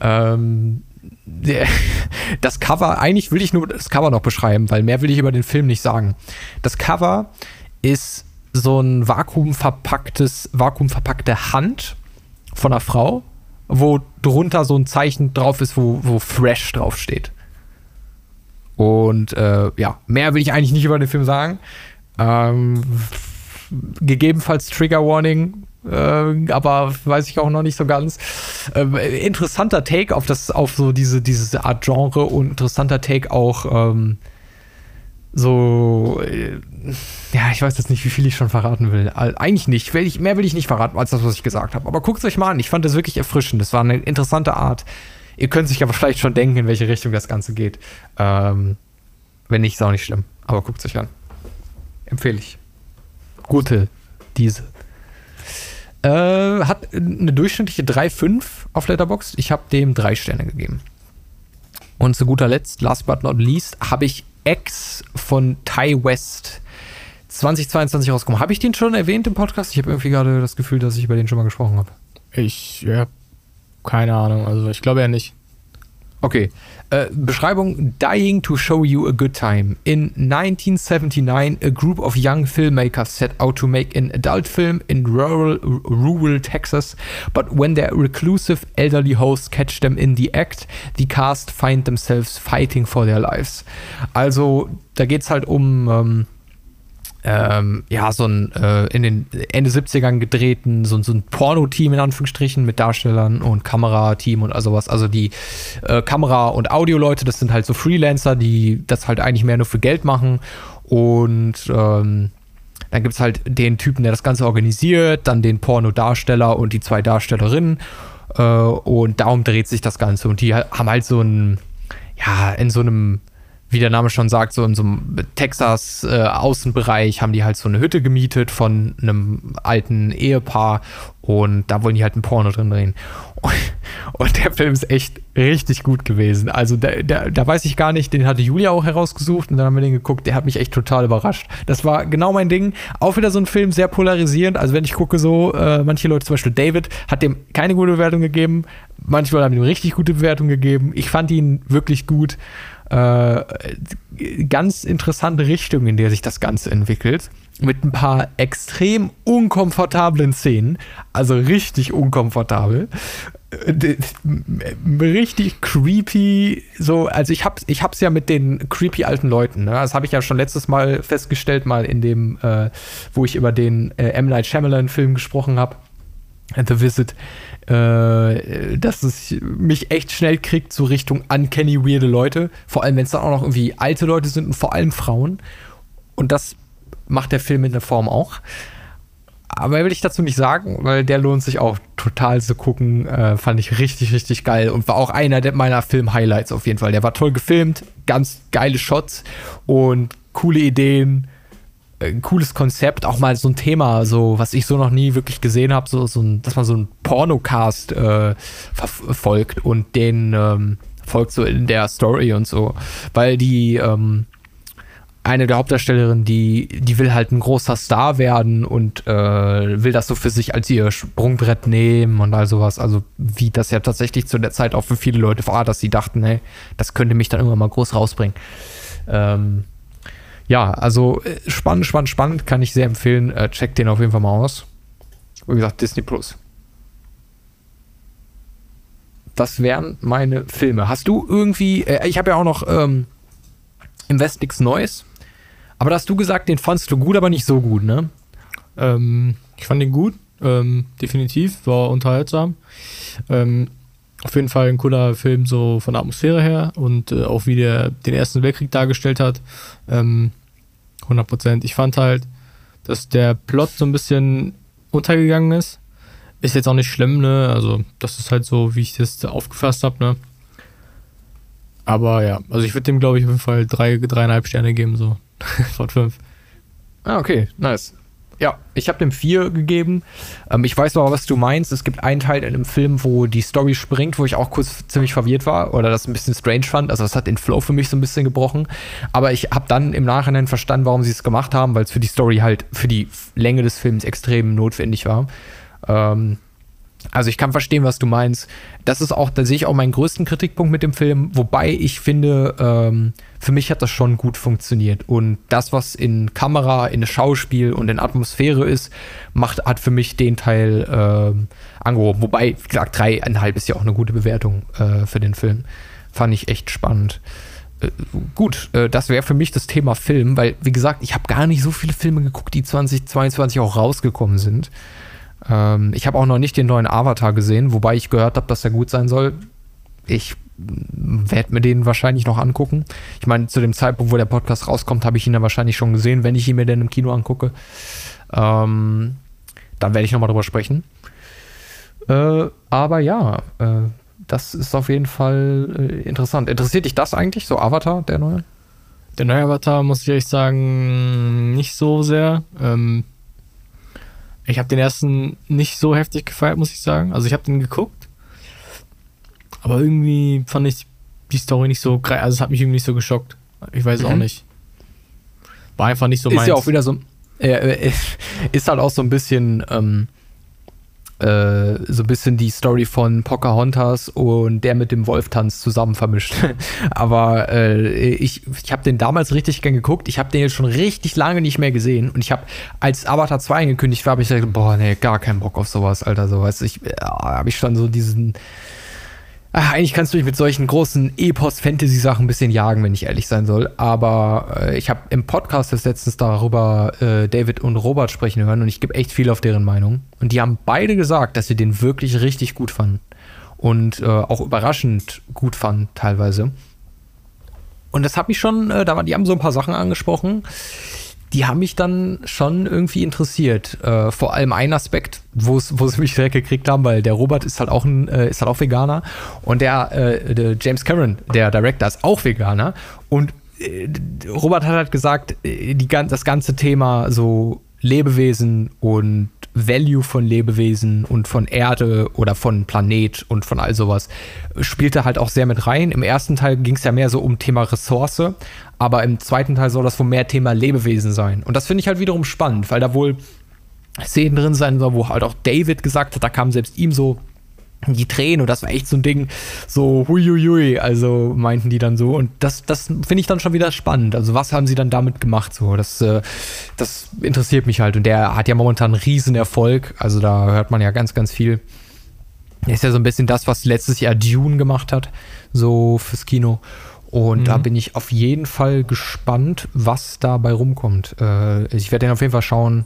Ähm, <laughs> das Cover, eigentlich will ich nur das Cover noch beschreiben, weil mehr will ich über den Film nicht sagen. Das Cover ist so ein vakuumverpacktes, vakuumverpackte Hand von einer Frau, wo drunter so ein Zeichen drauf ist, wo, wo Fresh draufsteht. Und äh, ja, mehr will ich eigentlich nicht über den Film sagen. Ähm, gegebenenfalls Trigger Warning, äh, aber weiß ich auch noch nicht so ganz. Äh, interessanter Take auf das, auf so diese, diese Art Genre und interessanter Take auch ähm, so, äh, ja, ich weiß jetzt nicht, wie viel ich schon verraten will. Eigentlich nicht. Mehr will ich nicht verraten, als das, was ich gesagt habe. Aber guckt es euch mal an. Ich fand das wirklich erfrischend. Das war eine interessante Art. Ihr könnt sich aber vielleicht schon denken, in welche Richtung das Ganze geht. Ähm, wenn nicht, ist auch nicht schlimm. Aber guckt es euch an. Empfehle ich. Gute, diese. Äh, hat eine durchschnittliche 3,5 auf Letterboxd. Ich habe dem drei Sterne gegeben. Und zu guter Letzt, last but not least, habe ich X von Ty West 2022 rausgekommen. Habe ich den schon erwähnt im Podcast? Ich habe irgendwie gerade das Gefühl, dass ich über den schon mal gesprochen habe. Ich ja, keine Ahnung. Also ich glaube ja nicht. Okay. Äh, Beschreibung: Dying to show you a good time. In 1979, a group of young filmmakers set out to make an adult film in rural, rural Texas. But when their reclusive elderly hosts catch them in the act, the cast find themselves fighting for their lives. Also, da geht es halt um. Ähm, ähm, ja, so ein äh, in den Ende 70ern gedrehten, so, so ein Porno-Team in Anführungsstrichen mit Darstellern und Kamerateam und also was. Also die äh, Kamera- und Audio-Leute, das sind halt so Freelancer, die das halt eigentlich mehr nur für Geld machen. Und ähm, dann gibt es halt den Typen, der das Ganze organisiert, dann den Porno-Darsteller und die zwei Darstellerinnen. Äh, und darum dreht sich das Ganze. Und die haben halt so ein, ja, in so einem wie der Name schon sagt, so in so einem Texas-Außenbereich äh, haben die halt so eine Hütte gemietet von einem alten Ehepaar und da wollen die halt ein Porno drin drehen. <laughs> Und, der Film ist echt richtig gut gewesen. Also da, da, da, weiß ich gar nicht, den hatte Julia auch herausgesucht und dann haben wir den geguckt, der hat mich echt total überrascht. Das war genau mein Ding. Auch wieder so ein Film, sehr polarisierend. Also wenn ich gucke so, äh, manche Leute, zum Beispiel David, hat dem keine gute Bewertung gegeben. Manche Leute haben ihm richtig gute Bewertung gegeben. Ich fand ihn wirklich gut äh, ganz interessante Richtung, in der sich das Ganze entwickelt. Mit ein paar extrem unkomfortablen Szenen. Also richtig unkomfortabel. Äh, richtig creepy, so, also ich hab's, ich hab's ja mit den creepy alten Leuten, ne? Das habe ich ja schon letztes Mal festgestellt, mal in dem, äh, wo ich über den äh, M. Night Shyamalan-Film gesprochen habe. The Visit, äh, dass es mich echt schnell kriegt, so Richtung uncanny weirde Leute. Vor allem, wenn es dann auch noch irgendwie alte Leute sind und vor allem Frauen. Und das macht der Film in der Form auch. Aber will ich dazu nicht sagen, weil der lohnt sich auch total zu gucken. Äh, fand ich richtig, richtig geil und war auch einer der meiner Film-Highlights auf jeden Fall. Der war toll gefilmt, ganz geile Shots und coole Ideen cooles Konzept, auch mal so ein Thema, so was ich so noch nie wirklich gesehen habe, so, so dass man so einen Pornocast äh, verfolgt und den ähm, folgt so in der Story und so, weil die ähm, eine der Hauptdarstellerinnen, die die will halt ein großer Star werden und äh, will das so für sich als ihr Sprungbrett nehmen und all sowas. Also wie das ja tatsächlich zu der Zeit auch für viele Leute war, dass sie dachten, hey, das könnte mich dann irgendwann mal groß rausbringen. Ähm, ja, also äh, spannend, spannend, spannend, kann ich sehr empfehlen. Äh, checkt den auf jeden Fall mal aus. Wie gesagt, Disney Plus. Das wären meine Filme. Hast du irgendwie, äh, ich habe ja auch noch ähm, Invest nichts Neues, aber da hast du gesagt, den fandst du gut, aber nicht so gut, ne? Ähm, ich fand den gut, ähm, definitiv, war unterhaltsam. Ähm, auf jeden Fall ein cooler Film, so von der Atmosphäre her und äh, auch wie der den Ersten Weltkrieg dargestellt hat. Ähm, 100 Prozent. Ich fand halt, dass der Plot so ein bisschen untergegangen ist. Ist jetzt auch nicht schlimm, ne? Also, das ist halt so, wie ich das aufgefasst habe, ne? Aber ja, also ich würde dem, glaube ich, auf jeden Fall drei, dreieinhalb Sterne geben, so <laughs> von fünf. Ah, okay, nice. Ja, ich habe dem vier gegeben. Ähm, ich weiß aber, was du meinst. Es gibt einen Teil in einem Film, wo die Story springt, wo ich auch kurz ziemlich verwirrt war oder das ein bisschen strange fand. Also das hat den Flow für mich so ein bisschen gebrochen. Aber ich habe dann im Nachhinein verstanden, warum sie es gemacht haben, weil es für die Story halt für die Länge des Films extrem notwendig war. Ähm, also ich kann verstehen, was du meinst. Das ist auch, da sehe ich auch meinen größten Kritikpunkt mit dem Film, wobei ich finde, ähm, für mich hat das schon gut funktioniert. Und das, was in Kamera, in Schauspiel und in Atmosphäre ist, macht, hat für mich den Teil ähm, angehoben. Wobei, wie gesagt, dreieinhalb ist ja auch eine gute Bewertung äh, für den Film. Fand ich echt spannend. Äh, gut, äh, das wäre für mich das Thema Film, weil, wie gesagt, ich habe gar nicht so viele Filme geguckt, die 2022 auch rausgekommen sind. Ähm, ich habe auch noch nicht den neuen Avatar gesehen, wobei ich gehört habe, dass er gut sein soll. Ich werde mir den wahrscheinlich noch angucken. Ich meine, zu dem Zeitpunkt, wo der Podcast rauskommt, habe ich ihn dann wahrscheinlich schon gesehen, wenn ich ihn mir denn im Kino angucke. Ähm, dann werde ich nochmal drüber sprechen. Äh, aber ja, äh, das ist auf jeden Fall äh, interessant. Interessiert dich das eigentlich, so Avatar, der neue? Der neue Avatar, muss ich ehrlich sagen, nicht so sehr. Ähm, ich habe den ersten nicht so heftig gefeiert, muss ich sagen. Also ich habe den geguckt, aber irgendwie fand ich die Story nicht so, also es hat mich irgendwie nicht so geschockt. Ich weiß mhm. auch nicht. War einfach nicht so meins. Ist ja auch wieder so, äh, <laughs> ist halt auch so ein bisschen ähm, äh, so ein bisschen die Story von Pocahontas und der mit dem Wolftanz zusammen vermischt. <laughs> Aber äh, ich, ich habe den damals richtig gern geguckt. Ich habe den jetzt schon richtig lange nicht mehr gesehen. Und ich habe, als Avatar 2 angekündigt war, habe ich gesagt, boah, nee, gar keinen Bock auf sowas, Alter. Sowas. Ich äh, habe ich schon so diesen Ach, eigentlich kannst du dich mit solchen großen Epos-Fantasy-Sachen ein bisschen jagen, wenn ich ehrlich sein soll. Aber äh, ich habe im Podcast des letztens darüber äh, David und Robert sprechen hören und ich gebe echt viel auf deren Meinung. Und die haben beide gesagt, dass sie den wirklich richtig gut fanden. Und äh, auch überraschend gut fanden, teilweise. Und das hat mich schon, äh, da, die haben so ein paar Sachen angesprochen, die haben mich dann schon irgendwie interessiert. Äh, vor allem ein Aspekt, wo sie mich direkt gekriegt haben, weil der Robert ist halt auch ein, äh, ist halt auch Veganer und der, äh, der, James Cameron, der Director, ist auch Veganer und äh, Robert hat halt gesagt, äh, die, das ganze Thema so Lebewesen und Value von Lebewesen und von Erde oder von Planet und von all sowas spielte halt auch sehr mit rein. Im ersten Teil ging es ja mehr so um Thema Ressource, aber im zweiten Teil soll das wohl mehr Thema Lebewesen sein. Und das finde ich halt wiederum spannend, weil da wohl Szenen drin sein soll, wo halt auch David gesagt hat, da kam selbst ihm so die Tränen und das war echt so ein Ding, so huiuiui, also meinten die dann so und das, das finde ich dann schon wieder spannend, also was haben sie dann damit gemacht so, das, äh, das interessiert mich halt und der hat ja momentan einen riesen Erfolg, also da hört man ja ganz, ganz viel. Ist ja so ein bisschen das, was letztes Jahr Dune gemacht hat, so fürs Kino und mhm. da bin ich auf jeden Fall gespannt, was dabei rumkommt. Äh, ich werde den auf jeden Fall schauen.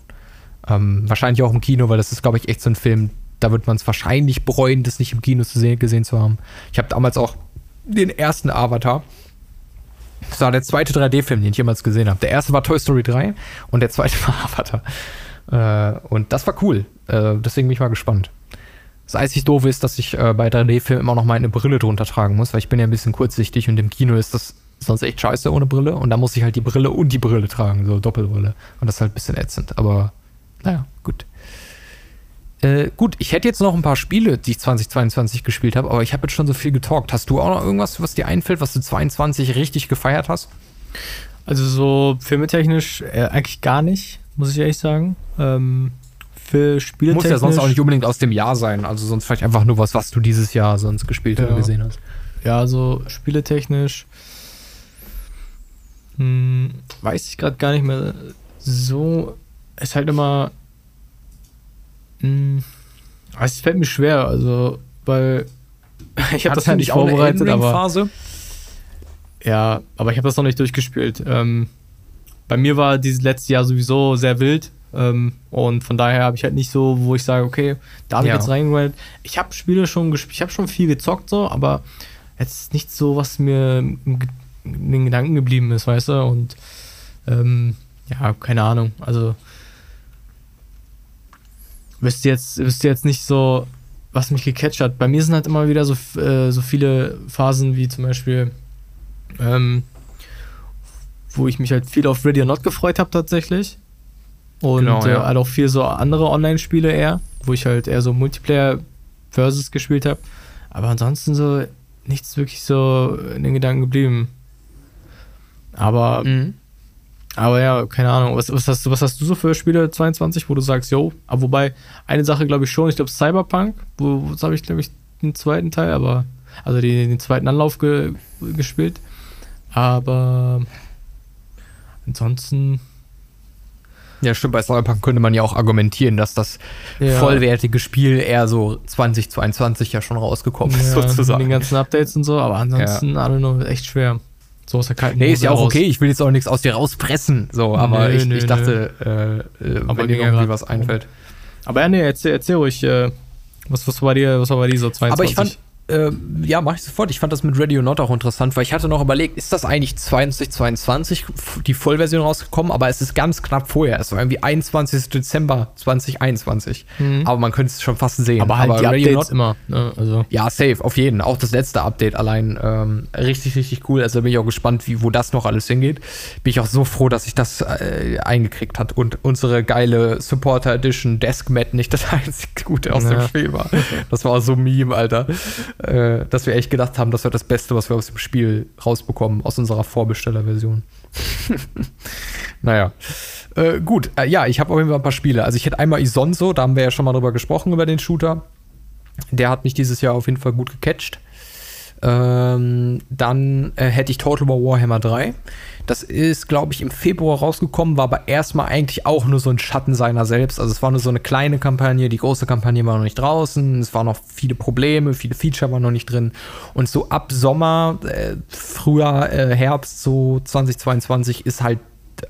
Ähm, wahrscheinlich auch im Kino, weil das ist, glaube ich, echt so ein Film, da wird man es wahrscheinlich bereuen, das nicht im Kino zu sehen, gesehen zu haben. Ich habe damals auch den ersten Avatar. Das war der zweite 3D-Film, den ich jemals gesehen habe. Der erste war Toy Story 3 und der zweite <laughs> war Avatar. Äh, und das war cool. Äh, deswegen bin ich mal gespannt. Das einzig Doofe ist, dass ich äh, bei 3D-Filmen immer noch meine Brille drunter tragen muss, weil ich bin ja ein bisschen kurzsichtig und im Kino ist das sonst echt scheiße ohne Brille. Und da muss ich halt die Brille und die Brille tragen, so Doppelbrille. Und das ist halt ein bisschen ätzend. Aber naja, gut. Äh, gut, ich hätte jetzt noch ein paar Spiele, die ich 2022 gespielt habe, aber ich habe jetzt schon so viel getalkt. Hast du auch noch irgendwas, was dir einfällt, was du 22 richtig gefeiert hast? Also so filmetechnisch äh, eigentlich gar nicht, muss ich ehrlich sagen. Ähm, für Spiele Muss ja sonst auch nicht unbedingt aus dem Jahr sein, also sonst vielleicht einfach nur was, was du dieses Jahr sonst gespielt ja. oder gesehen hast. Ja, so spieletechnisch hm, weiß ich gerade gar nicht mehr so. Ist halt immer. Hm, es fällt mir schwer, also, weil <laughs> ich habe das ja nicht vorbereitet, aber. Phase? Ja, aber ich habe das noch nicht durchgespielt. Ähm, bei mir war dieses letzte Jahr sowieso sehr wild. Ähm, und von daher habe ich halt nicht so, wo ich sage, okay, da habe ich ja. jetzt reingerannt. Ich habe Spiele schon gespielt, ich habe schon viel gezockt, so, aber jetzt nicht so, was mir in den Gedanken geblieben ist, weißt du? Und ähm, ja, keine Ahnung. Also wisst ihr jetzt, wisst ihr jetzt nicht so, was mich gecatcht hat. Bei mir sind halt immer wieder so, äh, so viele Phasen wie zum Beispiel, ähm, wo ich mich halt viel auf Ready or Not gefreut habe tatsächlich. Und Genau, ja. äh, halt auch viel so andere Online-Spiele eher, wo ich halt eher so Multiplayer Versus gespielt habe. Aber ansonsten so nichts wirklich so in den Gedanken geblieben. Aber, Mhm. Aber ja, keine Ahnung. Was, was, hast, du- was hast du so für Spiele 22, wo du sagst, yo, aber wobei, eine Sache glaube ich schon, ich glaube Cyberpunk, wo, wo habe ich glaube ich den zweiten Teil, aber, also den, den zweiten Anlauf ge, gespielt. Aber ansonsten, Ja, stimmt, bei Cyberpunk könnte man ja auch argumentieren, dass das Ja. vollwertige Spiel eher so 2022 ja schon rausgekommen ist, ja, <laughs> mit den sozusagen. ganzen Updates und so, aber ansonsten, I don't know, echt schwer. So aus der kalten Nee, ist Hose ja auch raus. okay, ich will jetzt auch nichts aus dir rauspressen, so, aber Nö, ich, nö, ich dachte, äh, äh, Aber wenn dir irgendwie was einfällt. Aber ja, nee, erzähl, erzähl ruhig, äh, was, was war bei dir, was war bei dir so 22? Aber ich fand, äh, ja, mach ich sofort. Ich fand das mit Ready or Not auch interessant, weil ich hatte noch überlegt, ist das eigentlich 2022 f- die Vollversion rausgekommen, aber es ist ganz knapp vorher. Es war irgendwie 21. Dezember 2021. Mhm. Aber man könnte es schon fast sehen. aber halt die Ready or Updates immer, ne, also. Ja, safe, auf jeden. Auch das letzte Update allein ähm, richtig, richtig cool. Also bin ich auch gespannt, wie, wo das noch alles hingeht. Bin ich auch so froh, dass ich das äh, eingekriegt hat und unsere geile Supporter Edition Deskmat nicht das <laughs> einzige Gute aus Ja. dem Spiel war. <laughs> Das war so Meme, Alter. Äh, dass wir echt gedacht haben, das wäre das Beste, was wir aus dem Spiel rausbekommen, aus unserer Vorbestellerversion. <laughs> naja. Äh, gut, äh, ja, ich habe auf jeden Fall ein paar Spiele. Also ich hätte einmal Isonzo, da haben wir ja schon mal drüber gesprochen, über den Shooter. Der hat mich dieses Jahr auf jeden Fall gut gecatcht. Ähm, dann äh, hätte ich Total War Warhammer 3. Das ist, glaube ich, im Februar rausgekommen, war aber erstmal eigentlich auch nur so ein Schatten seiner selbst. Also es war nur so eine kleine Kampagne, die große Kampagne war noch nicht draußen, es waren noch viele Probleme, viele Feature waren noch nicht drin. Und so ab Sommer, äh, Frühjahr, äh, Herbst, so 2022 ist halt,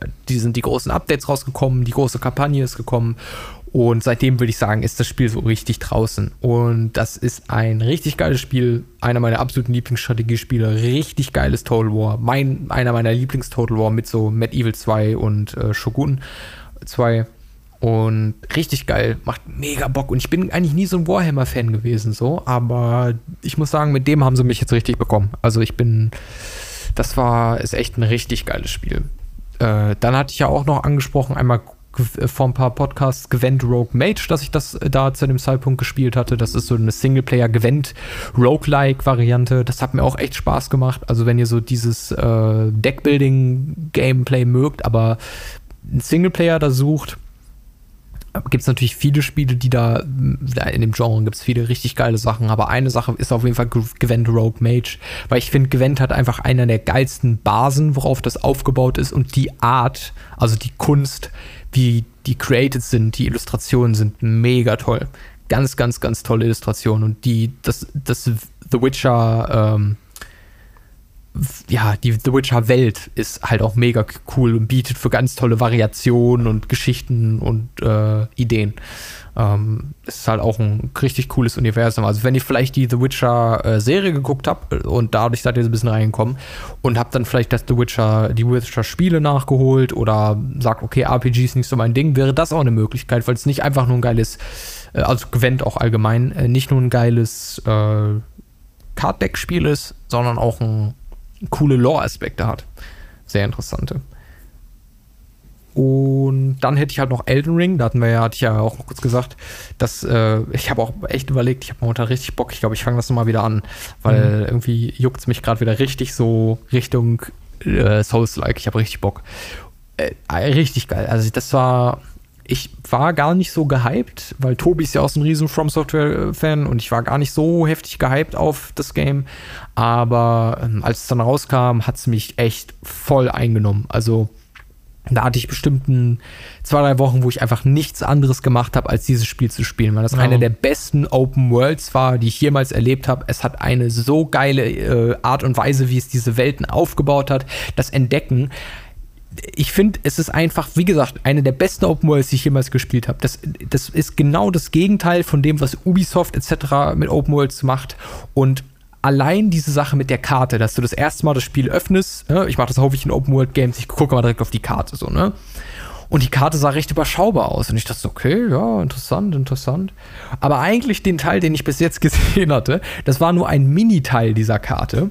äh, die sind die großen Updates rausgekommen, die große Kampagne ist gekommen. Und seitdem würde ich sagen, ist das Spiel so richtig draußen. Und das ist ein richtig geiles Spiel. Einer meiner absoluten Lieblingsstrategiespiele. Richtig geiles Total War. Mein, einer meiner Lieblings-Total War mit so Medieval 2 und äh, Shogun 2. Und richtig geil. Macht mega Bock. Und ich bin eigentlich nie so ein Warhammer-Fan gewesen, so. Aber ich muss sagen, mit dem haben sie mich jetzt richtig bekommen. Also ich bin. Das war, ist echt ein richtig geiles Spiel. Äh, dann hatte ich ja auch noch angesprochen, einmal vor ein paar Podcasts Gwent Rogue Mage, dass ich das äh, da zu dem Zeitpunkt gespielt hatte. Das ist so eine Singleplayer Gwent Roguelike Variante. Das hat mir auch echt Spaß gemacht. Also wenn ihr so dieses äh, Deckbuilding Gameplay mögt, aber einen Singleplayer da sucht, gibt es natürlich viele Spiele, die da, da in dem Genre gibt es viele richtig geile Sachen, aber eine Sache ist auf jeden Fall Gw- Gwent Rogue Mage, weil ich finde, Gwent hat einfach einer der geilsten Basen, worauf das aufgebaut ist und die Art, also die Kunst, wie die created sind, die Illustrationen sind mega toll. Ganz, ganz, ganz tolle Illustrationen und die, das, das The Witcher, ähm, ja, die The Witcher-Welt ist halt auch mega cool und bietet für ganz tolle Variationen und Geschichten und äh, Ideen. Ähm, es ist halt auch ein richtig cooles Universum. Also wenn ihr vielleicht die The Witcher-Serie geguckt habt und dadurch seid ihr so ein bisschen reingekommen und habt dann vielleicht das The Witcher, die Witcher-Spiele nachgeholt oder sagt, okay, RPG ist nicht so mein Ding, wäre das auch eine Möglichkeit, weil es nicht einfach nur ein geiles, äh, also Gwent auch allgemein, äh, nicht nur ein geiles äh, Card-Deck-Spiel ist, sondern auch ein coole Lore-Aspekte hat. Sehr interessante. Und dann hätte ich halt noch Elden Ring, da hatten wir ja, hatte ich ja auch noch kurz gesagt, dass äh, ich habe auch echt überlegt, ich habe momentan richtig Bock, ich glaube, ich fange das nochmal wieder an, weil irgendwie juckt es mich gerade wieder richtig so Richtung äh, Souls-like, ich habe richtig Bock. Äh, richtig geil, also das war, ich war gar nicht so gehypt, weil Tobi ist ja auch so ein riesen From Software-Fan und ich war gar nicht so heftig gehypt auf das Game. Aber ähm, als es dann rauskam, hat es mich echt voll eingenommen. Also da hatte ich bestimmt ein, zwei, drei Wochen, wo ich einfach nichts anderes gemacht habe, als dieses Spiel zu spielen, weil das Ja. eine der besten Open Worlds war, die ich jemals erlebt habe. Es hat eine so geile äh, Art und Weise, wie es diese Welten aufgebaut hat. Das Entdecken, ich finde, es ist einfach, wie gesagt, eine der besten Open Worlds, die ich jemals gespielt habe. Das, das ist genau das Gegenteil von dem, was Ubisoft etc. mit Open Worlds macht. Und allein diese Sache mit der Karte, dass du das erste Mal das Spiel öffnest, ne? ich mache das häufig in Open World Games, ich gucke mal direkt auf die Karte so, ne? Und die Karte sah recht überschaubar aus. Und ich dachte, okay, ja, interessant, interessant. Aber eigentlich den Teil, den ich bis jetzt <laughs> gesehen hatte, das war nur ein Mini-Teil dieser Karte.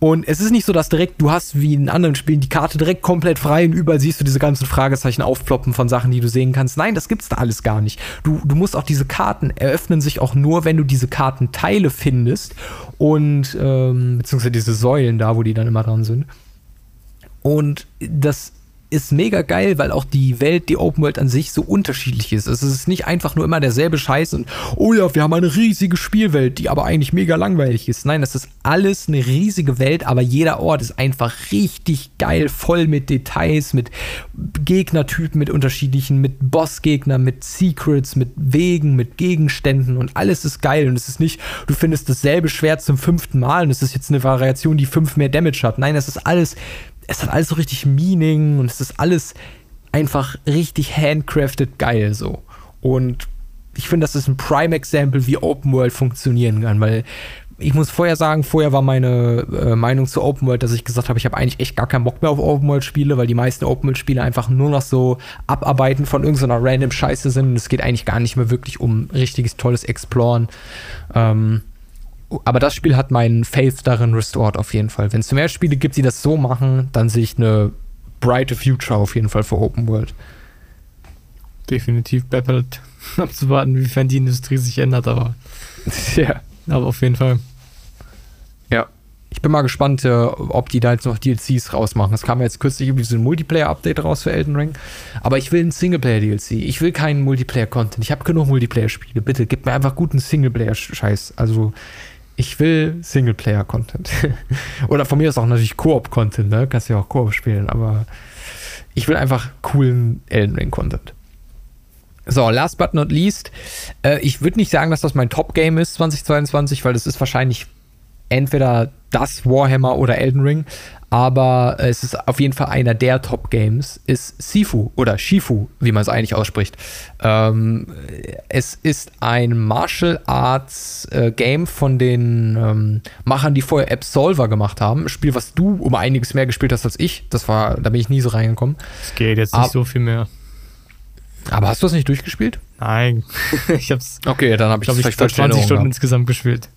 Und es ist nicht so, dass direkt, du hast wie in anderen Spielen die Karte direkt komplett frei und überall siehst du diese ganzen Fragezeichen aufploppen von Sachen, die du sehen kannst. Nein, das gibt's da alles gar nicht. Du, du musst auch diese Karten eröffnen sich auch nur, wenn du diese Kartenteile findest und ähm, beziehungsweise diese Säulen da, wo die dann immer dran sind. Und das ist mega geil, weil auch die Welt, die Open World an sich so unterschiedlich ist. Es ist nicht einfach nur immer derselbe Scheiß und oh ja, wir haben eine riesige Spielwelt, die aber eigentlich mega langweilig ist. Nein, das ist alles eine riesige Welt, aber jeder Ort ist einfach richtig geil, voll mit Details, mit Gegnertypen, mit unterschiedlichen, mit Bossgegnern, mit Secrets, mit Wegen, mit Gegenständen und alles ist geil und es ist nicht, du findest dasselbe Schwert zum fünften Mal und es ist jetzt eine Variation, die fünf mehr Damage hat. Nein, es ist alles es hat alles so richtig Meaning und es ist alles einfach richtig handcrafted geil so. Und ich finde, das ist ein Prime-Example, wie Open World funktionieren kann, weil ich muss vorher sagen, vorher war meine äh, Meinung zu Open World, dass ich gesagt habe, ich habe eigentlich echt gar keinen Bock mehr auf Open World Spiele, weil die meisten Open World Spiele einfach nur noch so Abarbeiten von irgendeiner random Scheiße sind und es geht eigentlich gar nicht mehr wirklich um richtiges tolles Exploren. Ähm, aber das Spiel hat meinen Faith darin restored auf jeden Fall. Wenn es mehr Spiele gibt, die das so machen, dann sehe ich eine brighter Future auf jeden Fall für Open World. Definitiv bleibt halt <laughs> abzuwarten, wiefern die Industrie sich ändert, aber. <laughs> ja. Aber auf jeden Fall. Ja. Ich bin mal gespannt, äh, ob die da jetzt noch DLCs rausmachen. Es kam jetzt kürzlich irgendwie so ein Multiplayer-Update raus für Elden Ring. Aber ich will ein Singleplayer-DLC. Ich will keinen Multiplayer-Content. Ich habe genug Multiplayer-Spiele. Bitte, gib mir einfach guten Singleplayer-Scheiß. Also, ich will Singleplayer-Content. <laughs> Oder von mir ist auch natürlich Koop-Content, ne? Kannst ja auch Koop spielen, aber ich will einfach coolen Elden Ring-Content. So, last but not least, äh, ich würde nicht sagen, dass das mein Top-Game ist 2022, weil das ist wahrscheinlich entweder das Warhammer oder Elden Ring, aber es ist auf jeden Fall einer der Top-Games, ist Sifu oder Shifu, wie man es eigentlich ausspricht. Ähm, es ist ein Martial Arts äh, Game von den ähm, Machern, die vorher Absolver gemacht haben. Ein Spiel, was du um einiges mehr gespielt hast als ich. Das war, da bin ich nie so reingekommen. Es geht jetzt nicht Ab so viel mehr. Aber hast du das nicht durchgespielt? Nein. <laughs> ich hab's. Okay, dann habe ich, glaube ich, 20 Stunden insgesamt gespielt.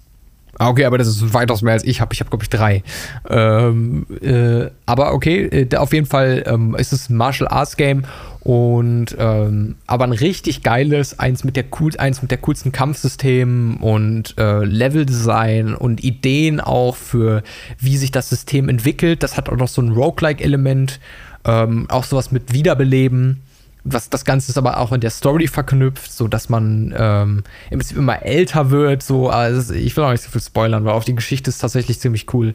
Ah, okay, aber das ist weitaus mehr als ich habe. Ich habe, glaube ich, drei. Ähm, äh, aber okay, äh, auf jeden Fall ähm, ist es ein Martial Arts Game und ähm, aber ein richtig geiles, eins mit der cool, eins mit der coolsten Kampfsystemen und äh, Leveldesign und Ideen auch für wie sich das System entwickelt. Das hat auch noch so ein Roguelike-Element, ähm, auch sowas mit Wiederbeleben was das Ganze ist aber auch in der Story verknüpft, so dass man ähm, im Prinzip immer älter wird. So, also ich will auch nicht so viel spoilern, weil auch die Geschichte ist tatsächlich ziemlich cool.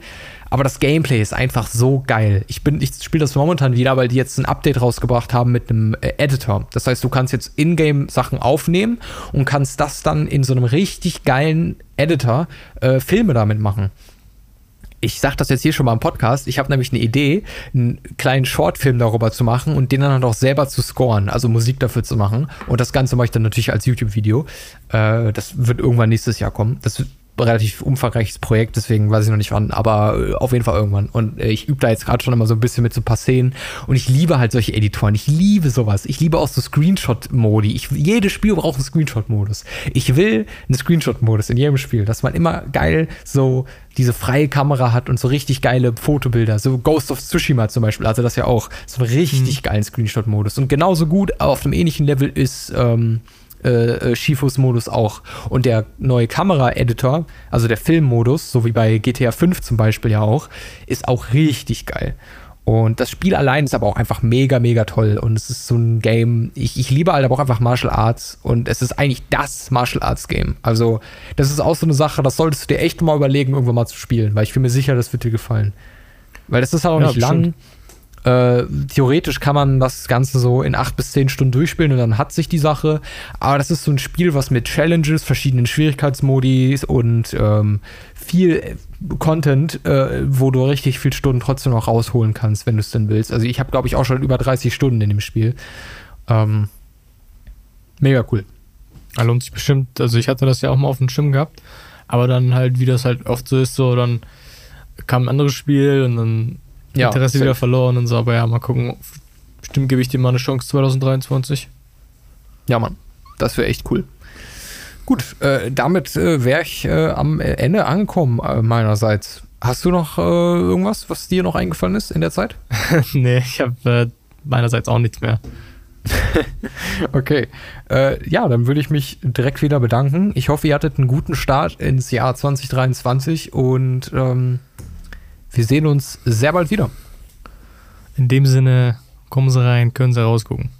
Aber das Gameplay ist einfach so geil. Ich bin, ich spiele das momentan wieder, weil die jetzt ein Update rausgebracht haben mit einem äh, Editor. Das heißt, du kannst jetzt Ingame Sachen aufnehmen und kannst das dann in so einem richtig geilen Editor äh, Filme damit machen ich sage das jetzt hier schon mal im Podcast, ich habe nämlich eine Idee, einen kleinen Shortfilm darüber zu machen und den dann halt auch selber zu scoren, also Musik dafür zu machen. Und das Ganze mache ich dann natürlich als YouTube-Video. Äh, das wird irgendwann nächstes Jahr kommen. Das relativ umfangreiches Projekt, deswegen weiß ich noch nicht wann, aber äh, auf jeden Fall irgendwann. Und äh, ich übe da jetzt gerade schon immer so ein bisschen mit so ein paar Szenen. Und ich liebe halt solche Editoren. Ich liebe sowas. Ich liebe auch so Screenshot-Modi. jedes Spiel braucht einen Screenshot-Modus. Ich will einen Screenshot-Modus in jedem Spiel, dass man immer geil so diese freie Kamera hat und so richtig geile Fotobilder. So Ghost of Tsushima zum Beispiel hatte das ja auch. So einen richtig mhm. geilen Screenshot-Modus. Und genauso gut auf einem ähnlichen Level ist ähm, äh, äh, Shifus-Modus auch. Und der neue Kamera-Editor, also der Filmmodus, so wie bei GTA 5 zum Beispiel ja auch, ist auch richtig geil. Und das Spiel allein ist aber auch einfach mega, mega toll. Und es ist so ein Game, ich, ich liebe halt aber auch einfach Martial Arts. Und es ist eigentlich das Martial Arts Game. Also, das ist auch so eine Sache, das solltest du dir echt mal überlegen, irgendwann mal zu spielen. Weil ich bin mir sicher, das wird dir gefallen. Weil das ist halt auch ja, nicht bestimmt. lang. Äh, theoretisch kann man das Ganze so in acht bis zehn Stunden durchspielen und dann hat sich die Sache. Aber das ist so ein Spiel, was mit Challenges, verschiedenen Schwierigkeitsmodis und ähm, viel äh, Content, äh, wo du richtig viel Stunden trotzdem noch rausholen kannst, wenn du es denn willst. Also ich habe, glaube ich, auch schon über 30 Stunden in dem Spiel. Ähm, mega cool. Ja, lohnt sich bestimmt. Also ich hatte das ja auch mal auf dem Schirm gehabt. Aber dann halt, wie das halt oft so ist, so dann kam ein anderes Spiel und dann ja, Interesse wieder verloren und so, aber ja, mal gucken. Bestimmt gebe ich dir mal eine Chance 2023. Ja, Mann. Das wäre echt cool. Gut, äh, damit äh, wäre ich äh, am Ende angekommen, äh, meinerseits. Hast du noch äh, irgendwas, was dir noch eingefallen ist in der Zeit? <laughs> nee, ich habe äh, meinerseits auch nichts mehr. <laughs> okay. Äh, ja, dann würde ich mich direkt wieder bedanken. Ich hoffe, ihr hattet einen guten Start ins Jahr 2023 und ähm, wir sehen uns sehr bald wieder. In dem Sinne, kommen Sie rein, können Sie rausgucken.